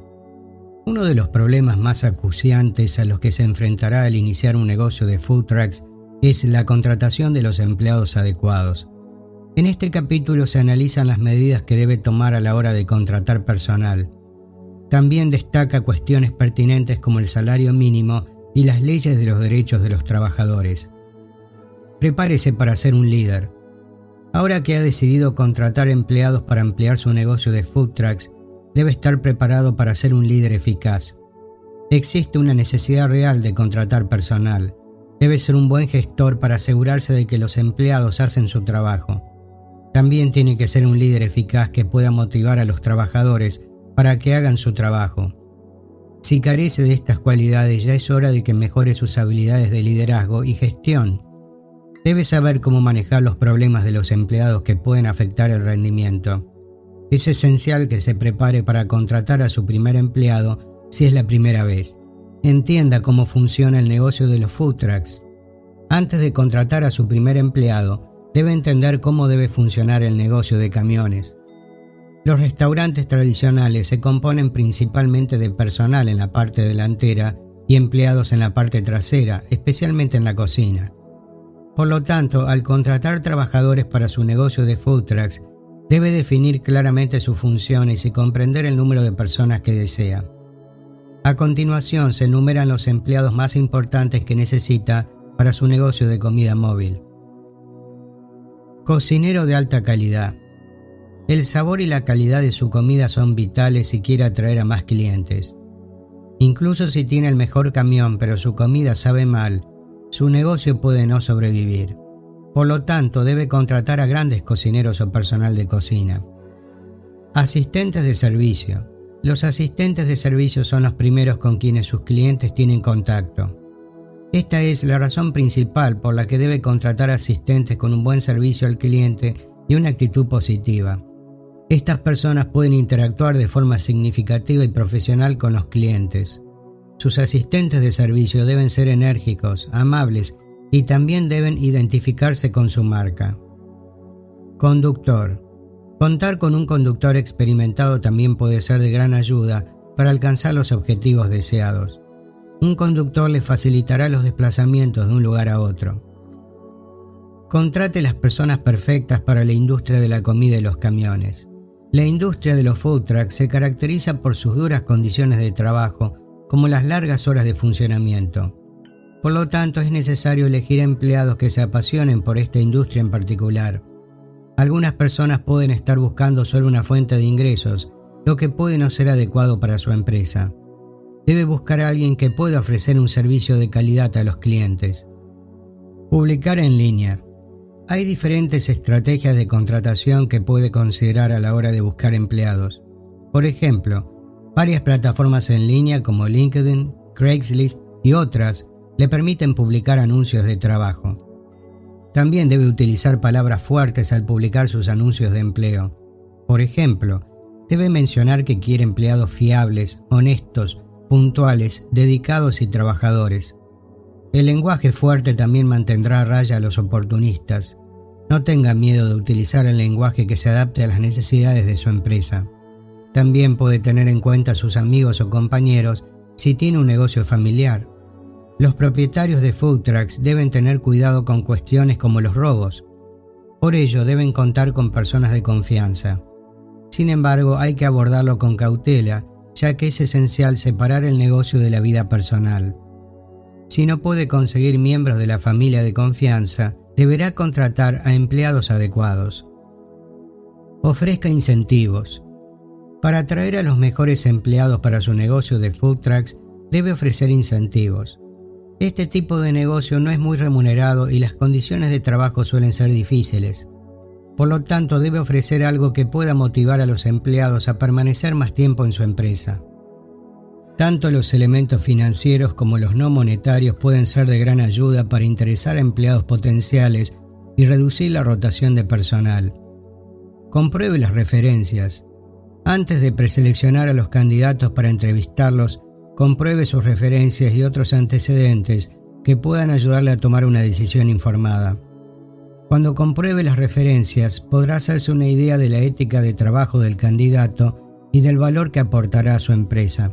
Uno de los problemas más acuciantes a los que se enfrentará al iniciar un negocio de food trucks es la contratación de los empleados adecuados. En este capítulo se analizan las medidas que debe tomar a la hora de contratar personal. También destaca cuestiones pertinentes como el salario mínimo y las leyes de los derechos de los trabajadores. Prepárese para ser un líder. Ahora que ha decidido contratar empleados para ampliar su negocio de food trucks, debe estar preparado para ser un líder eficaz. Existe una necesidad real de contratar personal Debe ser un buen gestor para asegurarse de que los empleados hacen su trabajo. También tiene que ser un líder eficaz que pueda motivar a los trabajadores para que hagan su trabajo. Si carece de estas cualidades ya es hora de que mejore sus habilidades de liderazgo y gestión. Debe saber cómo manejar los problemas de los empleados que pueden afectar el rendimiento. Es esencial que se prepare para contratar a su primer empleado si es la primera vez entienda cómo funciona el negocio de los food trucks. Antes de contratar a su primer empleado, debe entender cómo debe funcionar el negocio de camiones. Los restaurantes tradicionales se componen principalmente de personal en la parte delantera y empleados en la parte trasera, especialmente en la cocina. Por lo tanto, al contratar trabajadores para su negocio de food trucks, debe definir claramente sus funciones y comprender el número de personas que desea. A continuación se enumeran los empleados más importantes que necesita para su negocio de comida móvil. Cocinero de alta calidad. El sabor y la calidad de su comida son vitales si quiere atraer a más clientes. Incluso si tiene el mejor camión pero su comida sabe mal, su negocio puede no sobrevivir. Por lo tanto, debe contratar a grandes cocineros o personal de cocina. Asistentes de servicio. Los asistentes de servicio son los primeros con quienes sus clientes tienen contacto. Esta es la razón principal por la que debe contratar asistentes con un buen servicio al cliente y una actitud positiva. Estas personas pueden interactuar de forma significativa y profesional con los clientes. Sus asistentes de servicio deben ser enérgicos, amables y también deben identificarse con su marca. Conductor. Contar con un conductor experimentado también puede ser de gran ayuda para alcanzar los objetivos deseados. Un conductor le facilitará los desplazamientos de un lugar a otro. Contrate las personas perfectas para la industria de la comida y los camiones. La industria de los food trucks se caracteriza por sus duras condiciones de trabajo, como las largas horas de funcionamiento. Por lo tanto, es necesario elegir empleados que se apasionen por esta industria en particular. Algunas personas pueden estar buscando solo una fuente de ingresos, lo que puede no ser adecuado para su empresa. Debe buscar a alguien que pueda ofrecer un servicio de calidad a los clientes. Publicar en línea. Hay diferentes estrategias de contratación que puede considerar a la hora de buscar empleados. Por ejemplo, varias plataformas en línea como LinkedIn, Craigslist y otras le permiten publicar anuncios de trabajo. También debe utilizar palabras fuertes al publicar sus anuncios de empleo. Por ejemplo, debe mencionar que quiere empleados fiables, honestos, puntuales, dedicados y trabajadores. El lenguaje fuerte también mantendrá a raya a los oportunistas. No tenga miedo de utilizar el lenguaje que se adapte a las necesidades de su empresa. También puede tener en cuenta a sus amigos o compañeros si tiene un negocio familiar. Los propietarios de food trucks deben tener cuidado con cuestiones como los robos. Por ello deben contar con personas de confianza. Sin embargo, hay que abordarlo con cautela, ya que es esencial separar el negocio de la vida personal. Si no puede conseguir miembros de la familia de confianza, deberá contratar a empleados adecuados. Ofrezca incentivos. Para atraer a los mejores empleados para su negocio de food trucks, debe ofrecer incentivos. Este tipo de negocio no es muy remunerado y las condiciones de trabajo suelen ser difíciles. Por lo tanto, debe ofrecer algo que pueda motivar a los empleados a permanecer más tiempo en su empresa. Tanto los elementos financieros como los no monetarios pueden ser de gran ayuda para interesar a empleados potenciales y reducir la rotación de personal. Compruebe las referencias. Antes de preseleccionar a los candidatos para entrevistarlos, compruebe sus referencias y otros antecedentes que puedan ayudarle a tomar una decisión informada. Cuando compruebe las referencias, podrá hacerse una idea de la ética de trabajo del candidato y del valor que aportará a su empresa.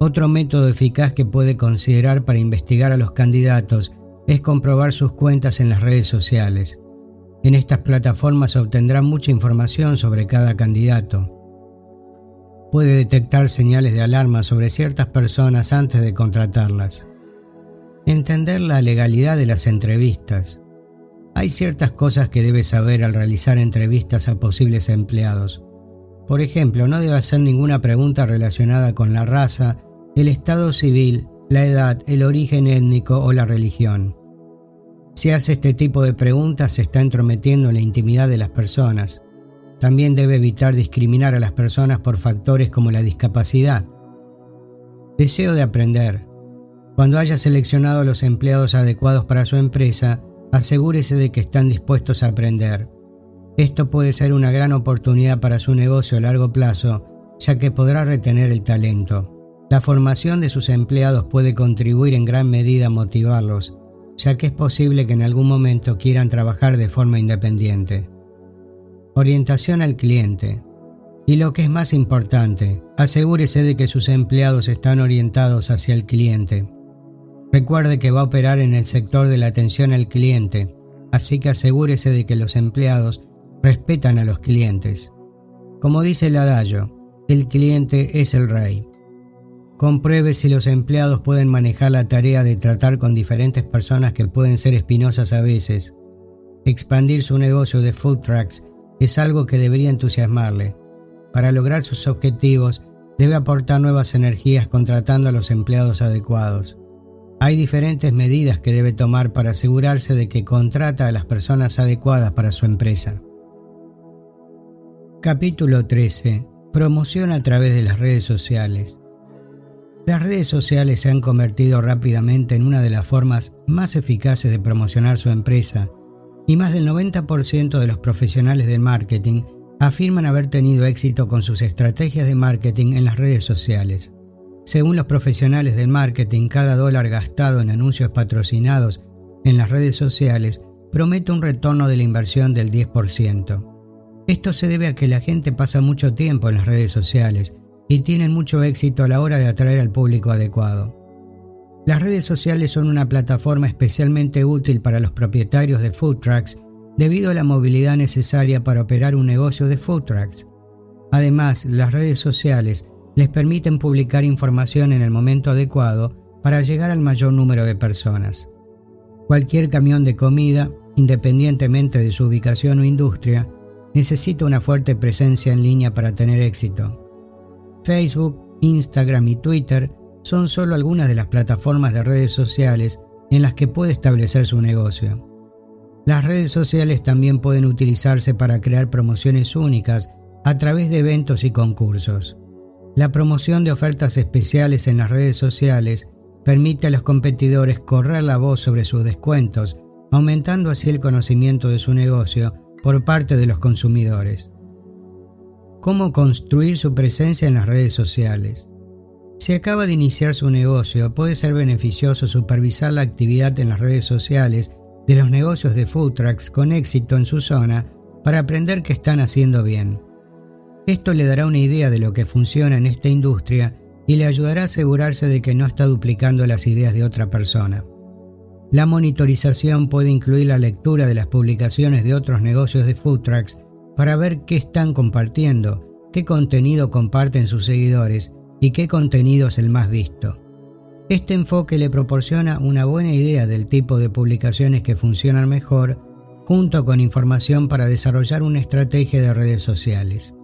Otro método eficaz que puede considerar para investigar a los candidatos es comprobar sus cuentas en las redes sociales. En estas plataformas obtendrá mucha información sobre cada candidato puede detectar señales de alarma sobre ciertas personas antes de contratarlas. Entender la legalidad de las entrevistas. Hay ciertas cosas que debe saber al realizar entrevistas a posibles empleados. Por ejemplo, no debe hacer ninguna pregunta relacionada con la raza, el estado civil, la edad, el origen étnico o la religión. Si hace este tipo de preguntas se está entrometiendo en la intimidad de las personas. También debe evitar discriminar a las personas por factores como la discapacidad. Deseo de aprender. Cuando haya seleccionado los empleados adecuados para su empresa, asegúrese de que están dispuestos a aprender. Esto puede ser una gran oportunidad para su negocio a largo plazo, ya que podrá retener el talento. La formación de sus empleados puede contribuir en gran medida a motivarlos, ya que es posible que en algún momento quieran trabajar de forma independiente orientación al cliente. Y lo que es más importante, asegúrese de que sus empleados están orientados hacia el cliente. Recuerde que va a operar en el sector de la atención al cliente, así que asegúrese de que los empleados respetan a los clientes. Como dice el adagio, el cliente es el rey. Compruebe si los empleados pueden manejar la tarea de tratar con diferentes personas que pueden ser espinosas a veces. Expandir su negocio de food trucks es algo que debería entusiasmarle. Para lograr sus objetivos, debe aportar nuevas energías contratando a los empleados adecuados. Hay diferentes medidas que debe tomar para asegurarse de que contrata a las personas adecuadas para su empresa. Capítulo 13. Promoción a través de las redes sociales. Las redes sociales se han convertido rápidamente en una de las formas más eficaces de promocionar su empresa y más del 90% de los profesionales del marketing afirman haber tenido éxito con sus estrategias de marketing en las redes sociales. Según los profesionales del marketing, cada dólar gastado en anuncios patrocinados en las redes sociales promete un retorno de la inversión del 10%. Esto se debe a que la gente pasa mucho tiempo en las redes sociales y tienen mucho éxito a la hora de atraer al público adecuado. Las redes sociales son una plataforma especialmente útil para los propietarios de food trucks debido a la movilidad necesaria para operar un negocio de food trucks. Además, las redes sociales les permiten publicar información en el momento adecuado para llegar al mayor número de personas. Cualquier camión de comida, independientemente de su ubicación o industria, necesita una fuerte presencia en línea para tener éxito. Facebook, Instagram y Twitter son solo algunas de las plataformas de redes sociales en las que puede establecer su negocio. Las redes sociales también pueden utilizarse para crear promociones únicas a través de eventos y concursos. La promoción de ofertas especiales en las redes sociales permite a los competidores correr la voz sobre sus descuentos, aumentando así el conocimiento de su negocio por parte de los consumidores. ¿Cómo construir su presencia en las redes sociales? Si acaba de iniciar su negocio, puede ser beneficioso supervisar la actividad en las redes sociales de los negocios de food trucks con éxito en su zona para aprender qué están haciendo bien. Esto le dará una idea de lo que funciona en esta industria y le ayudará a asegurarse de que no está duplicando las ideas de otra persona. La monitorización puede incluir la lectura de las publicaciones de otros negocios de food trucks para ver qué están compartiendo, qué contenido comparten sus seguidores y qué contenido es el más visto. Este enfoque le proporciona una buena idea del tipo de publicaciones que funcionan mejor, junto con información para desarrollar una estrategia de redes sociales.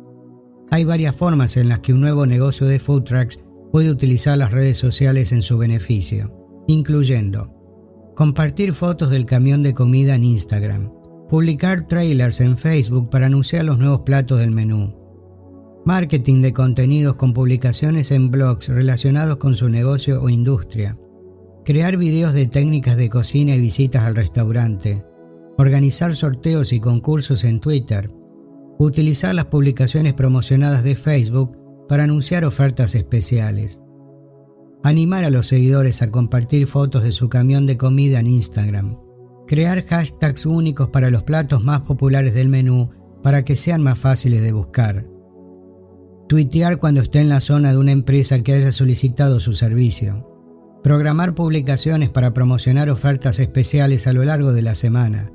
Hay varias formas en las que un nuevo negocio de food trucks puede utilizar las redes sociales en su beneficio, incluyendo compartir fotos del camión de comida en Instagram, publicar trailers en Facebook para anunciar los nuevos platos del menú, marketing de contenidos con publicaciones en blogs relacionados con su negocio o industria, crear videos de técnicas de cocina y visitas al restaurante, organizar sorteos y concursos en Twitter, utilizar las publicaciones promocionadas de Facebook para anunciar ofertas especiales, animar a los seguidores a compartir fotos de su camión de comida en Instagram, crear hashtags únicos para los platos más populares del menú para que sean más fáciles de buscar, Tuitear cuando esté en la zona de una empresa que haya solicitado su servicio. Programar publicaciones para promocionar ofertas especiales a lo largo de la semana.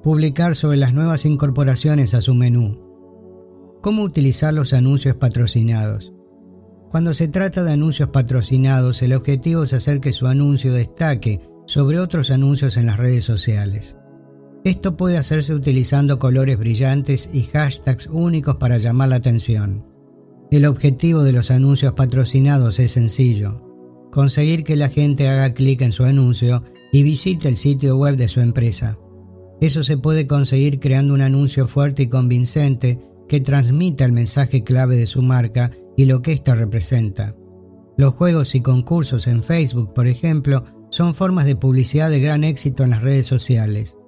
Publicar sobre las nuevas incorporaciones a su menú. ¿Cómo utilizar los anuncios patrocinados? Cuando se trata de anuncios patrocinados, el objetivo es hacer que su anuncio destaque sobre otros anuncios en las redes sociales. Esto puede hacerse utilizando colores brillantes y hashtags únicos para llamar la atención. El objetivo de los anuncios patrocinados es sencillo, conseguir que la gente haga clic en su anuncio y visite el sitio web de su empresa. Eso se puede conseguir creando un anuncio fuerte y convincente que transmita el mensaje clave de su marca y lo que ésta representa. Los juegos y concursos en Facebook, por ejemplo, son formas de publicidad de gran éxito en las redes sociales.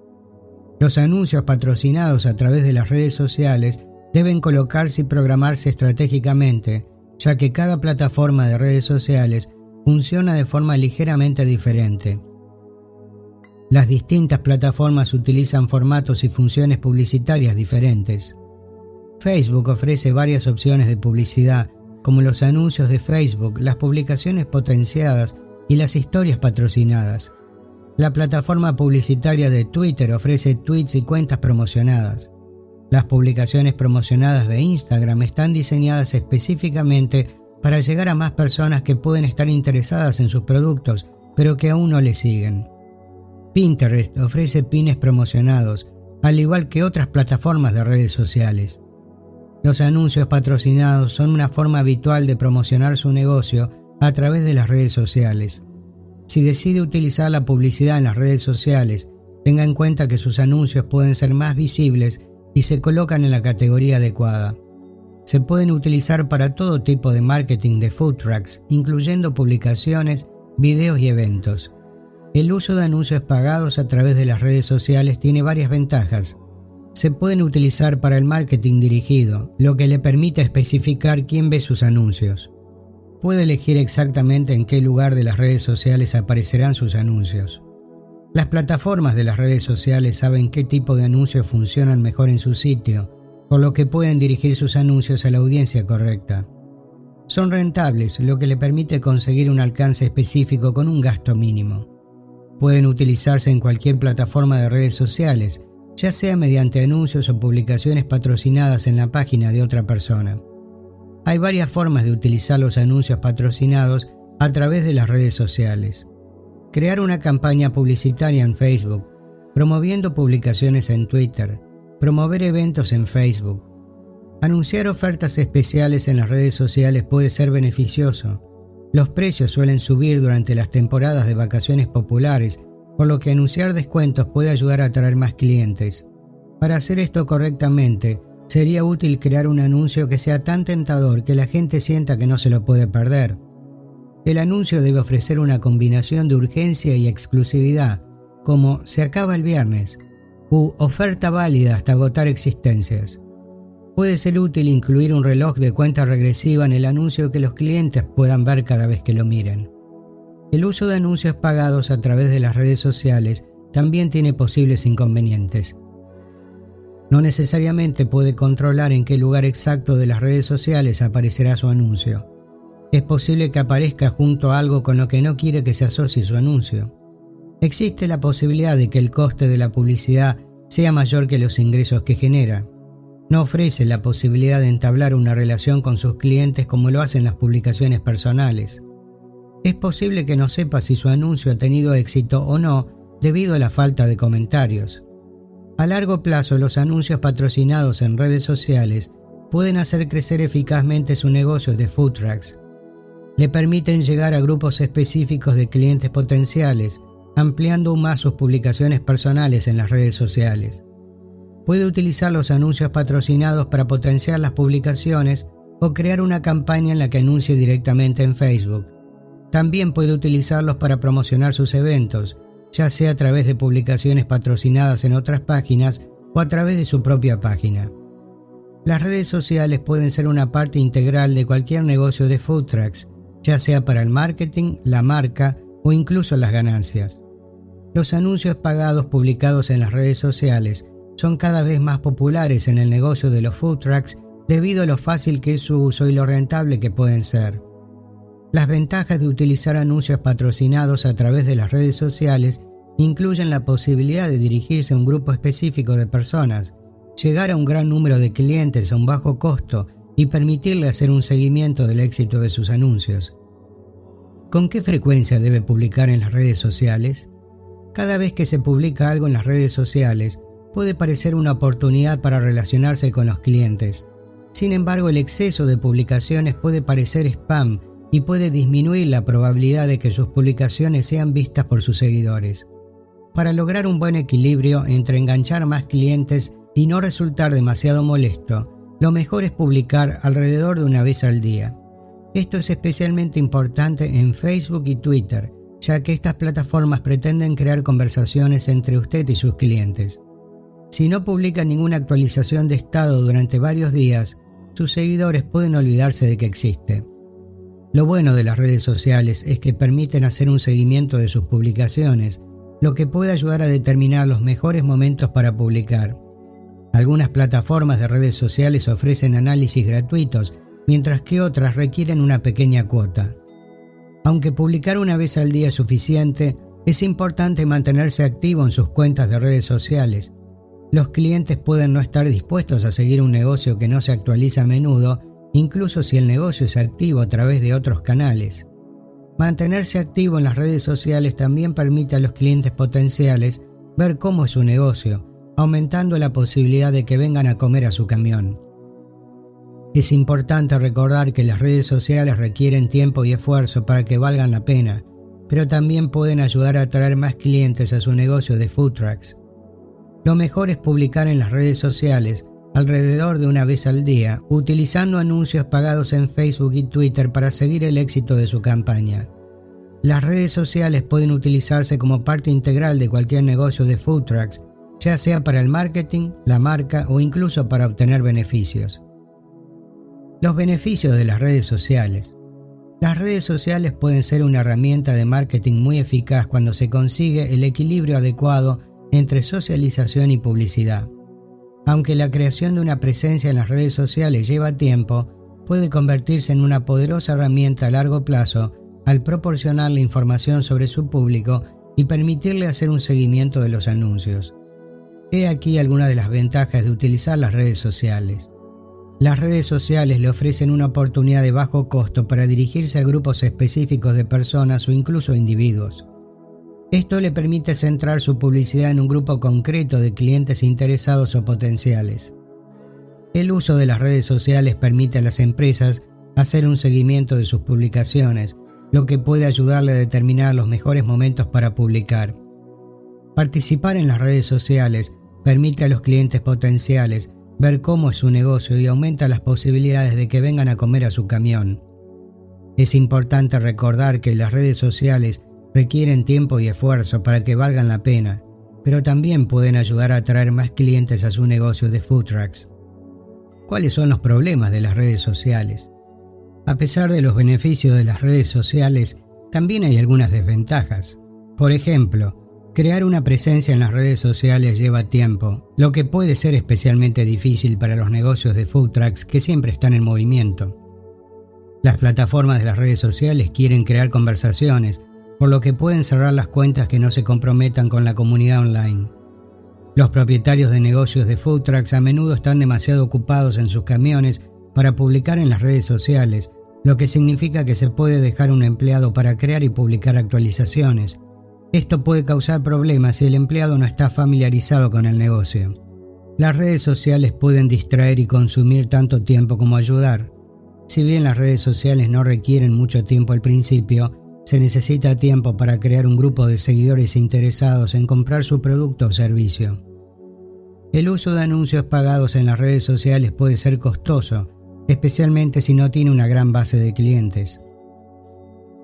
Los anuncios patrocinados a través de las redes sociales deben colocarse y programarse estratégicamente, ya que cada plataforma de redes sociales funciona de forma ligeramente diferente. Las distintas plataformas utilizan formatos y funciones publicitarias diferentes. Facebook ofrece varias opciones de publicidad, como los anuncios de Facebook, las publicaciones potenciadas y las historias patrocinadas. La plataforma publicitaria de Twitter ofrece tweets y cuentas promocionadas. Las publicaciones promocionadas de Instagram están diseñadas específicamente para llegar a más personas que pueden estar interesadas en sus productos, pero que aún no le siguen. Pinterest ofrece pines promocionados, al igual que otras plataformas de redes sociales. Los anuncios patrocinados son una forma habitual de promocionar su negocio a través de las redes sociales. Si decide utilizar la publicidad en las redes sociales, tenga en cuenta que sus anuncios pueden ser más visibles y se colocan en la categoría adecuada. Se pueden utilizar para todo tipo de marketing de food trucks, incluyendo publicaciones, videos y eventos. El uso de anuncios pagados a través de las redes sociales tiene varias ventajas. Se pueden utilizar para el marketing dirigido, lo que le permite especificar quién ve sus anuncios. Puede elegir exactamente en qué lugar de las redes sociales aparecerán sus anuncios. Las plataformas de las redes sociales saben qué tipo de anuncios funcionan mejor en su sitio, por lo que pueden dirigir sus anuncios a la audiencia correcta. Son rentables, lo que le permite conseguir un alcance específico con un gasto mínimo. Pueden utilizarse en cualquier plataforma de redes sociales, ya sea mediante anuncios o publicaciones patrocinadas en la página de otra persona. Hay varias formas de utilizar los anuncios patrocinados a través de las redes sociales crear una campaña publicitaria en Facebook, promoviendo publicaciones en Twitter, promover eventos en Facebook. Anunciar ofertas especiales en las redes sociales puede ser beneficioso. Los precios suelen subir durante las temporadas de vacaciones populares, por lo que anunciar descuentos puede ayudar a atraer más clientes. Para hacer esto correctamente, sería útil crear un anuncio que sea tan tentador que la gente sienta que no se lo puede perder. El anuncio debe ofrecer una combinación de urgencia y exclusividad, como se acaba el viernes, u oferta válida hasta agotar existencias. Puede ser útil incluir un reloj de cuenta regresiva en el anuncio que los clientes puedan ver cada vez que lo miren. El uso de anuncios pagados a través de las redes sociales también tiene posibles inconvenientes. No necesariamente puede controlar en qué lugar exacto de las redes sociales aparecerá su anuncio Es posible que aparezca junto a algo con lo que no quiere que se asocie su anuncio. Existe la posibilidad de que el coste de la publicidad sea mayor que los ingresos que genera. No ofrece la posibilidad de entablar una relación con sus clientes como lo hacen las publicaciones personales. Es posible que no sepa si su anuncio ha tenido éxito o no debido a la falta de comentarios. A largo plazo, los anuncios patrocinados en redes sociales pueden hacer crecer eficazmente su negocio de food trucks. Le permiten llegar a grupos específicos de clientes potenciales, ampliando aún más sus publicaciones personales en las redes sociales. Puede utilizar los anuncios patrocinados para potenciar las publicaciones o crear una campaña en la que anuncie directamente en Facebook. También puede utilizarlos para promocionar sus eventos, ya sea a través de publicaciones patrocinadas en otras páginas o a través de su propia página. Las redes sociales pueden ser una parte integral de cualquier negocio de food trucks, ya sea para el marketing, la marca o incluso las ganancias. Los anuncios pagados publicados en las redes sociales son cada vez más populares en el negocio de los food trucks debido a lo fácil que es su uso y lo rentable que pueden ser. Las ventajas de utilizar anuncios patrocinados a través de las redes sociales incluyen la posibilidad de dirigirse a un grupo específico de personas, llegar a un gran número de clientes a un bajo costo y permitirle hacer un seguimiento del éxito de sus anuncios. ¿Con qué frecuencia debe publicar en las redes sociales? Cada vez que se publica algo en las redes sociales, puede parecer una oportunidad para relacionarse con los clientes. Sin embargo, el exceso de publicaciones puede parecer spam y puede disminuir la probabilidad de que sus publicaciones sean vistas por sus seguidores. Para lograr un buen equilibrio entre enganchar más clientes y no resultar demasiado molesto, lo mejor es publicar alrededor de una vez al día. Esto es especialmente importante en Facebook y Twitter, ya que estas plataformas pretenden crear conversaciones entre usted y sus clientes. Si no publica ninguna actualización de estado durante varios días, sus seguidores pueden olvidarse de que existe. Lo bueno de las redes sociales es que permiten hacer un seguimiento de sus publicaciones, lo que puede ayudar a determinar los mejores momentos para publicar. Algunas plataformas de redes sociales ofrecen análisis gratuitos, mientras que otras requieren una pequeña cuota. Aunque publicar una vez al día es suficiente, es importante mantenerse activo en sus cuentas de redes sociales. Los clientes pueden no estar dispuestos a seguir un negocio que no se actualiza a menudo incluso si el negocio es activo a través de otros canales. Mantenerse activo en las redes sociales también permite a los clientes potenciales ver cómo es su negocio, aumentando la posibilidad de que vengan a comer a su camión. Es importante recordar que las redes sociales requieren tiempo y esfuerzo para que valgan la pena, pero también pueden ayudar a atraer más clientes a su negocio de food trucks. Lo mejor es publicar en las redes sociales alrededor de una vez al día, utilizando anuncios pagados en Facebook y Twitter para seguir el éxito de su campaña. Las redes sociales pueden utilizarse como parte integral de cualquier negocio de food trucks, ya sea para el marketing, la marca o incluso para obtener beneficios. Los beneficios de las redes sociales. Las redes sociales pueden ser una herramienta de marketing muy eficaz cuando se consigue el equilibrio adecuado entre socialización y publicidad. Aunque la creación de una presencia en las redes sociales lleva tiempo, puede convertirse en una poderosa herramienta a largo plazo al proporcionarle información sobre su público y permitirle hacer un seguimiento de los anuncios. He aquí algunas de las ventajas de utilizar las redes sociales. Las redes sociales le ofrecen una oportunidad de bajo costo para dirigirse a grupos específicos de personas o incluso individuos. Esto le permite centrar su publicidad en un grupo concreto de clientes interesados o potenciales. El uso de las redes sociales permite a las empresas hacer un seguimiento de sus publicaciones, lo que puede ayudarle a determinar los mejores momentos para publicar. Participar en las redes sociales permite a los clientes potenciales ver cómo es su negocio y aumenta las posibilidades de que vengan a comer a su camión. Es importante recordar que las redes sociales requieren tiempo y esfuerzo para que valgan la pena, pero también pueden ayudar a atraer más clientes a su negocio de food trucks. ¿Cuáles son los problemas de las redes sociales? A pesar de los beneficios de las redes sociales, también hay algunas desventajas. Por ejemplo, crear una presencia en las redes sociales lleva tiempo, lo que puede ser especialmente difícil para los negocios de food trucks que siempre están en movimiento. Las plataformas de las redes sociales quieren crear conversaciones, por lo que pueden cerrar las cuentas que no se comprometan con la comunidad online. Los propietarios de negocios de food trucks a menudo están demasiado ocupados en sus camiones para publicar en las redes sociales, lo que significa que se puede dejar un empleado para crear y publicar actualizaciones. Esto puede causar problemas si el empleado no está familiarizado con el negocio. Las redes sociales pueden distraer y consumir tanto tiempo como ayudar. Si bien las redes sociales no requieren mucho tiempo al principio, se necesita tiempo para crear un grupo de seguidores interesados en comprar su producto o servicio. El uso de anuncios pagados en las redes sociales puede ser costoso, especialmente si no tiene una gran base de clientes.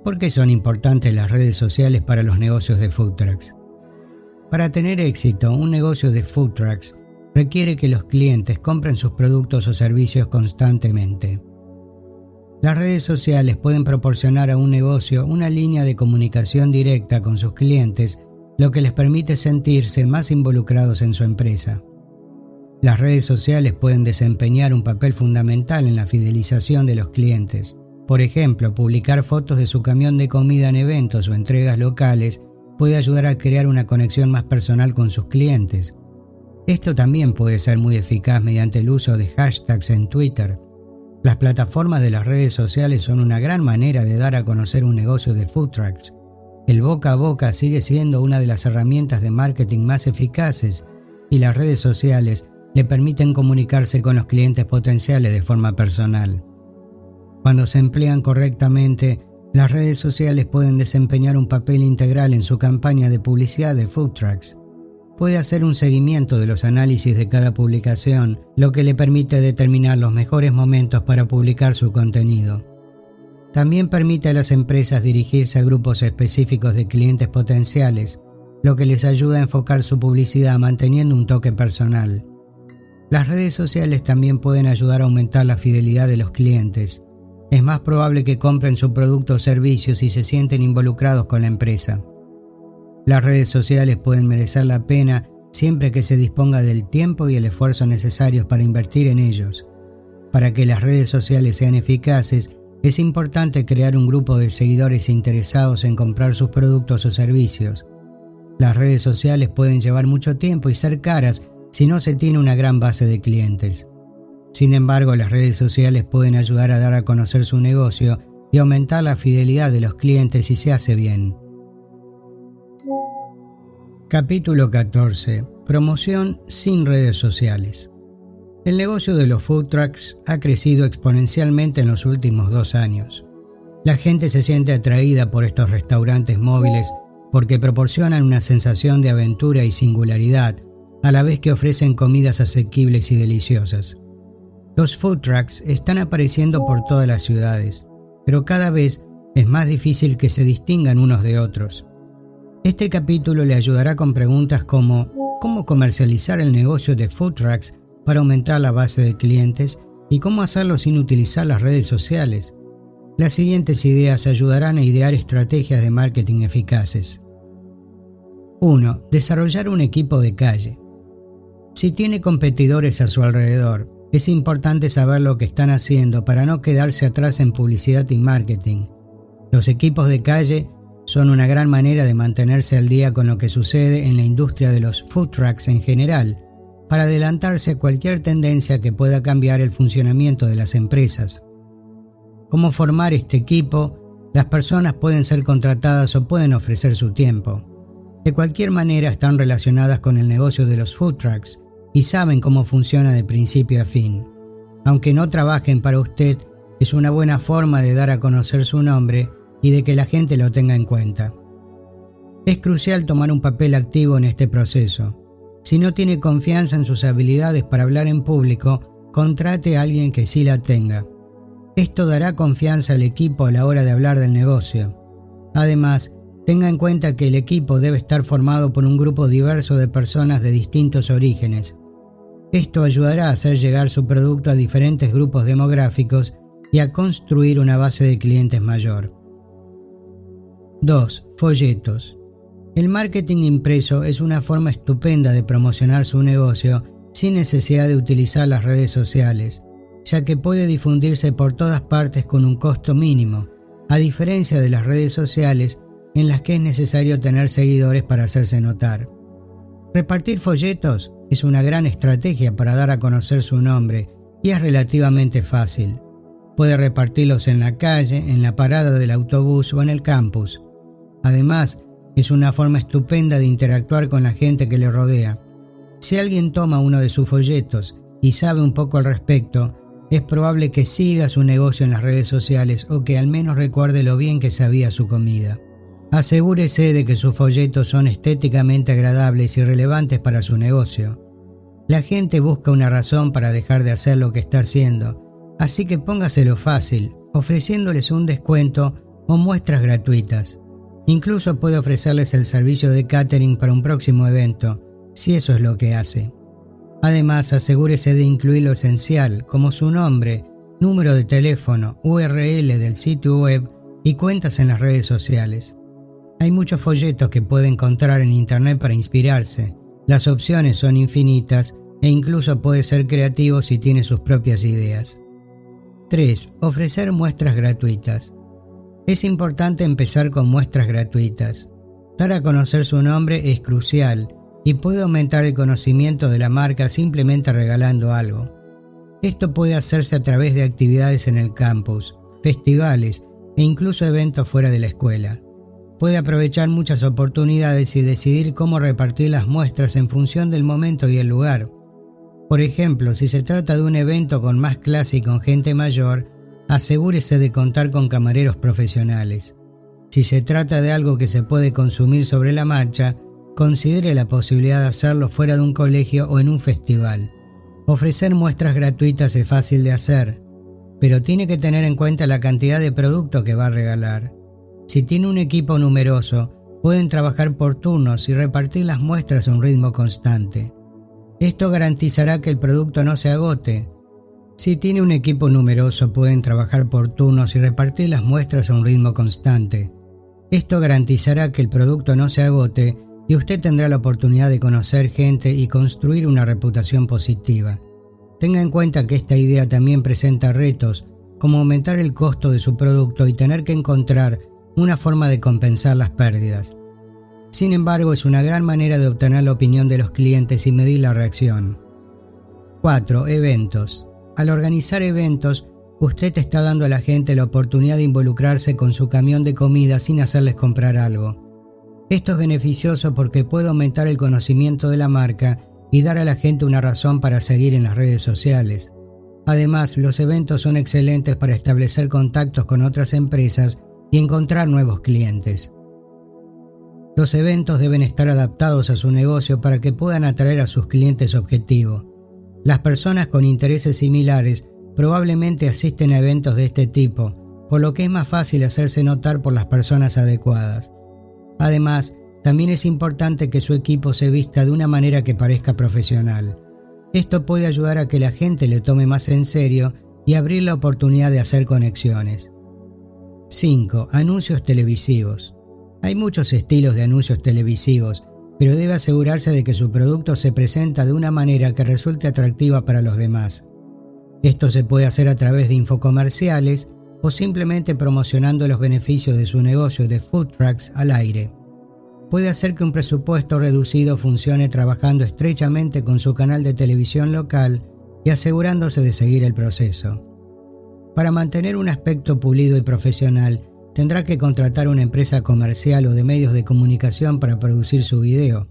¿Por qué son importantes las redes sociales para los negocios de food trucks? Para tener éxito, un negocio de food trucks requiere que los clientes compren sus productos o servicios constantemente. Las redes sociales pueden proporcionar a un negocio una línea de comunicación directa con sus clientes, lo que les permite sentirse más involucrados en su empresa. Las redes sociales pueden desempeñar un papel fundamental en la fidelización de los clientes. Por ejemplo, publicar fotos de su camión de comida en eventos o entregas locales puede ayudar a crear una conexión más personal con sus clientes. Esto también puede ser muy eficaz mediante el uso de hashtags en Twitter, las plataformas de las redes sociales son una gran manera de dar a conocer un negocio de food trucks. El boca a boca sigue siendo una de las herramientas de marketing más eficaces y las redes sociales le permiten comunicarse con los clientes potenciales de forma personal. Cuando se emplean correctamente, las redes sociales pueden desempeñar un papel integral en su campaña de publicidad de food trucks puede hacer un seguimiento de los análisis de cada publicación, lo que le permite determinar los mejores momentos para publicar su contenido. También permite a las empresas dirigirse a grupos específicos de clientes potenciales, lo que les ayuda a enfocar su publicidad manteniendo un toque personal. Las redes sociales también pueden ayudar a aumentar la fidelidad de los clientes. Es más probable que compren su producto o servicio si se sienten involucrados con la empresa. Las redes sociales pueden merecer la pena siempre que se disponga del tiempo y el esfuerzo necesarios para invertir en ellos. Para que las redes sociales sean eficaces, es importante crear un grupo de seguidores interesados en comprar sus productos o servicios. Las redes sociales pueden llevar mucho tiempo y ser caras si no se tiene una gran base de clientes. Sin embargo, las redes sociales pueden ayudar a dar a conocer su negocio y aumentar la fidelidad de los clientes si se hace bien. Capítulo 14. Promoción sin redes sociales. El negocio de los food trucks ha crecido exponencialmente en los últimos dos años. La gente se siente atraída por estos restaurantes móviles porque proporcionan una sensación de aventura y singularidad, a la vez que ofrecen comidas asequibles y deliciosas. Los food trucks están apareciendo por todas las ciudades, pero cada vez es más difícil que se distingan unos de otros. Este capítulo le ayudará con preguntas como cómo comercializar el negocio de food trucks para aumentar la base de clientes y cómo hacerlo sin utilizar las redes sociales. Las siguientes ideas ayudarán a idear estrategias de marketing eficaces. 1. Desarrollar un equipo de calle. Si tiene competidores a su alrededor, es importante saber lo que están haciendo para no quedarse atrás en publicidad y marketing. Los equipos de calle son una gran manera de mantenerse al día con lo que sucede en la industria de los food trucks en general, para adelantarse a cualquier tendencia que pueda cambiar el funcionamiento de las empresas. ¿Cómo formar este equipo? Las personas pueden ser contratadas o pueden ofrecer su tiempo. De cualquier manera están relacionadas con el negocio de los food trucks y saben cómo funciona de principio a fin. Aunque no trabajen para usted, es una buena forma de dar a conocer su nombre y de que la gente lo tenga en cuenta. Es crucial tomar un papel activo en este proceso. Si no tiene confianza en sus habilidades para hablar en público, contrate a alguien que sí la tenga. Esto dará confianza al equipo a la hora de hablar del negocio. Además, tenga en cuenta que el equipo debe estar formado por un grupo diverso de personas de distintos orígenes. Esto ayudará a hacer llegar su producto a diferentes grupos demográficos y a construir una base de clientes mayor. 2. Folletos. El marketing impreso es una forma estupenda de promocionar su negocio sin necesidad de utilizar las redes sociales. ya que puede difundirse por todas partes con un costo mínimo, a diferencia de las redes sociales en las que es necesario tener seguidores para hacerse notar. Repartir folletos es una gran estrategia para dar a conocer su nombre y es relativamente fácil. Puede repartirlos en la calle, en la parada del autobús o en el campus. Además, es una forma estupenda de interactuar con la gente que le rodea. Si alguien toma uno de sus folletos y sabe un poco al respecto, es probable que siga su negocio en las redes sociales o que al menos recuerde lo bien que sabía su comida. Asegúrese de que sus folletos son estéticamente agradables y relevantes para su negocio. La gente busca una razón para dejar de hacer lo que está haciendo, así que póngaselo fácil, ofreciéndoles un descuento o muestras gratuitas. Incluso puede ofrecerles el servicio de catering para un próximo evento, si eso es lo que hace. Además, asegúrese de incluir lo esencial, como su nombre, número de teléfono, URL del sitio web y cuentas en las redes sociales. Hay muchos folletos que puede encontrar en Internet para inspirarse. Las opciones son infinitas e incluso puede ser creativo si tiene sus propias ideas. 3. Ofrecer muestras gratuitas. Es importante empezar con muestras gratuitas. Dar a conocer su nombre es crucial y puede aumentar el conocimiento de la marca simplemente regalando algo. Esto puede hacerse a través de actividades en el campus, festivales e incluso eventos fuera de la escuela. Puede aprovechar muchas oportunidades y decidir cómo repartir las muestras en función del momento y el lugar. Por ejemplo, si se trata de un evento con más clase y con gente mayor, asegúrese de contar con camareros profesionales. Si se trata de algo que se puede consumir sobre la marcha, considere la posibilidad de hacerlo fuera de un colegio o en un festival. Ofrecer muestras gratuitas es fácil de hacer, pero tiene que tener en cuenta la cantidad de producto que va a regalar. Si tiene un equipo numeroso, pueden trabajar por turnos y repartir las muestras a un ritmo constante. Esto garantizará que el producto no se agote, si tiene un equipo numeroso pueden trabajar por turnos y repartir las muestras a un ritmo constante. Esto garantizará que el producto no se agote y usted tendrá la oportunidad de conocer gente y construir una reputación positiva. Tenga en cuenta que esta idea también presenta retos, como aumentar el costo de su producto y tener que encontrar una forma de compensar las pérdidas. Sin embargo, es una gran manera de obtener la opinión de los clientes y medir la reacción. 4. Eventos. Al organizar eventos, usted está dando a la gente la oportunidad de involucrarse con su camión de comida sin hacerles comprar algo. Esto es beneficioso porque puede aumentar el conocimiento de la marca y dar a la gente una razón para seguir en las redes sociales. Además, los eventos son excelentes para establecer contactos con otras empresas y encontrar nuevos clientes. Los eventos deben estar adaptados a su negocio para que puedan atraer a sus clientes objetivo. Las personas con intereses similares probablemente asisten a eventos de este tipo, por lo que es más fácil hacerse notar por las personas adecuadas. Además, también es importante que su equipo se vista de una manera que parezca profesional. Esto puede ayudar a que la gente le tome más en serio y abrir la oportunidad de hacer conexiones. 5. Anuncios televisivos. Hay muchos estilos de anuncios televisivos pero debe asegurarse de que su producto se presenta de una manera que resulte atractiva para los demás. Esto se puede hacer a través de infocomerciales o simplemente promocionando los beneficios de su negocio de food trucks al aire. Puede hacer que un presupuesto reducido funcione trabajando estrechamente con su canal de televisión local y asegurándose de seguir el proceso. Para mantener un aspecto pulido y profesional, tendrá que contratar una empresa comercial o de medios de comunicación para producir su video.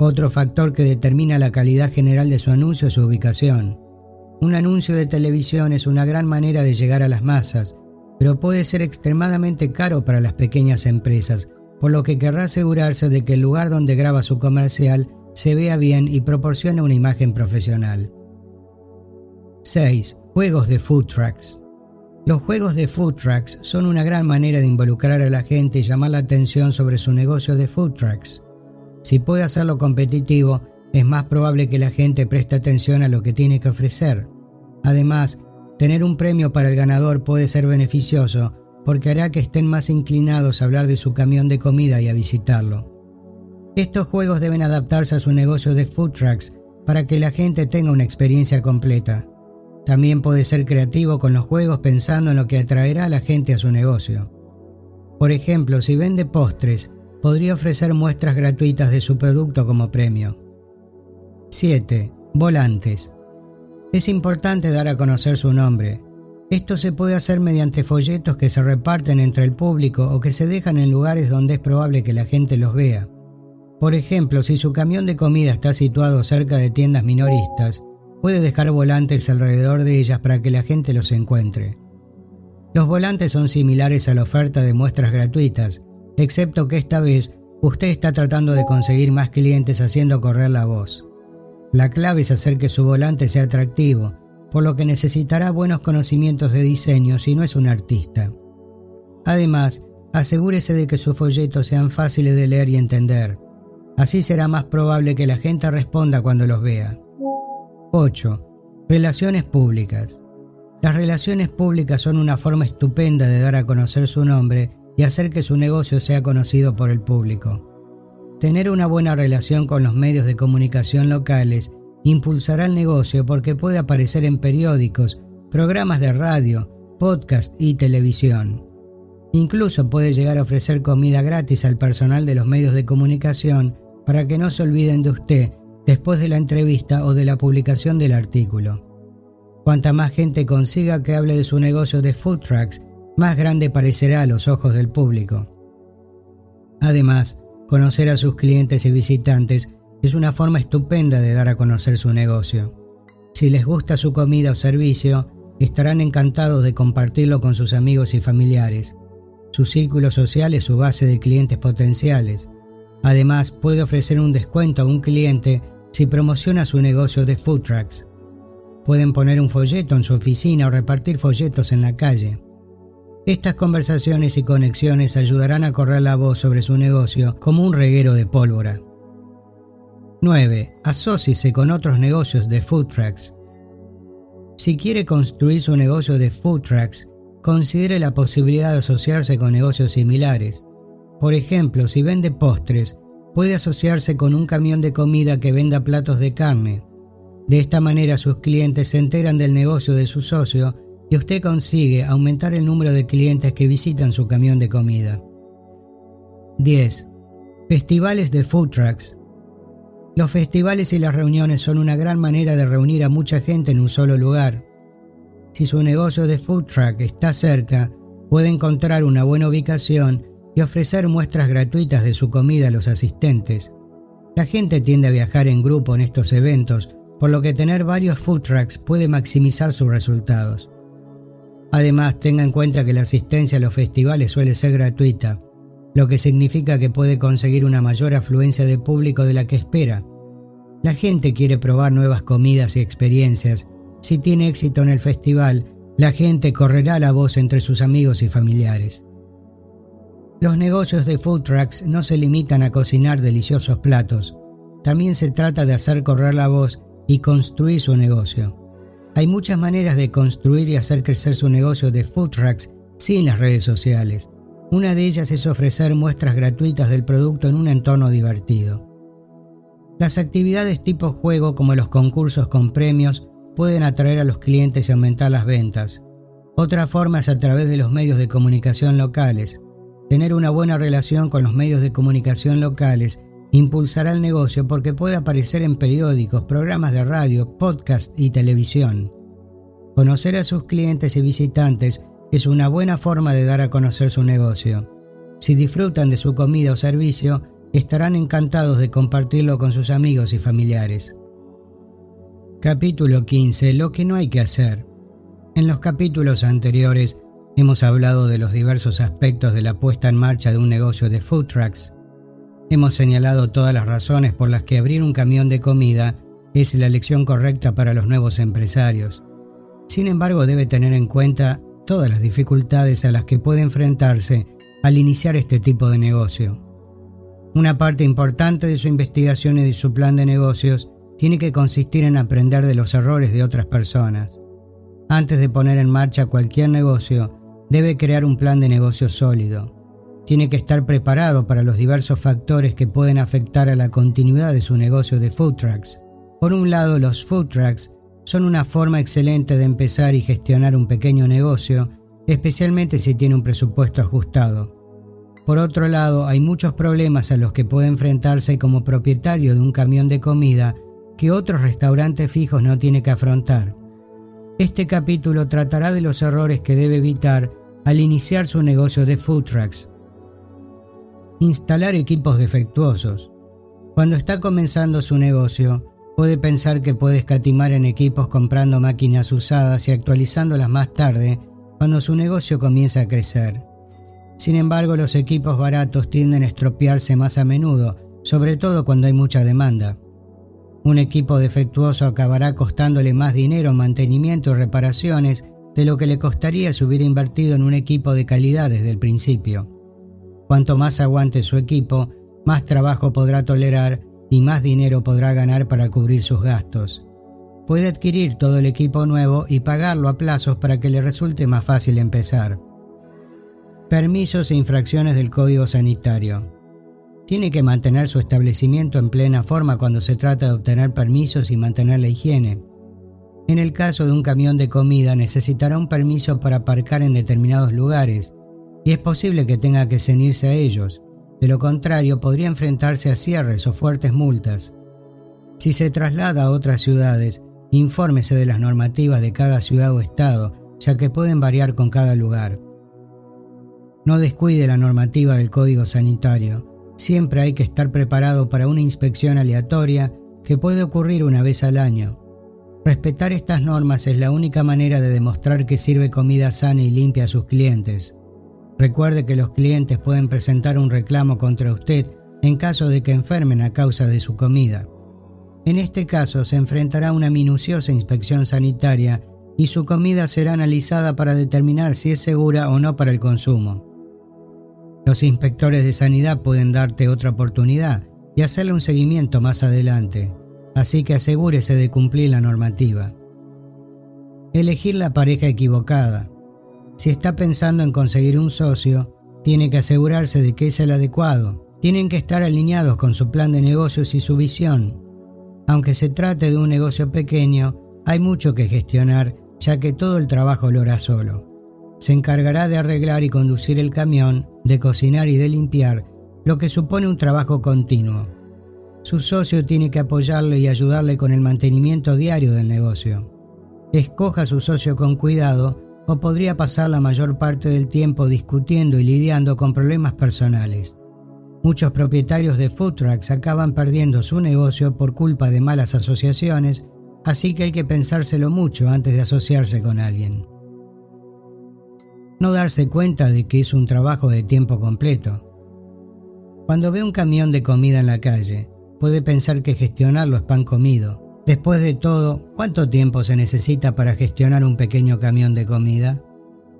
Otro factor que determina la calidad general de su anuncio es su ubicación. Un anuncio de televisión es una gran manera de llegar a las masas, pero puede ser extremadamente caro para las pequeñas empresas, por lo que querrá asegurarse de que el lugar donde graba su comercial se vea bien y proporcione una imagen profesional. 6. Juegos de food trucks. Los juegos de food trucks son una gran manera de involucrar a la gente y llamar la atención sobre su negocio de food trucks. Si puede hacerlo competitivo, es más probable que la gente preste atención a lo que tiene que ofrecer. Además, tener un premio para el ganador puede ser beneficioso porque hará que estén más inclinados a hablar de su camión de comida y a visitarlo. Estos juegos deben adaptarse a su negocio de food trucks para que la gente tenga una experiencia completa. También puede ser creativo con los juegos pensando en lo que atraerá a la gente a su negocio. Por ejemplo, si vende postres, podría ofrecer muestras gratuitas de su producto como premio. 7. Volantes. Es importante dar a conocer su nombre. Esto se puede hacer mediante folletos que se reparten entre el público o que se dejan en lugares donde es probable que la gente los vea. Por ejemplo, si su camión de comida está situado cerca de tiendas minoristas, puede dejar volantes alrededor de ellas para que la gente los encuentre. Los volantes son similares a la oferta de muestras gratuitas, excepto que esta vez usted está tratando de conseguir más clientes haciendo correr la voz. La clave es hacer que su volante sea atractivo, por lo que necesitará buenos conocimientos de diseño si no es un artista. Además, asegúrese de que sus folletos sean fáciles de leer y entender. Así será más probable que la gente responda cuando los vea. 8. Relaciones públicas. Las relaciones públicas son una forma estupenda de dar a conocer su nombre y hacer que su negocio sea conocido por el público. Tener una buena relación con los medios de comunicación locales impulsará el negocio porque puede aparecer en periódicos, programas de radio, podcast y televisión. Incluso puede llegar a ofrecer comida gratis al personal de los medios de comunicación para que no se olviden de usted después de la entrevista o de la publicación del artículo. Cuanta más gente consiga que hable de su negocio de food trucks, más grande parecerá a los ojos del público. Además, Conocer a sus clientes y visitantes es una forma estupenda de dar a conocer su negocio. Si les gusta su comida o servicio, estarán encantados de compartirlo con sus amigos y familiares. Su círculo social es su base de clientes potenciales. Además, puede ofrecer un descuento a un cliente si promociona su negocio de food trucks. Pueden poner un folleto en su oficina o repartir folletos en la calle. Estas conversaciones y conexiones ayudarán a correr la voz sobre su negocio como un reguero de pólvora. 9. Asóciese con otros negocios de food trucks. Si quiere construir su negocio de food trucks, considere la posibilidad de asociarse con negocios similares. Por ejemplo, si vende postres, puede asociarse con un camión de comida que venda platos de carne. De esta manera sus clientes se enteran del negocio de su socio y usted consigue aumentar el número de clientes que visitan su camión de comida. 10. Festivales de food trucks. Los festivales y las reuniones son una gran manera de reunir a mucha gente en un solo lugar. Si su negocio de food truck está cerca, puede encontrar una buena ubicación y ofrecer muestras gratuitas de su comida a los asistentes. La gente tiende a viajar en grupo en estos eventos, por lo que tener varios food trucks puede maximizar sus resultados. Además, tenga en cuenta que la asistencia a los festivales suele ser gratuita, lo que significa que puede conseguir una mayor afluencia de público de la que espera. La gente quiere probar nuevas comidas y experiencias. Si tiene éxito en el festival, la gente correrá la voz entre sus amigos y familiares. Los negocios de food trucks no se limitan a cocinar deliciosos platos. También se trata de hacer correr la voz y construir su negocio. Hay muchas maneras de construir y hacer crecer su negocio de food trucks sin las redes sociales. Una de ellas es ofrecer muestras gratuitas del producto en un entorno divertido. Las actividades tipo juego como los concursos con premios pueden atraer a los clientes y aumentar las ventas. Otra forma es a través de los medios de comunicación locales. Tener una buena relación con los medios de comunicación locales impulsará el negocio porque puede aparecer en periódicos, programas de radio, podcast y televisión. Conocer a sus clientes y visitantes es una buena forma de dar a conocer su negocio. Si disfrutan de su comida o servicio, estarán encantados de compartirlo con sus amigos y familiares. Capítulo 15. Lo que no hay que hacer. En los capítulos anteriores hemos hablado de los diversos aspectos de la puesta en marcha de un negocio de food trucks. Hemos señalado todas las razones por las que abrir un camión de comida es la elección correcta para los nuevos empresarios. Sin embargo, debe tener en cuenta todas las dificultades a las que puede enfrentarse al iniciar este tipo de negocio. Una parte importante de su investigación y de su plan de negocios tiene que consistir en aprender de los errores de otras personas. Antes de poner en marcha cualquier negocio, debe crear un plan de negocio sólido tiene que estar preparado para los diversos factores que pueden afectar a la continuidad de su negocio de food trucks. Por un lado, los food trucks son una forma excelente de empezar y gestionar un pequeño negocio, especialmente si tiene un presupuesto ajustado. Por otro lado, hay muchos problemas a los que puede enfrentarse como propietario de un camión de comida que otros restaurantes fijos no tiene que afrontar. Este capítulo tratará de los errores que debe evitar al iniciar su negocio de food trucks. Instalar equipos defectuosos. Cuando está comenzando su negocio, puede pensar que puede escatimar en equipos comprando máquinas usadas y actualizándolas más tarde cuando su negocio comienza a crecer. Sin embargo, los equipos baratos tienden a estropearse más a menudo, sobre todo cuando hay mucha demanda. Un equipo defectuoso acabará costándole más dinero en mantenimiento y reparaciones de lo que le costaría si hubiera invertido en un equipo de calidad desde el principio. Cuanto más aguante su equipo, más trabajo podrá tolerar y más dinero podrá ganar para cubrir sus gastos. Puede adquirir todo el equipo nuevo y pagarlo a plazos para que le resulte más fácil empezar. Permisos e infracciones del Código Sanitario. Tiene que mantener su establecimiento en plena forma cuando se trata de obtener permisos y mantener la higiene. En el caso de un camión de comida necesitará un permiso para aparcar en determinados lugares y es posible que tenga que ceñirse a ellos, de lo contrario, podría enfrentarse a cierres o fuertes multas. Si se traslada a otras ciudades, infórmese de las normativas de cada ciudad o estado, ya que pueden variar con cada lugar. No descuide la normativa del Código Sanitario. Siempre hay que estar preparado para una inspección aleatoria que puede ocurrir una vez al año. Respetar estas normas es la única manera de demostrar que sirve comida sana y limpia a sus clientes. Recuerde que los clientes pueden presentar un reclamo contra usted en caso de que enfermen a causa de su comida. En este caso se enfrentará a una minuciosa inspección sanitaria y su comida será analizada para determinar si es segura o no para el consumo. Los inspectores de sanidad pueden darte otra oportunidad y hacerle un seguimiento más adelante, así que asegúrese de cumplir la normativa. Elegir la pareja equivocada. Si está pensando en conseguir un socio, tiene que asegurarse de que es el adecuado. Tienen que estar alineados con su plan de negocios y su visión. Aunque se trate de un negocio pequeño, hay mucho que gestionar, ya que todo el trabajo lo hará solo. Se encargará de arreglar y conducir el camión, de cocinar y de limpiar, lo que supone un trabajo continuo. Su socio tiene que apoyarle y ayudarle con el mantenimiento diario del negocio. Escoja a su socio con cuidado o podría pasar la mayor parte del tiempo discutiendo y lidiando con problemas personales. Muchos propietarios de food trucks acaban perdiendo su negocio por culpa de malas asociaciones, así que hay que pensárselo mucho antes de asociarse con alguien. No darse cuenta de que es un trabajo de tiempo completo. Cuando ve un camión de comida en la calle, puede pensar que gestionarlo es pan comido, Después de todo, ¿cuánto tiempo se necesita para gestionar un pequeño camión de comida?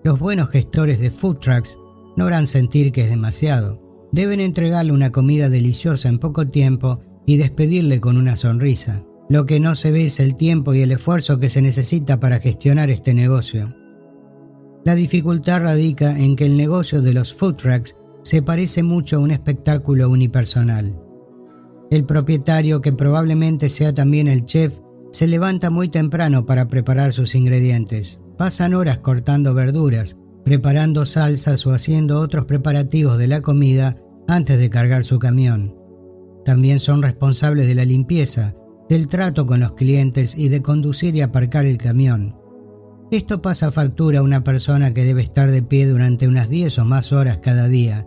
Los buenos gestores de food trucks no harán sentir que es demasiado. Deben entregarle una comida deliciosa en poco tiempo y despedirle con una sonrisa. Lo que no se ve es el tiempo y el esfuerzo que se necesita para gestionar este negocio. La dificultad radica en que el negocio de los food trucks se parece mucho a un espectáculo unipersonal. El propietario, que probablemente sea también el chef, se levanta muy temprano para preparar sus ingredientes. Pasan horas cortando verduras, preparando salsas o haciendo otros preparativos de la comida antes de cargar su camión. También son responsables de la limpieza, del trato con los clientes y de conducir y aparcar el camión. Esto pasa factura a una persona que debe estar de pie durante unas 10 o más horas cada día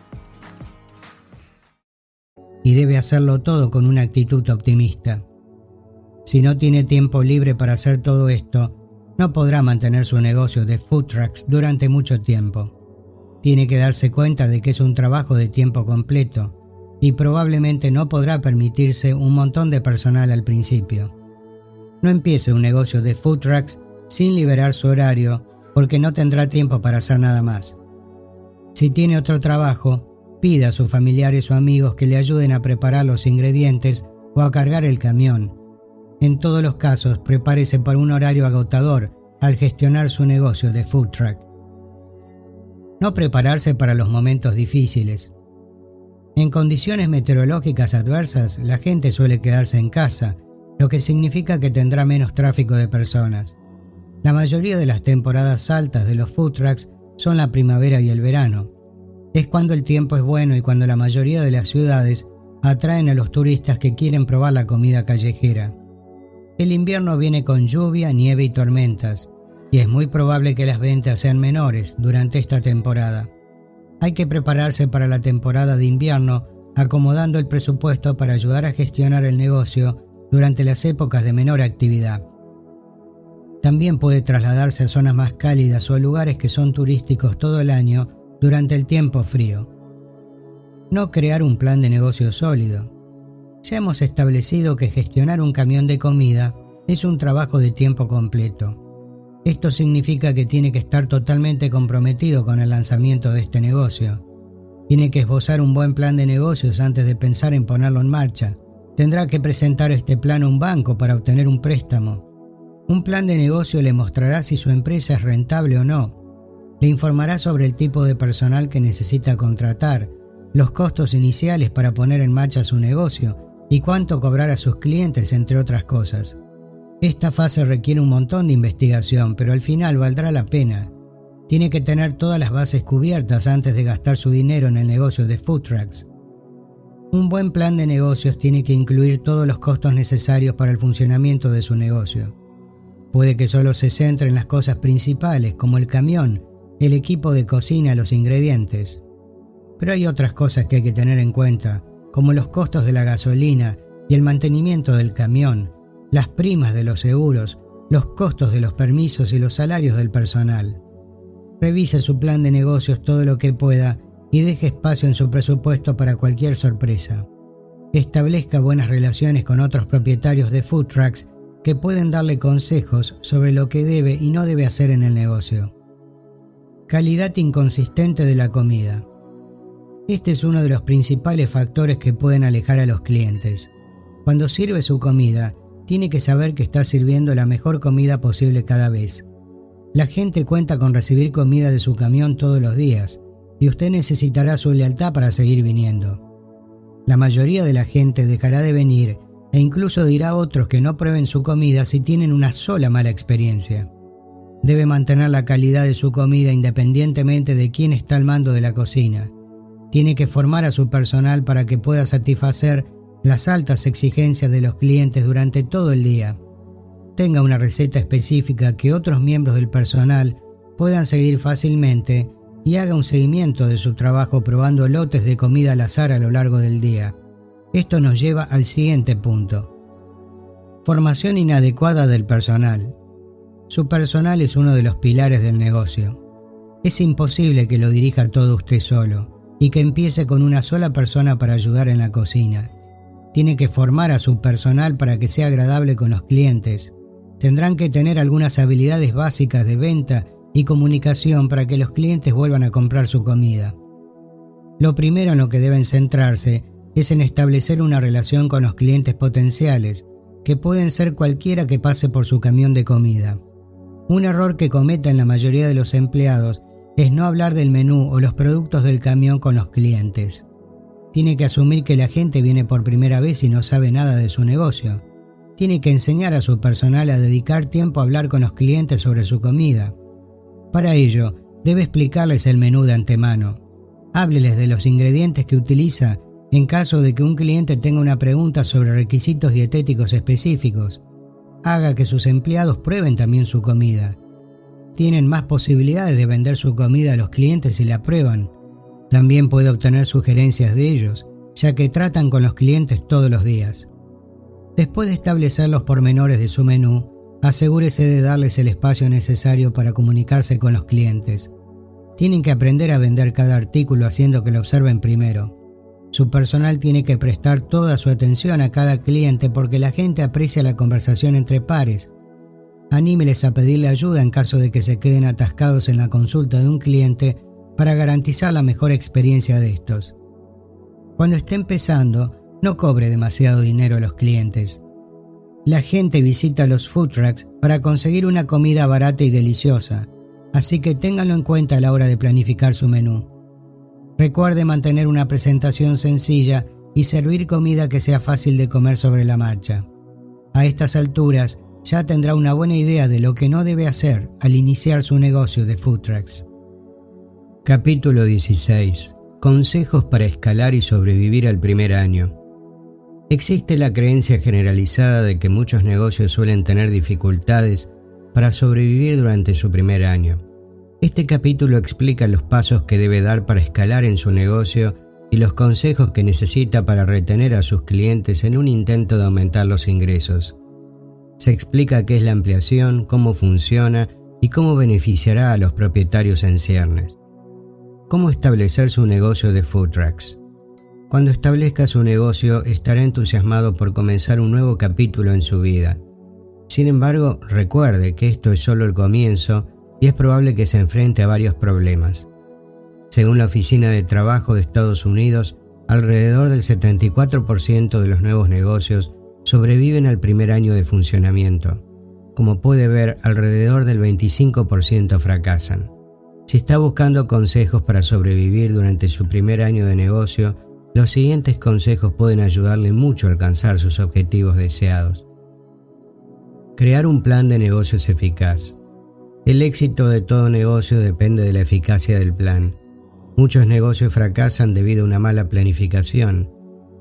Y debe hacerlo todo con una actitud optimista. Si no tiene tiempo libre para hacer todo esto, no podrá mantener su negocio de food trucks durante mucho tiempo. Tiene que darse cuenta de que es un trabajo de tiempo completo y probablemente no podrá permitirse un montón de personal al principio. No empiece un negocio de food trucks sin liberar su horario porque no tendrá tiempo para hacer nada más. Si tiene otro trabajo, pida a sus familiares o amigos que le ayuden a preparar los ingredientes o a cargar el camión. En todos los casos, prepárese para un horario agotador al gestionar su negocio de food truck. No prepararse para los momentos difíciles. En condiciones meteorológicas adversas, la gente suele quedarse en casa, lo que significa que tendrá menos tráfico de personas. La mayoría de las temporadas altas de los food trucks son la primavera y el verano. Es cuando el tiempo es bueno y cuando la mayoría de las ciudades atraen a los turistas que quieren probar la comida callejera. El invierno viene con lluvia, nieve y tormentas, y es muy probable que las ventas sean menores durante esta temporada. Hay que prepararse para la temporada de invierno acomodando el presupuesto para ayudar a gestionar el negocio durante las épocas de menor actividad. También puede trasladarse a zonas más cálidas o a lugares que son turísticos todo el año durante el tiempo frío. No crear un plan de negocio sólido. Ya hemos establecido que gestionar un camión de comida es un trabajo de tiempo completo. Esto significa que tiene que estar totalmente comprometido con el lanzamiento de este negocio. Tiene que esbozar un buen plan de negocios antes de pensar en ponerlo en marcha. Tendrá que presentar este plan a un banco para obtener un préstamo. Un plan de negocio le mostrará si su empresa es rentable o no. Le informará sobre el tipo de personal que necesita contratar, los costos iniciales para poner en marcha su negocio y cuánto cobrar a sus clientes, entre otras cosas. Esta fase requiere un montón de investigación, pero al final valdrá la pena. Tiene que tener todas las bases cubiertas antes de gastar su dinero en el negocio de food trucks. Un buen plan de negocios tiene que incluir todos los costos necesarios para el funcionamiento de su negocio. Puede que solo se centre en las cosas principales, como el camión, el equipo de cocina, los ingredientes. Pero hay otras cosas que hay que tener en cuenta, como los costos de la gasolina y el mantenimiento del camión, las primas de los seguros, los costos de los permisos y los salarios del personal. Revise su plan de negocios todo lo que pueda y deje espacio en su presupuesto para cualquier sorpresa. Establezca buenas relaciones con otros propietarios de food trucks que pueden darle consejos sobre lo que debe y no debe hacer en el negocio. Calidad inconsistente de la comida. Este es uno de los principales factores que pueden alejar a los clientes. Cuando sirve su comida, tiene que saber que está sirviendo la mejor comida posible cada vez. La gente cuenta con recibir comida de su camión todos los días y usted necesitará su lealtad para seguir viniendo. La mayoría de la gente dejará de venir e incluso dirá a otros que no prueben su comida si tienen una sola mala experiencia. Debe mantener la calidad de su comida independientemente de quién está al mando de la cocina. Tiene que formar a su personal para que pueda satisfacer las altas exigencias de los clientes durante todo el día. Tenga una receta específica que otros miembros del personal puedan seguir fácilmente y haga un seguimiento de su trabajo probando lotes de comida al azar a lo largo del día. Esto nos lleva al siguiente punto. Formación inadecuada del personal. Su personal es uno de los pilares del negocio. Es imposible que lo dirija todo usted solo y que empiece con una sola persona para ayudar en la cocina. Tiene que formar a su personal para que sea agradable con los clientes. Tendrán que tener algunas habilidades básicas de venta y comunicación para que los clientes vuelvan a comprar su comida. Lo primero en lo que deben centrarse es en establecer una relación con los clientes potenciales, que pueden ser cualquiera que pase por su camión de comida. Un error que cometen la mayoría de los empleados es no hablar del menú o los productos del camión con los clientes. Tiene que asumir que la gente viene por primera vez y no sabe nada de su negocio. Tiene que enseñar a su personal a dedicar tiempo a hablar con los clientes sobre su comida. Para ello, debe explicarles el menú de antemano. Hábleles de los ingredientes que utiliza en caso de que un cliente tenga una pregunta sobre requisitos dietéticos específicos. Haga que sus empleados prueben también su comida. Tienen más posibilidades de vender su comida a los clientes si la prueban, también puede obtener sugerencias de ellos, ya que tratan con los clientes todos los días. Después de establecer los pormenores de su menú, asegúrese de darles el espacio necesario para comunicarse con los clientes. Tienen que aprender a vender cada artículo haciendo que lo observen primero. Su personal tiene que prestar toda su atención a cada cliente porque la gente aprecia la conversación entre pares. Anímeles a pedirle ayuda en caso de que se queden atascados en la consulta de un cliente para garantizar la mejor experiencia de estos. Cuando esté empezando, no cobre demasiado dinero a los clientes. La gente visita los food trucks para conseguir una comida barata y deliciosa, así que ténganlo en cuenta a la hora de planificar su menú. Recuerde mantener una presentación sencilla y servir comida que sea fácil de comer sobre la marcha. A estas alturas ya tendrá una buena idea de lo que no debe hacer al iniciar su negocio de food trucks. Capítulo 16. Consejos para escalar y sobrevivir al primer año. Existe la creencia generalizada de que muchos negocios suelen tener dificultades para sobrevivir durante su primer año. Este capítulo explica los pasos que debe dar para escalar en su negocio y los consejos que necesita para retener a sus clientes en un intento de aumentar los ingresos. Se explica qué es la ampliación, cómo funciona y cómo beneficiará a los propietarios en ciernes. Cómo establecer su negocio de food trucks. Cuando establezca su negocio estará entusiasmado por comenzar un nuevo capítulo en su vida. Sin embargo, recuerde que esto es solo el comienzo y es probable que se enfrente a varios problemas. Según la Oficina de Trabajo de Estados Unidos, alrededor del 74% de los nuevos negocios sobreviven al primer año de funcionamiento. Como puede ver, alrededor del 25% fracasan. Si está buscando consejos para sobrevivir durante su primer año de negocio, los siguientes consejos pueden ayudarle mucho a alcanzar sus objetivos deseados. Crear un plan de negocios eficaz. El éxito de todo negocio depende de la eficacia del plan. Muchos negocios fracasan debido a una mala planificación.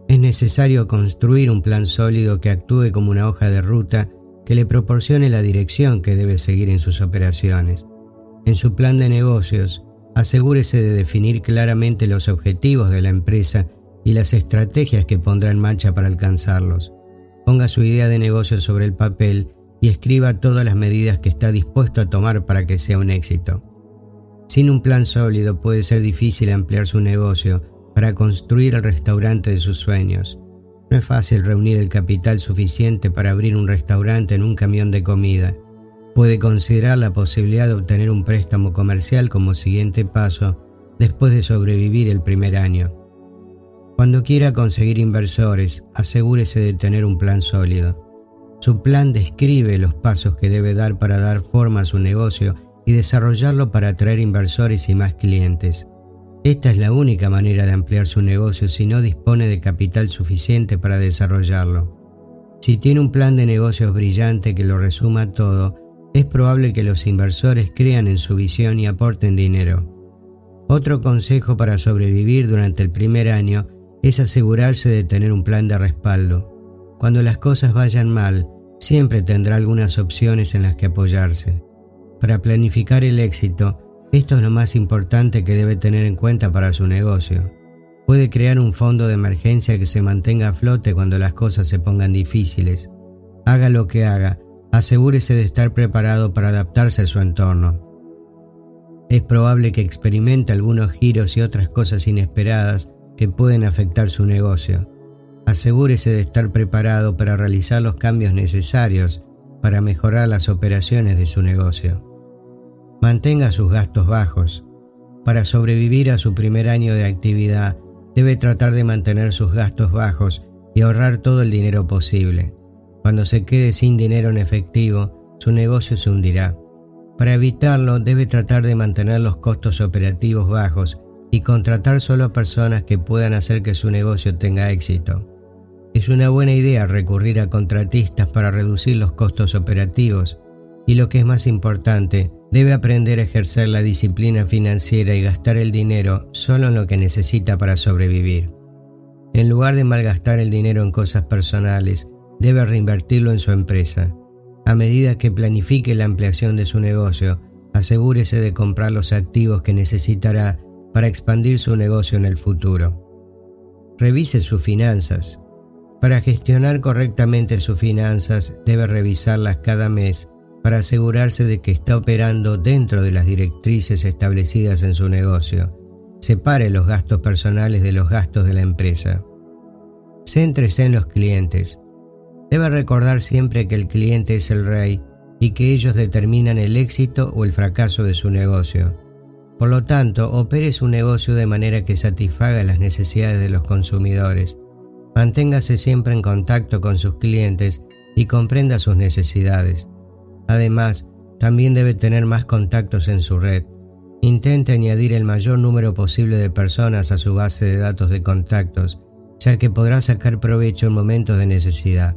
Es necesario construir un plan sólido que actúe como una hoja de ruta que le proporcione la dirección que debe seguir en sus operaciones. En su plan de negocios, asegúrese de definir claramente los objetivos de la empresa y las estrategias que pondrá en marcha para alcanzarlos. Ponga su idea de negocio sobre el papel y escriba todas las medidas que está dispuesto a tomar para que sea un éxito. Sin un plan sólido puede ser difícil ampliar su negocio para construir el restaurante de sus sueños. No es fácil reunir el capital suficiente para abrir un restaurante en un camión de comida. Puede considerar la posibilidad de obtener un préstamo comercial como siguiente paso después de sobrevivir el primer año. Cuando quiera conseguir inversores, asegúrese de tener un plan sólido. Su plan describe los pasos que debe dar para dar forma a su negocio y desarrollarlo para atraer inversores y más clientes. Esta es la única manera de ampliar su negocio si no dispone de capital suficiente para desarrollarlo. Si tiene un plan de negocios brillante que lo resuma todo, es probable que los inversores crean en su visión y aporten dinero. Otro consejo para sobrevivir durante el primer año es asegurarse de tener un plan de respaldo. Cuando las cosas vayan mal, siempre tendrá algunas opciones en las que apoyarse. Para planificar el éxito, esto es lo más importante que debe tener en cuenta para su negocio. Puede crear un fondo de emergencia que se mantenga a flote cuando las cosas se pongan difíciles. Haga lo que haga, asegúrese de estar preparado para adaptarse a su entorno. Es probable que experimente algunos giros y otras cosas inesperadas que pueden afectar su negocio asegúrese de estar preparado para realizar los cambios necesarios para mejorar las operaciones de su negocio. Mantenga sus gastos bajos. Para sobrevivir a su primer año de actividad, debe tratar de mantener sus gastos bajos y ahorrar todo el dinero posible. Cuando se quede sin dinero en efectivo, su negocio se hundirá. Para evitarlo, debe tratar de mantener los costos operativos bajos y contratar solo a personas que puedan hacer que su negocio tenga éxito. Es una buena idea recurrir a contratistas para reducir los costos operativos y lo que es más importante, debe aprender a ejercer la disciplina financiera y gastar el dinero solo en lo que necesita para sobrevivir. En lugar de malgastar el dinero en cosas personales, debe reinvertirlo en su empresa. A medida que planifique la ampliación de su negocio, asegúrese de comprar los activos que necesitará para expandir su negocio en el futuro. Revise sus finanzas. Para gestionar correctamente sus finanzas debe revisarlas cada mes para asegurarse de que está operando dentro de las directrices establecidas en su negocio. Separe los gastos personales de los gastos de la empresa. Céntrese en los clientes. Debe recordar siempre que el cliente es el rey y que ellos determinan el éxito o el fracaso de su negocio. Por lo tanto, opere su negocio de manera que satisfaga las necesidades de los consumidores. Manténgase siempre en contacto con sus clientes y comprenda sus necesidades. Además, también debe tener más contactos en su red. Intente añadir el mayor número posible de personas a su base de datos de contactos, ya que podrá sacar provecho en momentos de necesidad.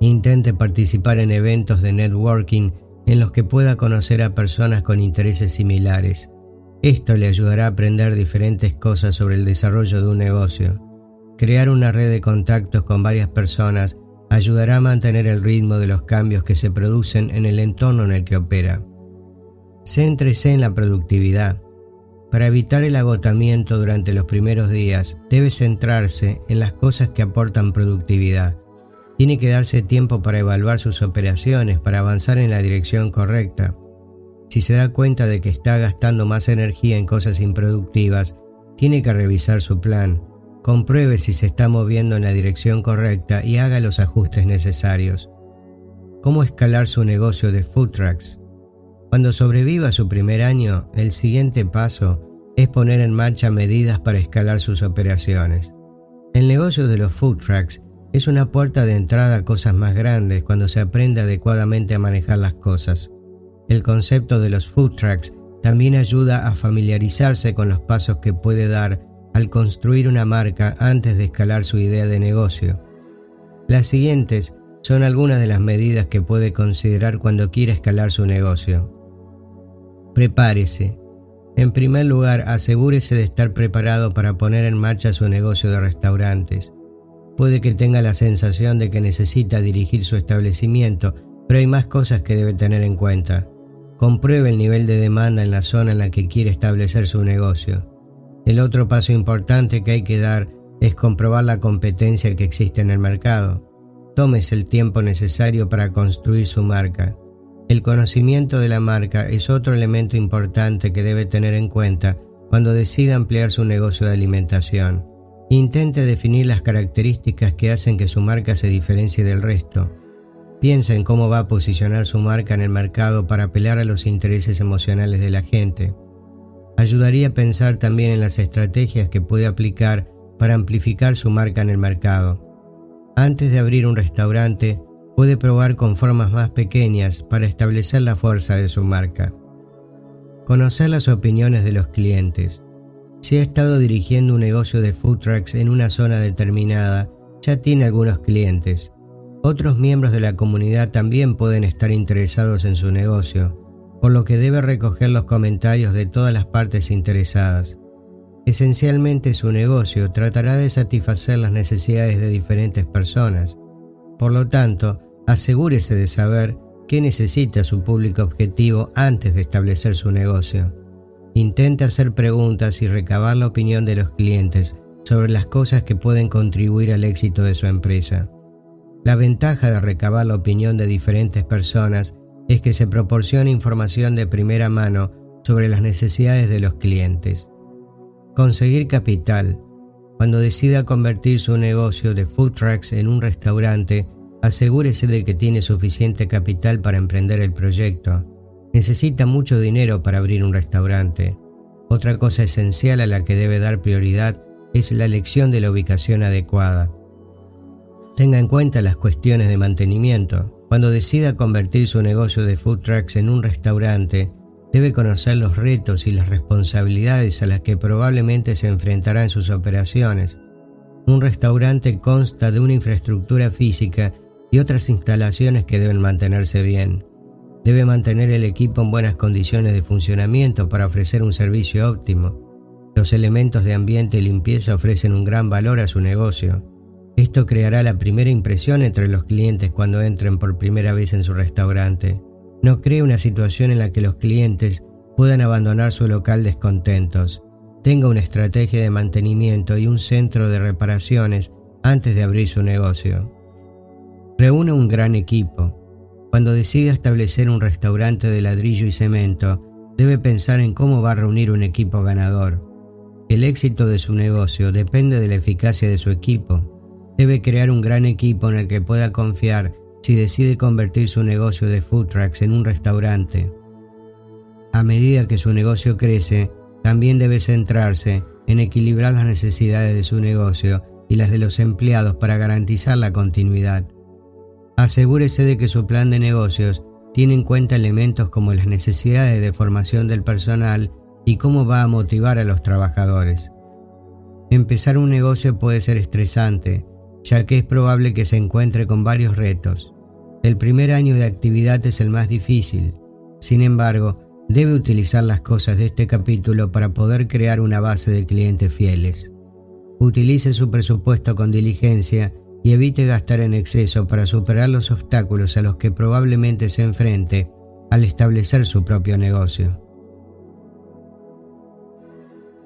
Intente participar en eventos de networking en los que pueda conocer a personas con intereses similares. Esto le ayudará a aprender diferentes cosas sobre el desarrollo de un negocio. Crear una red de contactos con varias personas ayudará a mantener el ritmo de los cambios que se producen en el entorno en el que opera. Céntrese en la productividad. Para evitar el agotamiento durante los primeros días, debe centrarse en las cosas que aportan productividad tiene que darse tiempo para evaluar sus operaciones, para avanzar en la dirección correcta. Si se da cuenta de que está gastando más energía en cosas improductivas, tiene que revisar su plan. Compruebe si se está moviendo en la dirección correcta y haga los ajustes necesarios. ¿Cómo escalar su negocio de food trucks? Cuando sobreviva su primer año, el siguiente paso es poner en marcha medidas para escalar sus operaciones. El negocio de los food trucks es una puerta de entrada a cosas más grandes cuando se aprende adecuadamente a manejar las cosas. El concepto de los food trucks también ayuda a familiarizarse con los pasos que puede dar al construir una marca antes de escalar su idea de negocio. Las siguientes son algunas de las medidas que puede considerar cuando quiera escalar su negocio. Prepárese. En primer lugar, asegúrese de estar preparado para poner en marcha su negocio de restaurantes. Puede que tenga la sensación de que necesita dirigir su establecimiento, pero hay más cosas que debe tener en cuenta. Compruebe el nivel de demanda en la zona en la que quiere establecer su negocio. El otro paso importante que hay que dar es comprobar la competencia que existe en el mercado. Tómese el tiempo necesario para construir su marca. El conocimiento de la marca es otro elemento importante que debe tener en cuenta cuando decida ampliar su negocio de alimentación. Intente definir las características que hacen que su marca se diferencie del resto. Piensa en cómo va a posicionar su marca en el mercado para apelar a los intereses emocionales de la gente. Ayudaría a pensar también en las estrategias que puede aplicar para amplificar su marca en el mercado. Antes de abrir un restaurante, puede probar con formas más pequeñas para establecer la fuerza de su marca. Conocer las opiniones de los clientes. Si ha estado dirigiendo un negocio de food trucks en una zona determinada, ya tiene algunos clientes. Otros miembros de la comunidad también pueden estar interesados en su negocio, por lo que debe recoger los comentarios de todas las partes interesadas. Esencialmente su negocio tratará de satisfacer las necesidades de diferentes personas. Por lo tanto, asegúrese de saber qué necesita su público objetivo antes de establecer su negocio. Intente hacer preguntas y recabar la opinión de los clientes sobre las cosas que pueden contribuir al éxito de su empresa. La ventaja de recabar la opinión de diferentes personas es que se proporciona información de primera mano sobre las necesidades de los clientes. Conseguir capital. Cuando decida convertir su negocio de food trucks en un restaurante, asegúrese de que tiene suficiente capital para emprender el proyecto necesita mucho dinero para abrir un restaurante. Otra cosa esencial a la que debe dar prioridad es la elección de la ubicación adecuada. Tenga en cuenta las cuestiones de mantenimiento. Cuando decida convertir su negocio de food trucks en un restaurante, debe conocer los retos y las responsabilidades a las que probablemente se enfrentará en sus operaciones. Un restaurante consta de una infraestructura física y otras instalaciones que deben mantenerse bien. Debe mantener el equipo en buenas condiciones de funcionamiento para ofrecer un servicio óptimo. Los elementos de ambiente y limpieza ofrecen un gran valor a su negocio. Esto creará la primera impresión entre los clientes cuando entren por primera vez en su restaurante. No cree una situación en la que los clientes puedan abandonar su local descontentos. Tenga una estrategia de mantenimiento y un centro de reparaciones antes de abrir su negocio. Reúne un gran equipo. Cuando decida establecer un restaurante de ladrillo y cemento, debe pensar en cómo va a reunir un equipo ganador. El éxito de su negocio depende de la eficacia de su equipo. Debe crear un gran equipo en el que pueda confiar si decide convertir su negocio de food trucks en un restaurante. A medida que su negocio crece, también debe centrarse en equilibrar las necesidades de su negocio y las de los empleados para garantizar la continuidad. Asegúrese de que su plan de negocios tiene en cuenta elementos como las necesidades de formación del personal y cómo va a motivar a los trabajadores. Empezar un negocio puede ser estresante, ya que es probable que se encuentre con varios retos. El primer año de actividad es el más difícil. Sin embargo, debe utilizar las cosas de este capítulo para poder crear una base de clientes fieles. Utilice su presupuesto con diligencia y evite gastar en exceso para superar los obstáculos a los que probablemente se enfrente al establecer su propio negocio.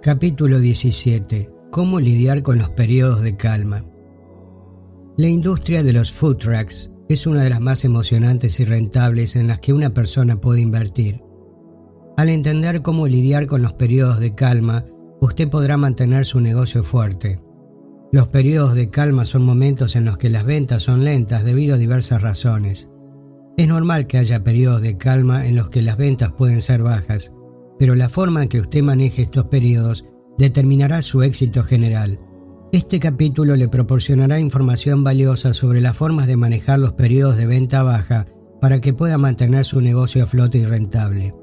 Capítulo 17. Cómo lidiar con los periodos de calma. La industria de los food trucks es una de las más emocionantes y rentables en las que una persona puede invertir. Al entender cómo lidiar con los periodos de calma, usted podrá mantener su negocio fuerte. Los periodos de calma son momentos en los que las ventas son lentas debido a diversas razones. Es normal que haya periodos de calma en los que las ventas pueden ser bajas, pero la forma en que usted maneje estos periodos determinará su éxito general. Este capítulo le proporcionará información valiosa sobre las formas de manejar los periodos de venta baja para que pueda mantener su negocio a flote y rentable.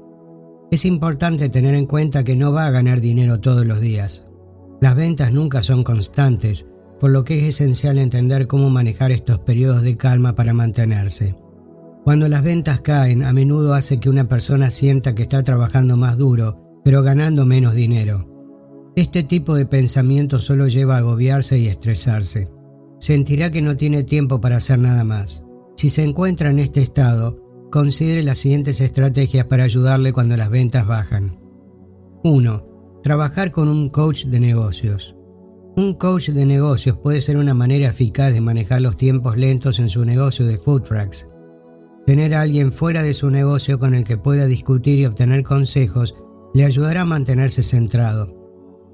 Es importante tener en cuenta que no va a ganar dinero todos los días. Las ventas nunca son constantes, por lo que es esencial entender cómo manejar estos periodos de calma para mantenerse. Cuando las ventas caen, a menudo hace que una persona sienta que está trabajando más duro, pero ganando menos dinero. Este tipo de pensamiento solo lleva a agobiarse y estresarse. Sentirá que no tiene tiempo para hacer nada más. Si se encuentra en este estado, Considere las siguientes estrategias para ayudarle cuando las ventas bajan. 1. Trabajar con un coach de negocios. Un coach de negocios puede ser una manera eficaz de manejar los tiempos lentos en su negocio de food trucks. Tener a alguien fuera de su negocio con el que pueda discutir y obtener consejos le ayudará a mantenerse centrado.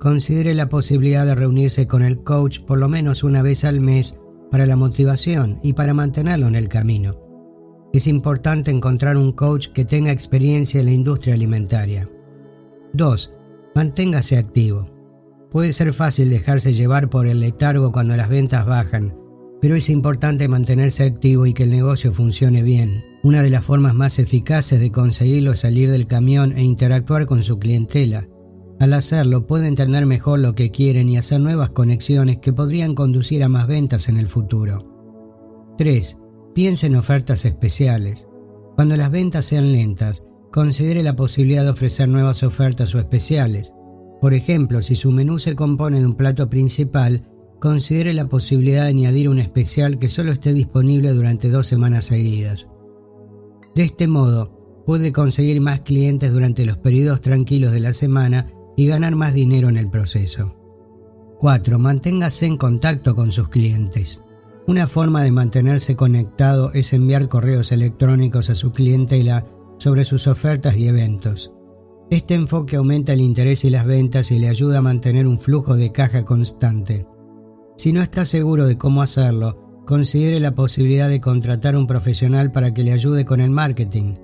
Considere la posibilidad de reunirse con el coach por lo menos una vez al mes para la motivación y para mantenerlo en el camino. Es importante encontrar un coach que tenga experiencia en la industria alimentaria. 2. Manténgase activo. Puede ser fácil dejarse llevar por el letargo cuando las ventas bajan, pero es importante mantenerse activo y que el negocio funcione bien. Una de las formas más eficaces de conseguirlo es salir del camión e interactuar con su clientela. Al hacerlo puede entender mejor lo que quieren y hacer nuevas conexiones que podrían conducir a más ventas en el futuro. 3. Piense en ofertas especiales. Cuando las ventas sean lentas, considere la posibilidad de ofrecer nuevas ofertas o especiales. Por ejemplo, si su menú se compone de un plato principal, considere la posibilidad de añadir un especial que solo esté disponible durante dos semanas seguidas. De este modo, puede conseguir más clientes durante los periodos tranquilos de la semana y ganar más dinero en el proceso. 4. Manténgase en contacto con sus clientes. Una forma de mantenerse conectado es enviar correos electrónicos a su clientela sobre sus ofertas y eventos. Este enfoque aumenta el interés y las ventas y le ayuda a mantener un flujo de caja constante. Si no está seguro de cómo hacerlo, considere la posibilidad de contratar un profesional para que le ayude con el marketing.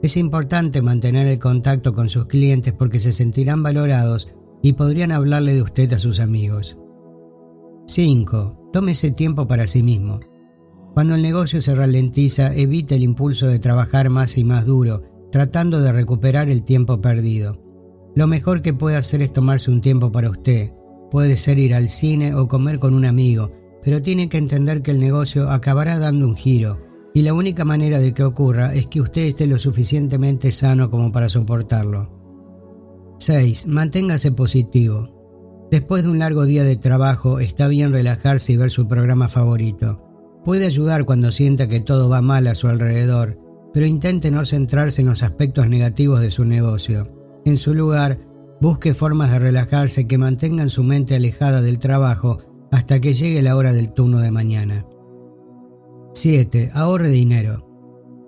Es importante mantener el contacto con sus clientes porque se sentirán valorados y podrían hablarle de usted a sus amigos. 5. Tómese tiempo para sí mismo. Cuando el negocio se ralentiza, evite el impulso de trabajar más y más duro, tratando de recuperar el tiempo perdido. Lo mejor que puede hacer es tomarse un tiempo para usted. Puede ser ir al cine o comer con un amigo, pero tiene que entender que el negocio acabará dando un giro, y la única manera de que ocurra es que usted esté lo suficientemente sano como para soportarlo. 6. Manténgase positivo. Después de un largo día de trabajo, está bien relajarse y ver su programa favorito. Puede ayudar cuando sienta que todo va mal a su alrededor, pero intente no centrarse en los aspectos negativos de su negocio. En su lugar, busque formas de relajarse que mantengan su mente alejada del trabajo hasta que llegue la hora del turno de mañana. 7. Ahorre dinero.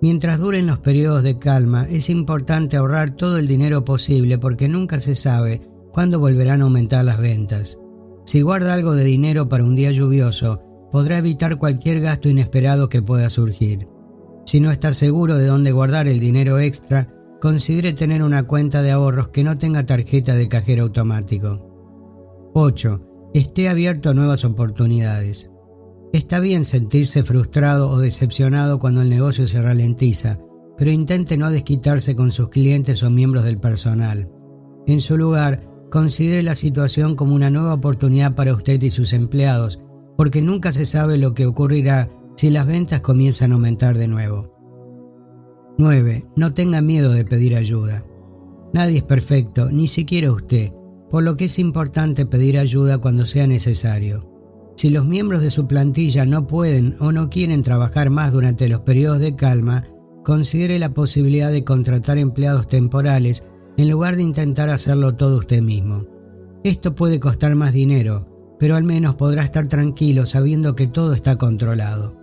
Mientras duren los periodos de calma, es importante ahorrar todo el dinero posible porque nunca se sabe cuándo volverán a aumentar las ventas. Si guarda algo de dinero para un día lluvioso, podrá evitar cualquier gasto inesperado que pueda surgir. Si no está seguro de dónde guardar el dinero extra, considere tener una cuenta de ahorros que no tenga tarjeta de cajero automático. 8. Esté abierto a nuevas oportunidades. Está bien sentirse frustrado o decepcionado cuando el negocio se ralentiza, pero intente no desquitarse con sus clientes o miembros del personal. En su lugar, considere la situación como una nueva oportunidad para usted y sus empleados, porque nunca se sabe lo que ocurrirá si las ventas comienzan a aumentar de nuevo. 9. No tenga miedo de pedir ayuda. Nadie es perfecto, ni siquiera usted, por lo que es importante pedir ayuda cuando sea necesario. Si los miembros de su plantilla no pueden o no quieren trabajar más durante los periodos de calma, considere la posibilidad de contratar empleados temporales en lugar de intentar hacerlo todo usted mismo. Esto puede costar más dinero, pero al menos podrá estar tranquilo sabiendo que todo está controlado.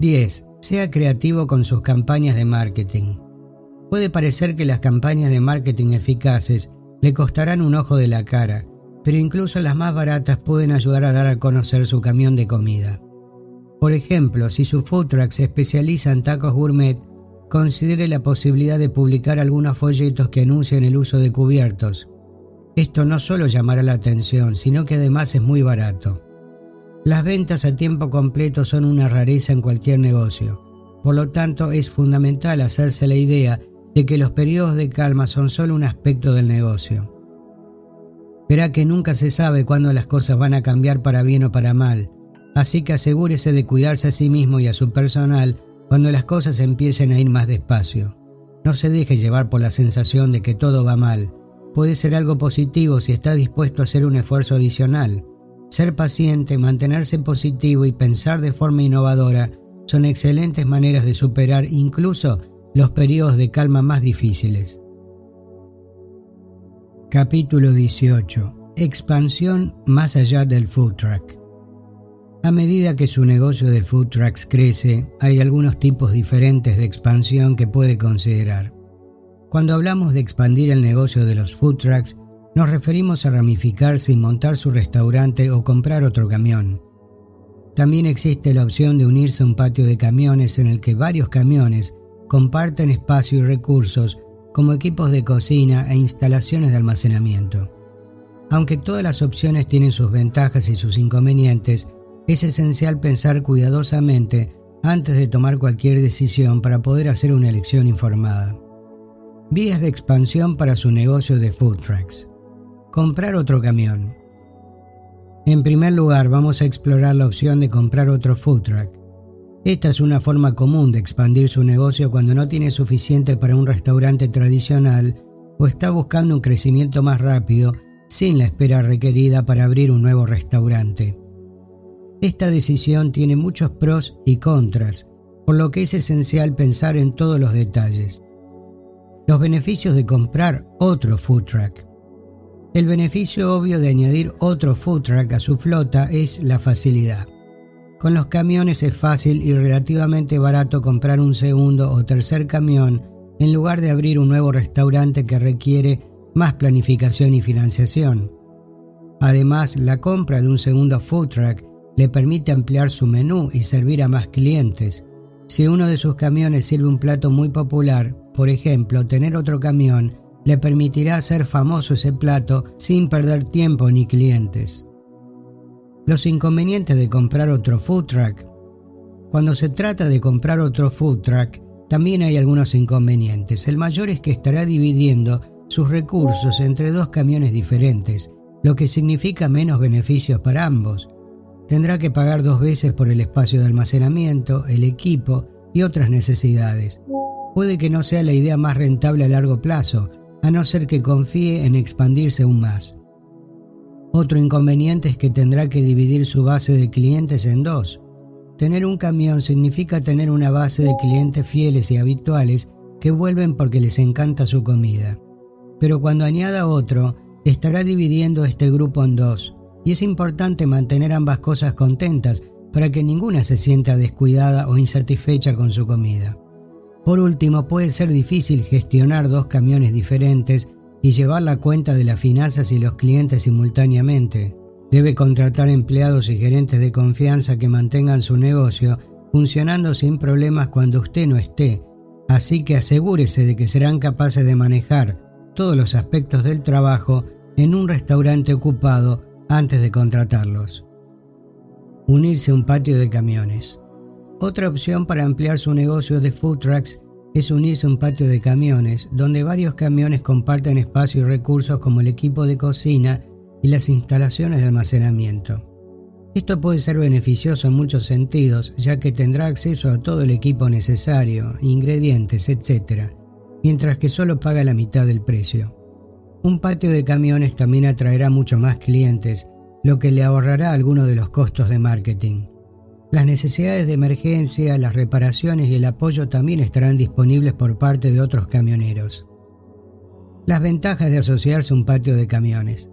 10. Sea creativo con sus campañas de marketing. Puede parecer que las campañas de marketing eficaces le costarán un ojo de la cara, pero incluso las más baratas pueden ayudar a dar a conocer su camión de comida. Por ejemplo, si su food truck se especializa en tacos gourmet, considere la posibilidad de publicar algunos folletos que anuncien el uso de cubiertos. Esto no solo llamará la atención, sino que además es muy barato. Las ventas a tiempo completo son una rareza en cualquier negocio. Por lo tanto, es fundamental hacerse la idea de que los periodos de calma son solo un aspecto del negocio. Verá que nunca se sabe cuándo las cosas van a cambiar para bien o para mal, así que asegúrese de cuidarse a sí mismo y a su personal cuando las cosas empiecen a ir más despacio. No se deje llevar por la sensación de que todo va mal. Puede ser algo positivo si está dispuesto a hacer un esfuerzo adicional. Ser paciente, mantenerse positivo y pensar de forma innovadora son excelentes maneras de superar incluso los periodos de calma más difíciles. Capítulo 18. Expansión más allá del food truck. A medida que su negocio de food trucks crece, hay algunos tipos diferentes de expansión que puede considerar. Cuando hablamos de expandir el negocio de los food trucks, nos referimos a ramificarse y montar su restaurante o comprar otro camión. También existe la opción de unirse a un patio de camiones en el que varios camiones comparten espacio y recursos como equipos de cocina e instalaciones de almacenamiento. Aunque todas las opciones tienen sus ventajas y sus inconvenientes, es esencial pensar cuidadosamente antes de tomar cualquier decisión para poder hacer una elección informada. Vías de expansión para su negocio de food trucks. Comprar otro camión. En primer lugar, vamos a explorar la opción de comprar otro food truck. Esta es una forma común de expandir su negocio cuando no tiene suficiente para un restaurante tradicional o está buscando un crecimiento más rápido sin la espera requerida para abrir un nuevo restaurante. Esta decisión tiene muchos pros y contras, por lo que es esencial pensar en todos los detalles. Los beneficios de comprar otro food truck. El beneficio obvio de añadir otro food truck a su flota es la facilidad. Con los camiones es fácil y relativamente barato comprar un segundo o tercer camión en lugar de abrir un nuevo restaurante que requiere más planificación y financiación. Además, la compra de un segundo food truck le permite ampliar su menú y servir a más clientes. Si uno de sus camiones sirve un plato muy popular, por ejemplo, tener otro camión le permitirá hacer famoso ese plato sin perder tiempo ni clientes. Los inconvenientes de comprar otro food truck. Cuando se trata de comprar otro food truck, también hay algunos inconvenientes. El mayor es que estará dividiendo sus recursos entre dos camiones diferentes, lo que significa menos beneficios para ambos. Tendrá que pagar dos veces por el espacio de almacenamiento, el equipo y otras necesidades. Puede que no sea la idea más rentable a largo plazo, a no ser que confíe en expandirse aún más. Otro inconveniente es que tendrá que dividir su base de clientes en dos. Tener un camión significa tener una base de clientes fieles y habituales que vuelven porque les encanta su comida. Pero cuando añada otro, estará dividiendo este grupo en dos, y es importante mantener ambas cosas contentas para que ninguna se sienta descuidada o insatisfecha con su comida. Por último, puede ser difícil gestionar dos camiones diferentes y llevar la cuenta de las finanzas y los clientes simultáneamente. Debe contratar empleados y gerentes de confianza que mantengan su negocio funcionando sin problemas cuando usted no esté, así que asegúrese de que serán capaces de manejar todos los aspectos del trabajo en un restaurante ocupado antes de contratarlos. Unirse a un patio de camiones. Otra opción para ampliar su negocio de food trucks es unirse a un patio de camiones, donde varios camiones comparten espacio y recursos como el equipo de cocina y las instalaciones de almacenamiento. Esto puede ser beneficioso en muchos sentidos, ya que tendrá acceso a todo el equipo necesario, ingredientes, etc., mientras que solo paga la mitad del precio. Un patio de camiones también atraerá mucho más clientes, lo que le ahorrará algunos de los costos de marketing. Las necesidades de emergencia, las reparaciones y el apoyo también estarán disponibles por parte de otros camioneros. Las ventajas de asociarse a un patio de camiones.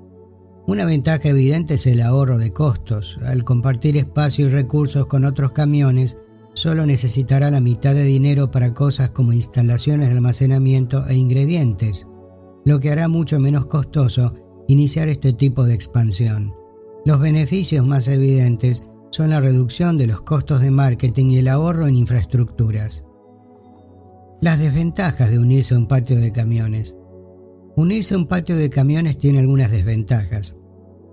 Una ventaja evidente es el ahorro de costos. Al compartir espacio y recursos con otros camiones, solo necesitará la mitad de dinero para cosas como instalaciones de almacenamiento e ingredientes, lo que hará mucho menos costoso iniciar este tipo de expansión. Los beneficios más evidentes son la reducción de los costos de marketing y el ahorro en infraestructuras. Las desventajas de unirse a un patio de camiones. Unirse a un patio de camiones tiene algunas desventajas.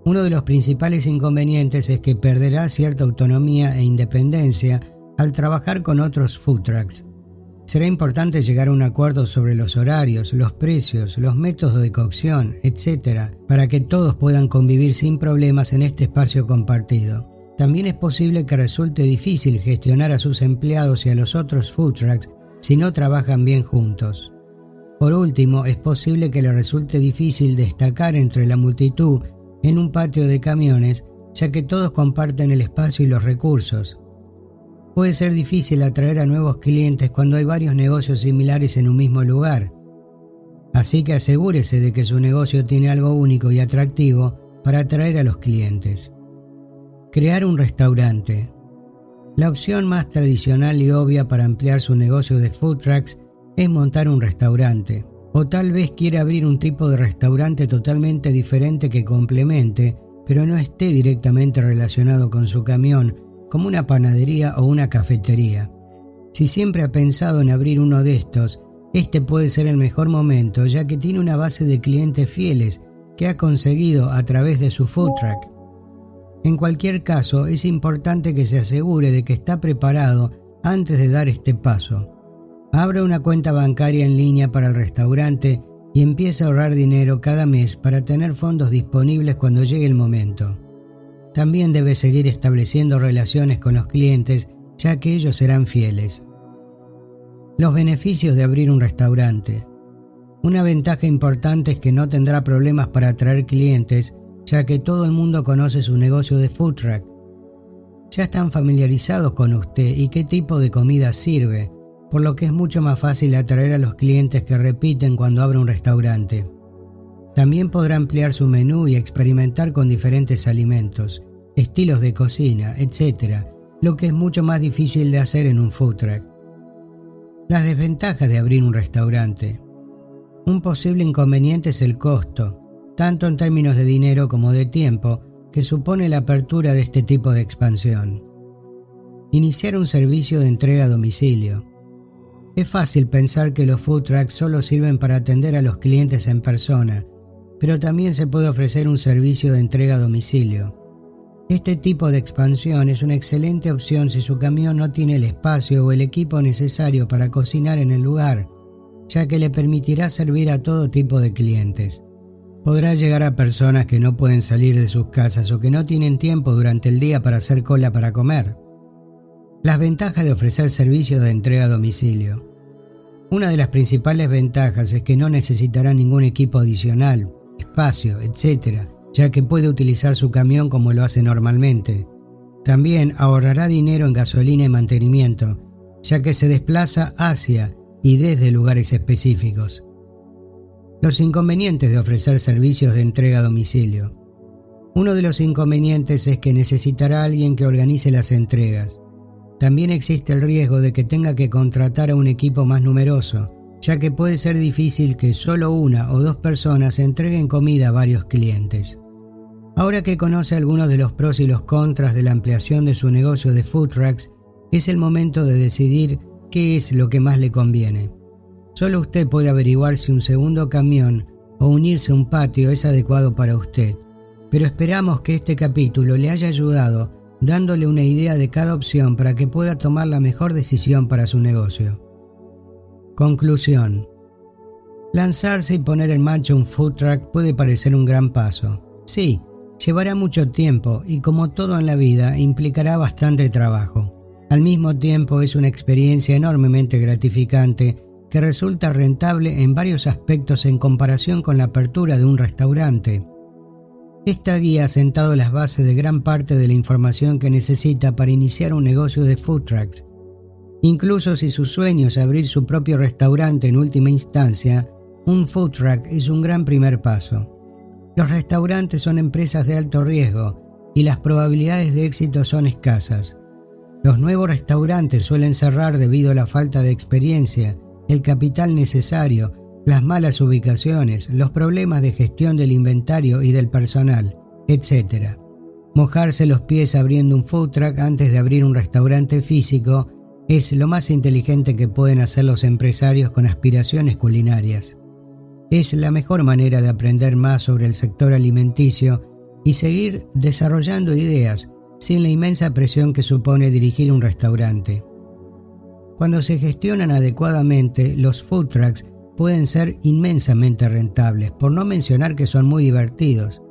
Uno de los principales inconvenientes es que perderá cierta autonomía e independencia al trabajar con otros food trucks. Será importante llegar a un acuerdo sobre los horarios, los precios, los métodos de cocción, etc., para que todos puedan convivir sin problemas en este espacio compartido. También es posible que resulte difícil gestionar a sus empleados y a los otros food trucks si no trabajan bien juntos. Por último, es posible que le resulte difícil destacar entre la multitud en un patio de camiones, ya que todos comparten el espacio y los recursos. Puede ser difícil atraer a nuevos clientes cuando hay varios negocios similares en un mismo lugar. Así que asegúrese de que su negocio tiene algo único y atractivo para atraer a los clientes. Crear un restaurante. La opción más tradicional y obvia para ampliar su negocio de food trucks es montar un restaurante. O tal vez quiera abrir un tipo de restaurante totalmente diferente que complemente, pero no esté directamente relacionado con su camión, como una panadería o una cafetería. Si siempre ha pensado en abrir uno de estos, este puede ser el mejor momento ya que tiene una base de clientes fieles que ha conseguido a través de su food truck. En cualquier caso, es importante que se asegure de que está preparado antes de dar este paso. Abra una cuenta bancaria en línea para el restaurante y empiece a ahorrar dinero cada mes para tener fondos disponibles cuando llegue el momento. También debe seguir estableciendo relaciones con los clientes ya que ellos serán fieles. Los beneficios de abrir un restaurante. Una ventaja importante es que no tendrá problemas para atraer clientes ya que todo el mundo conoce su negocio de food truck. Ya están familiarizados con usted y qué tipo de comida sirve, por lo que es mucho más fácil atraer a los clientes que repiten cuando abre un restaurante. También podrá ampliar su menú y experimentar con diferentes alimentos, estilos de cocina, etc., lo que es mucho más difícil de hacer en un food truck. Las desventajas de abrir un restaurante. Un posible inconveniente es el costo, tanto en términos de dinero como de tiempo, que supone la apertura de este tipo de expansión. Iniciar un servicio de entrega a domicilio. Es fácil pensar que los food trucks solo sirven para atender a los clientes en persona, pero también se puede ofrecer un servicio de entrega a domicilio. Este tipo de expansión es una excelente opción si su camión no tiene el espacio o el equipo necesario para cocinar en el lugar, ya que le permitirá servir a todo tipo de clientes podrá llegar a personas que no pueden salir de sus casas o que no tienen tiempo durante el día para hacer cola para comer. Las ventajas de ofrecer servicios de entrega a domicilio. Una de las principales ventajas es que no necesitará ningún equipo adicional, espacio, etc., ya que puede utilizar su camión como lo hace normalmente. También ahorrará dinero en gasolina y mantenimiento, ya que se desplaza hacia y desde lugares específicos. Los inconvenientes de ofrecer servicios de entrega a domicilio. Uno de los inconvenientes es que necesitará alguien que organice las entregas. También existe el riesgo de que tenga que contratar a un equipo más numeroso, ya que puede ser difícil que solo una o dos personas entreguen comida a varios clientes. Ahora que conoce algunos de los pros y los contras de la ampliación de su negocio de food trucks, Es el momento de decidir qué es lo que más le conviene. Solo usted puede averiguar si un segundo camión o unirse a un patio es adecuado para usted, pero esperamos que este capítulo le haya ayudado dándole una idea de cada opción para que pueda tomar la mejor decisión para su negocio. Conclusión. Lanzarse y poner en marcha un food truck puede parecer un gran paso. Sí, llevará mucho tiempo y como todo en la vida implicará bastante trabajo. Al mismo tiempo es una experiencia enormemente gratificante que resulta rentable en varios aspectos en comparación con la apertura de un restaurante. Esta guía ha sentado las bases de gran parte de la información que necesita para iniciar un negocio de food trucks. Incluso si su sueño es abrir su propio restaurante en última instancia, un food truck es un gran primer paso. Los restaurantes son empresas de alto riesgo y las probabilidades de éxito son escasas. Los nuevos restaurantes suelen cerrar debido a la falta de experiencia, el capital necesario las malas ubicaciones, los problemas de gestión del inventario y del personal, etc. Mojarse los pies abriendo un food truck antes de abrir un restaurante físico es lo más inteligente que pueden hacer los empresarios con aspiraciones culinarias. Es la mejor manera de aprender más sobre el sector alimenticio y seguir desarrollando ideas sin la inmensa presión que supone dirigir un restaurante. Cuando se gestionan adecuadamente, los food trucks pueden ser inmensamente rentables, por no mencionar que son muy divertidos.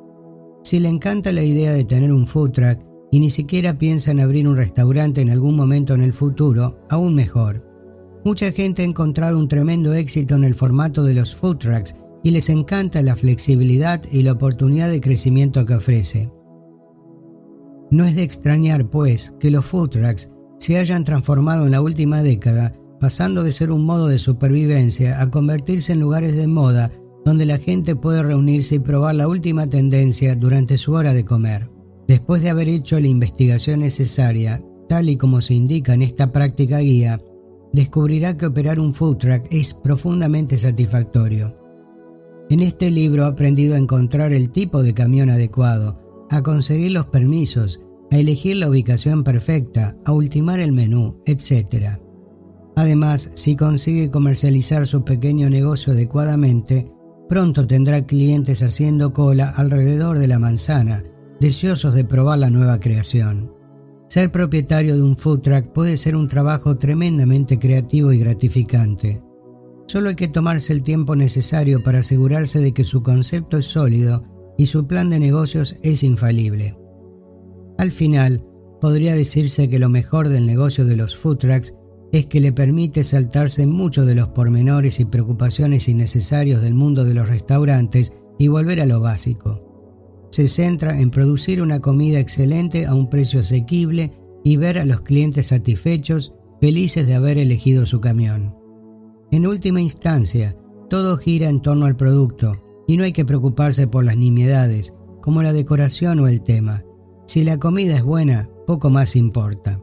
Si le encanta la idea de tener un food truck y ni siquiera piensa en abrir un restaurante en algún momento en el futuro, aún mejor. Mucha gente ha encontrado un tremendo éxito en el formato de los food trucks y les encanta la flexibilidad y la oportunidad de crecimiento que ofrece. No es de extrañar, pues, que los food trucks se hayan transformado en la última década pasando de ser un modo de supervivencia a convertirse en lugares de moda donde la gente puede reunirse y probar la última tendencia durante su hora de comer. Después de haber hecho la investigación necesaria, tal y como se indica en esta práctica guía, descubrirá que operar un food truck es profundamente satisfactorio. En este libro ha aprendido a encontrar el tipo de camión adecuado, a conseguir los permisos, a elegir la ubicación perfecta, a ultimar el menú, etc. Además, si consigue comercializar su pequeño negocio adecuadamente, pronto tendrá clientes haciendo cola alrededor de la manzana, deseosos de probar la nueva creación. Ser propietario de un food truck puede ser un trabajo tremendamente creativo y gratificante. Solo hay que tomarse el tiempo necesario para asegurarse de que su concepto es sólido y su plan de negocios es infalible. Al final, podría decirse que lo mejor del negocio de los food trucks es que le permite saltarse muchos de los pormenores y preocupaciones innecesarios del mundo de los restaurantes y volver a lo básico. Se centra en producir una comida excelente a un precio asequible y ver a los clientes satisfechos, felices de haber elegido su camión. En última instancia, todo gira en torno al producto y no hay que preocuparse por las nimiedades, como la decoración o el tema. Si la comida es buena, poco más importa.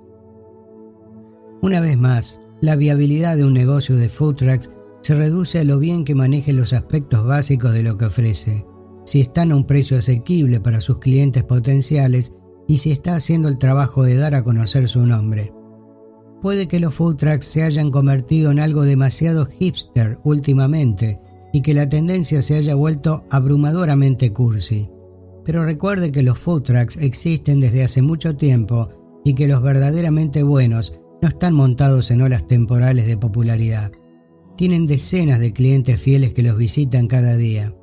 Una vez más, la viabilidad de un negocio de food trucks se reduce a lo bien que maneje los aspectos básicos de lo que ofrece, si están a un precio asequible para sus clientes potenciales y si está haciendo el trabajo de dar a conocer su nombre. Puede que los food trucks se hayan convertido en algo demasiado hipster últimamente y que la tendencia se haya vuelto abrumadoramente cursi. Pero recuerde que los food trucks existen desde hace mucho tiempo y que los verdaderamente buenos no están montados en olas temporales de popularidad. Tienen decenas de clientes fieles que los visitan cada día.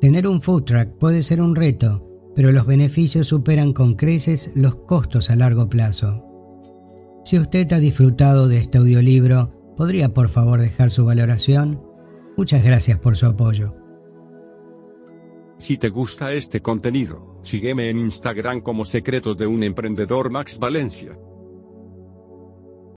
Tener un food truck puede ser un reto, pero los beneficios superan con creces los costos a largo plazo. Si usted ha disfrutado de este audiolibro, ¿podría por favor dejar su valoración? Muchas gracias por su apoyo. Si te gusta este contenido, sígueme en Instagram como Secretos de un Emprendedor Max Valencia.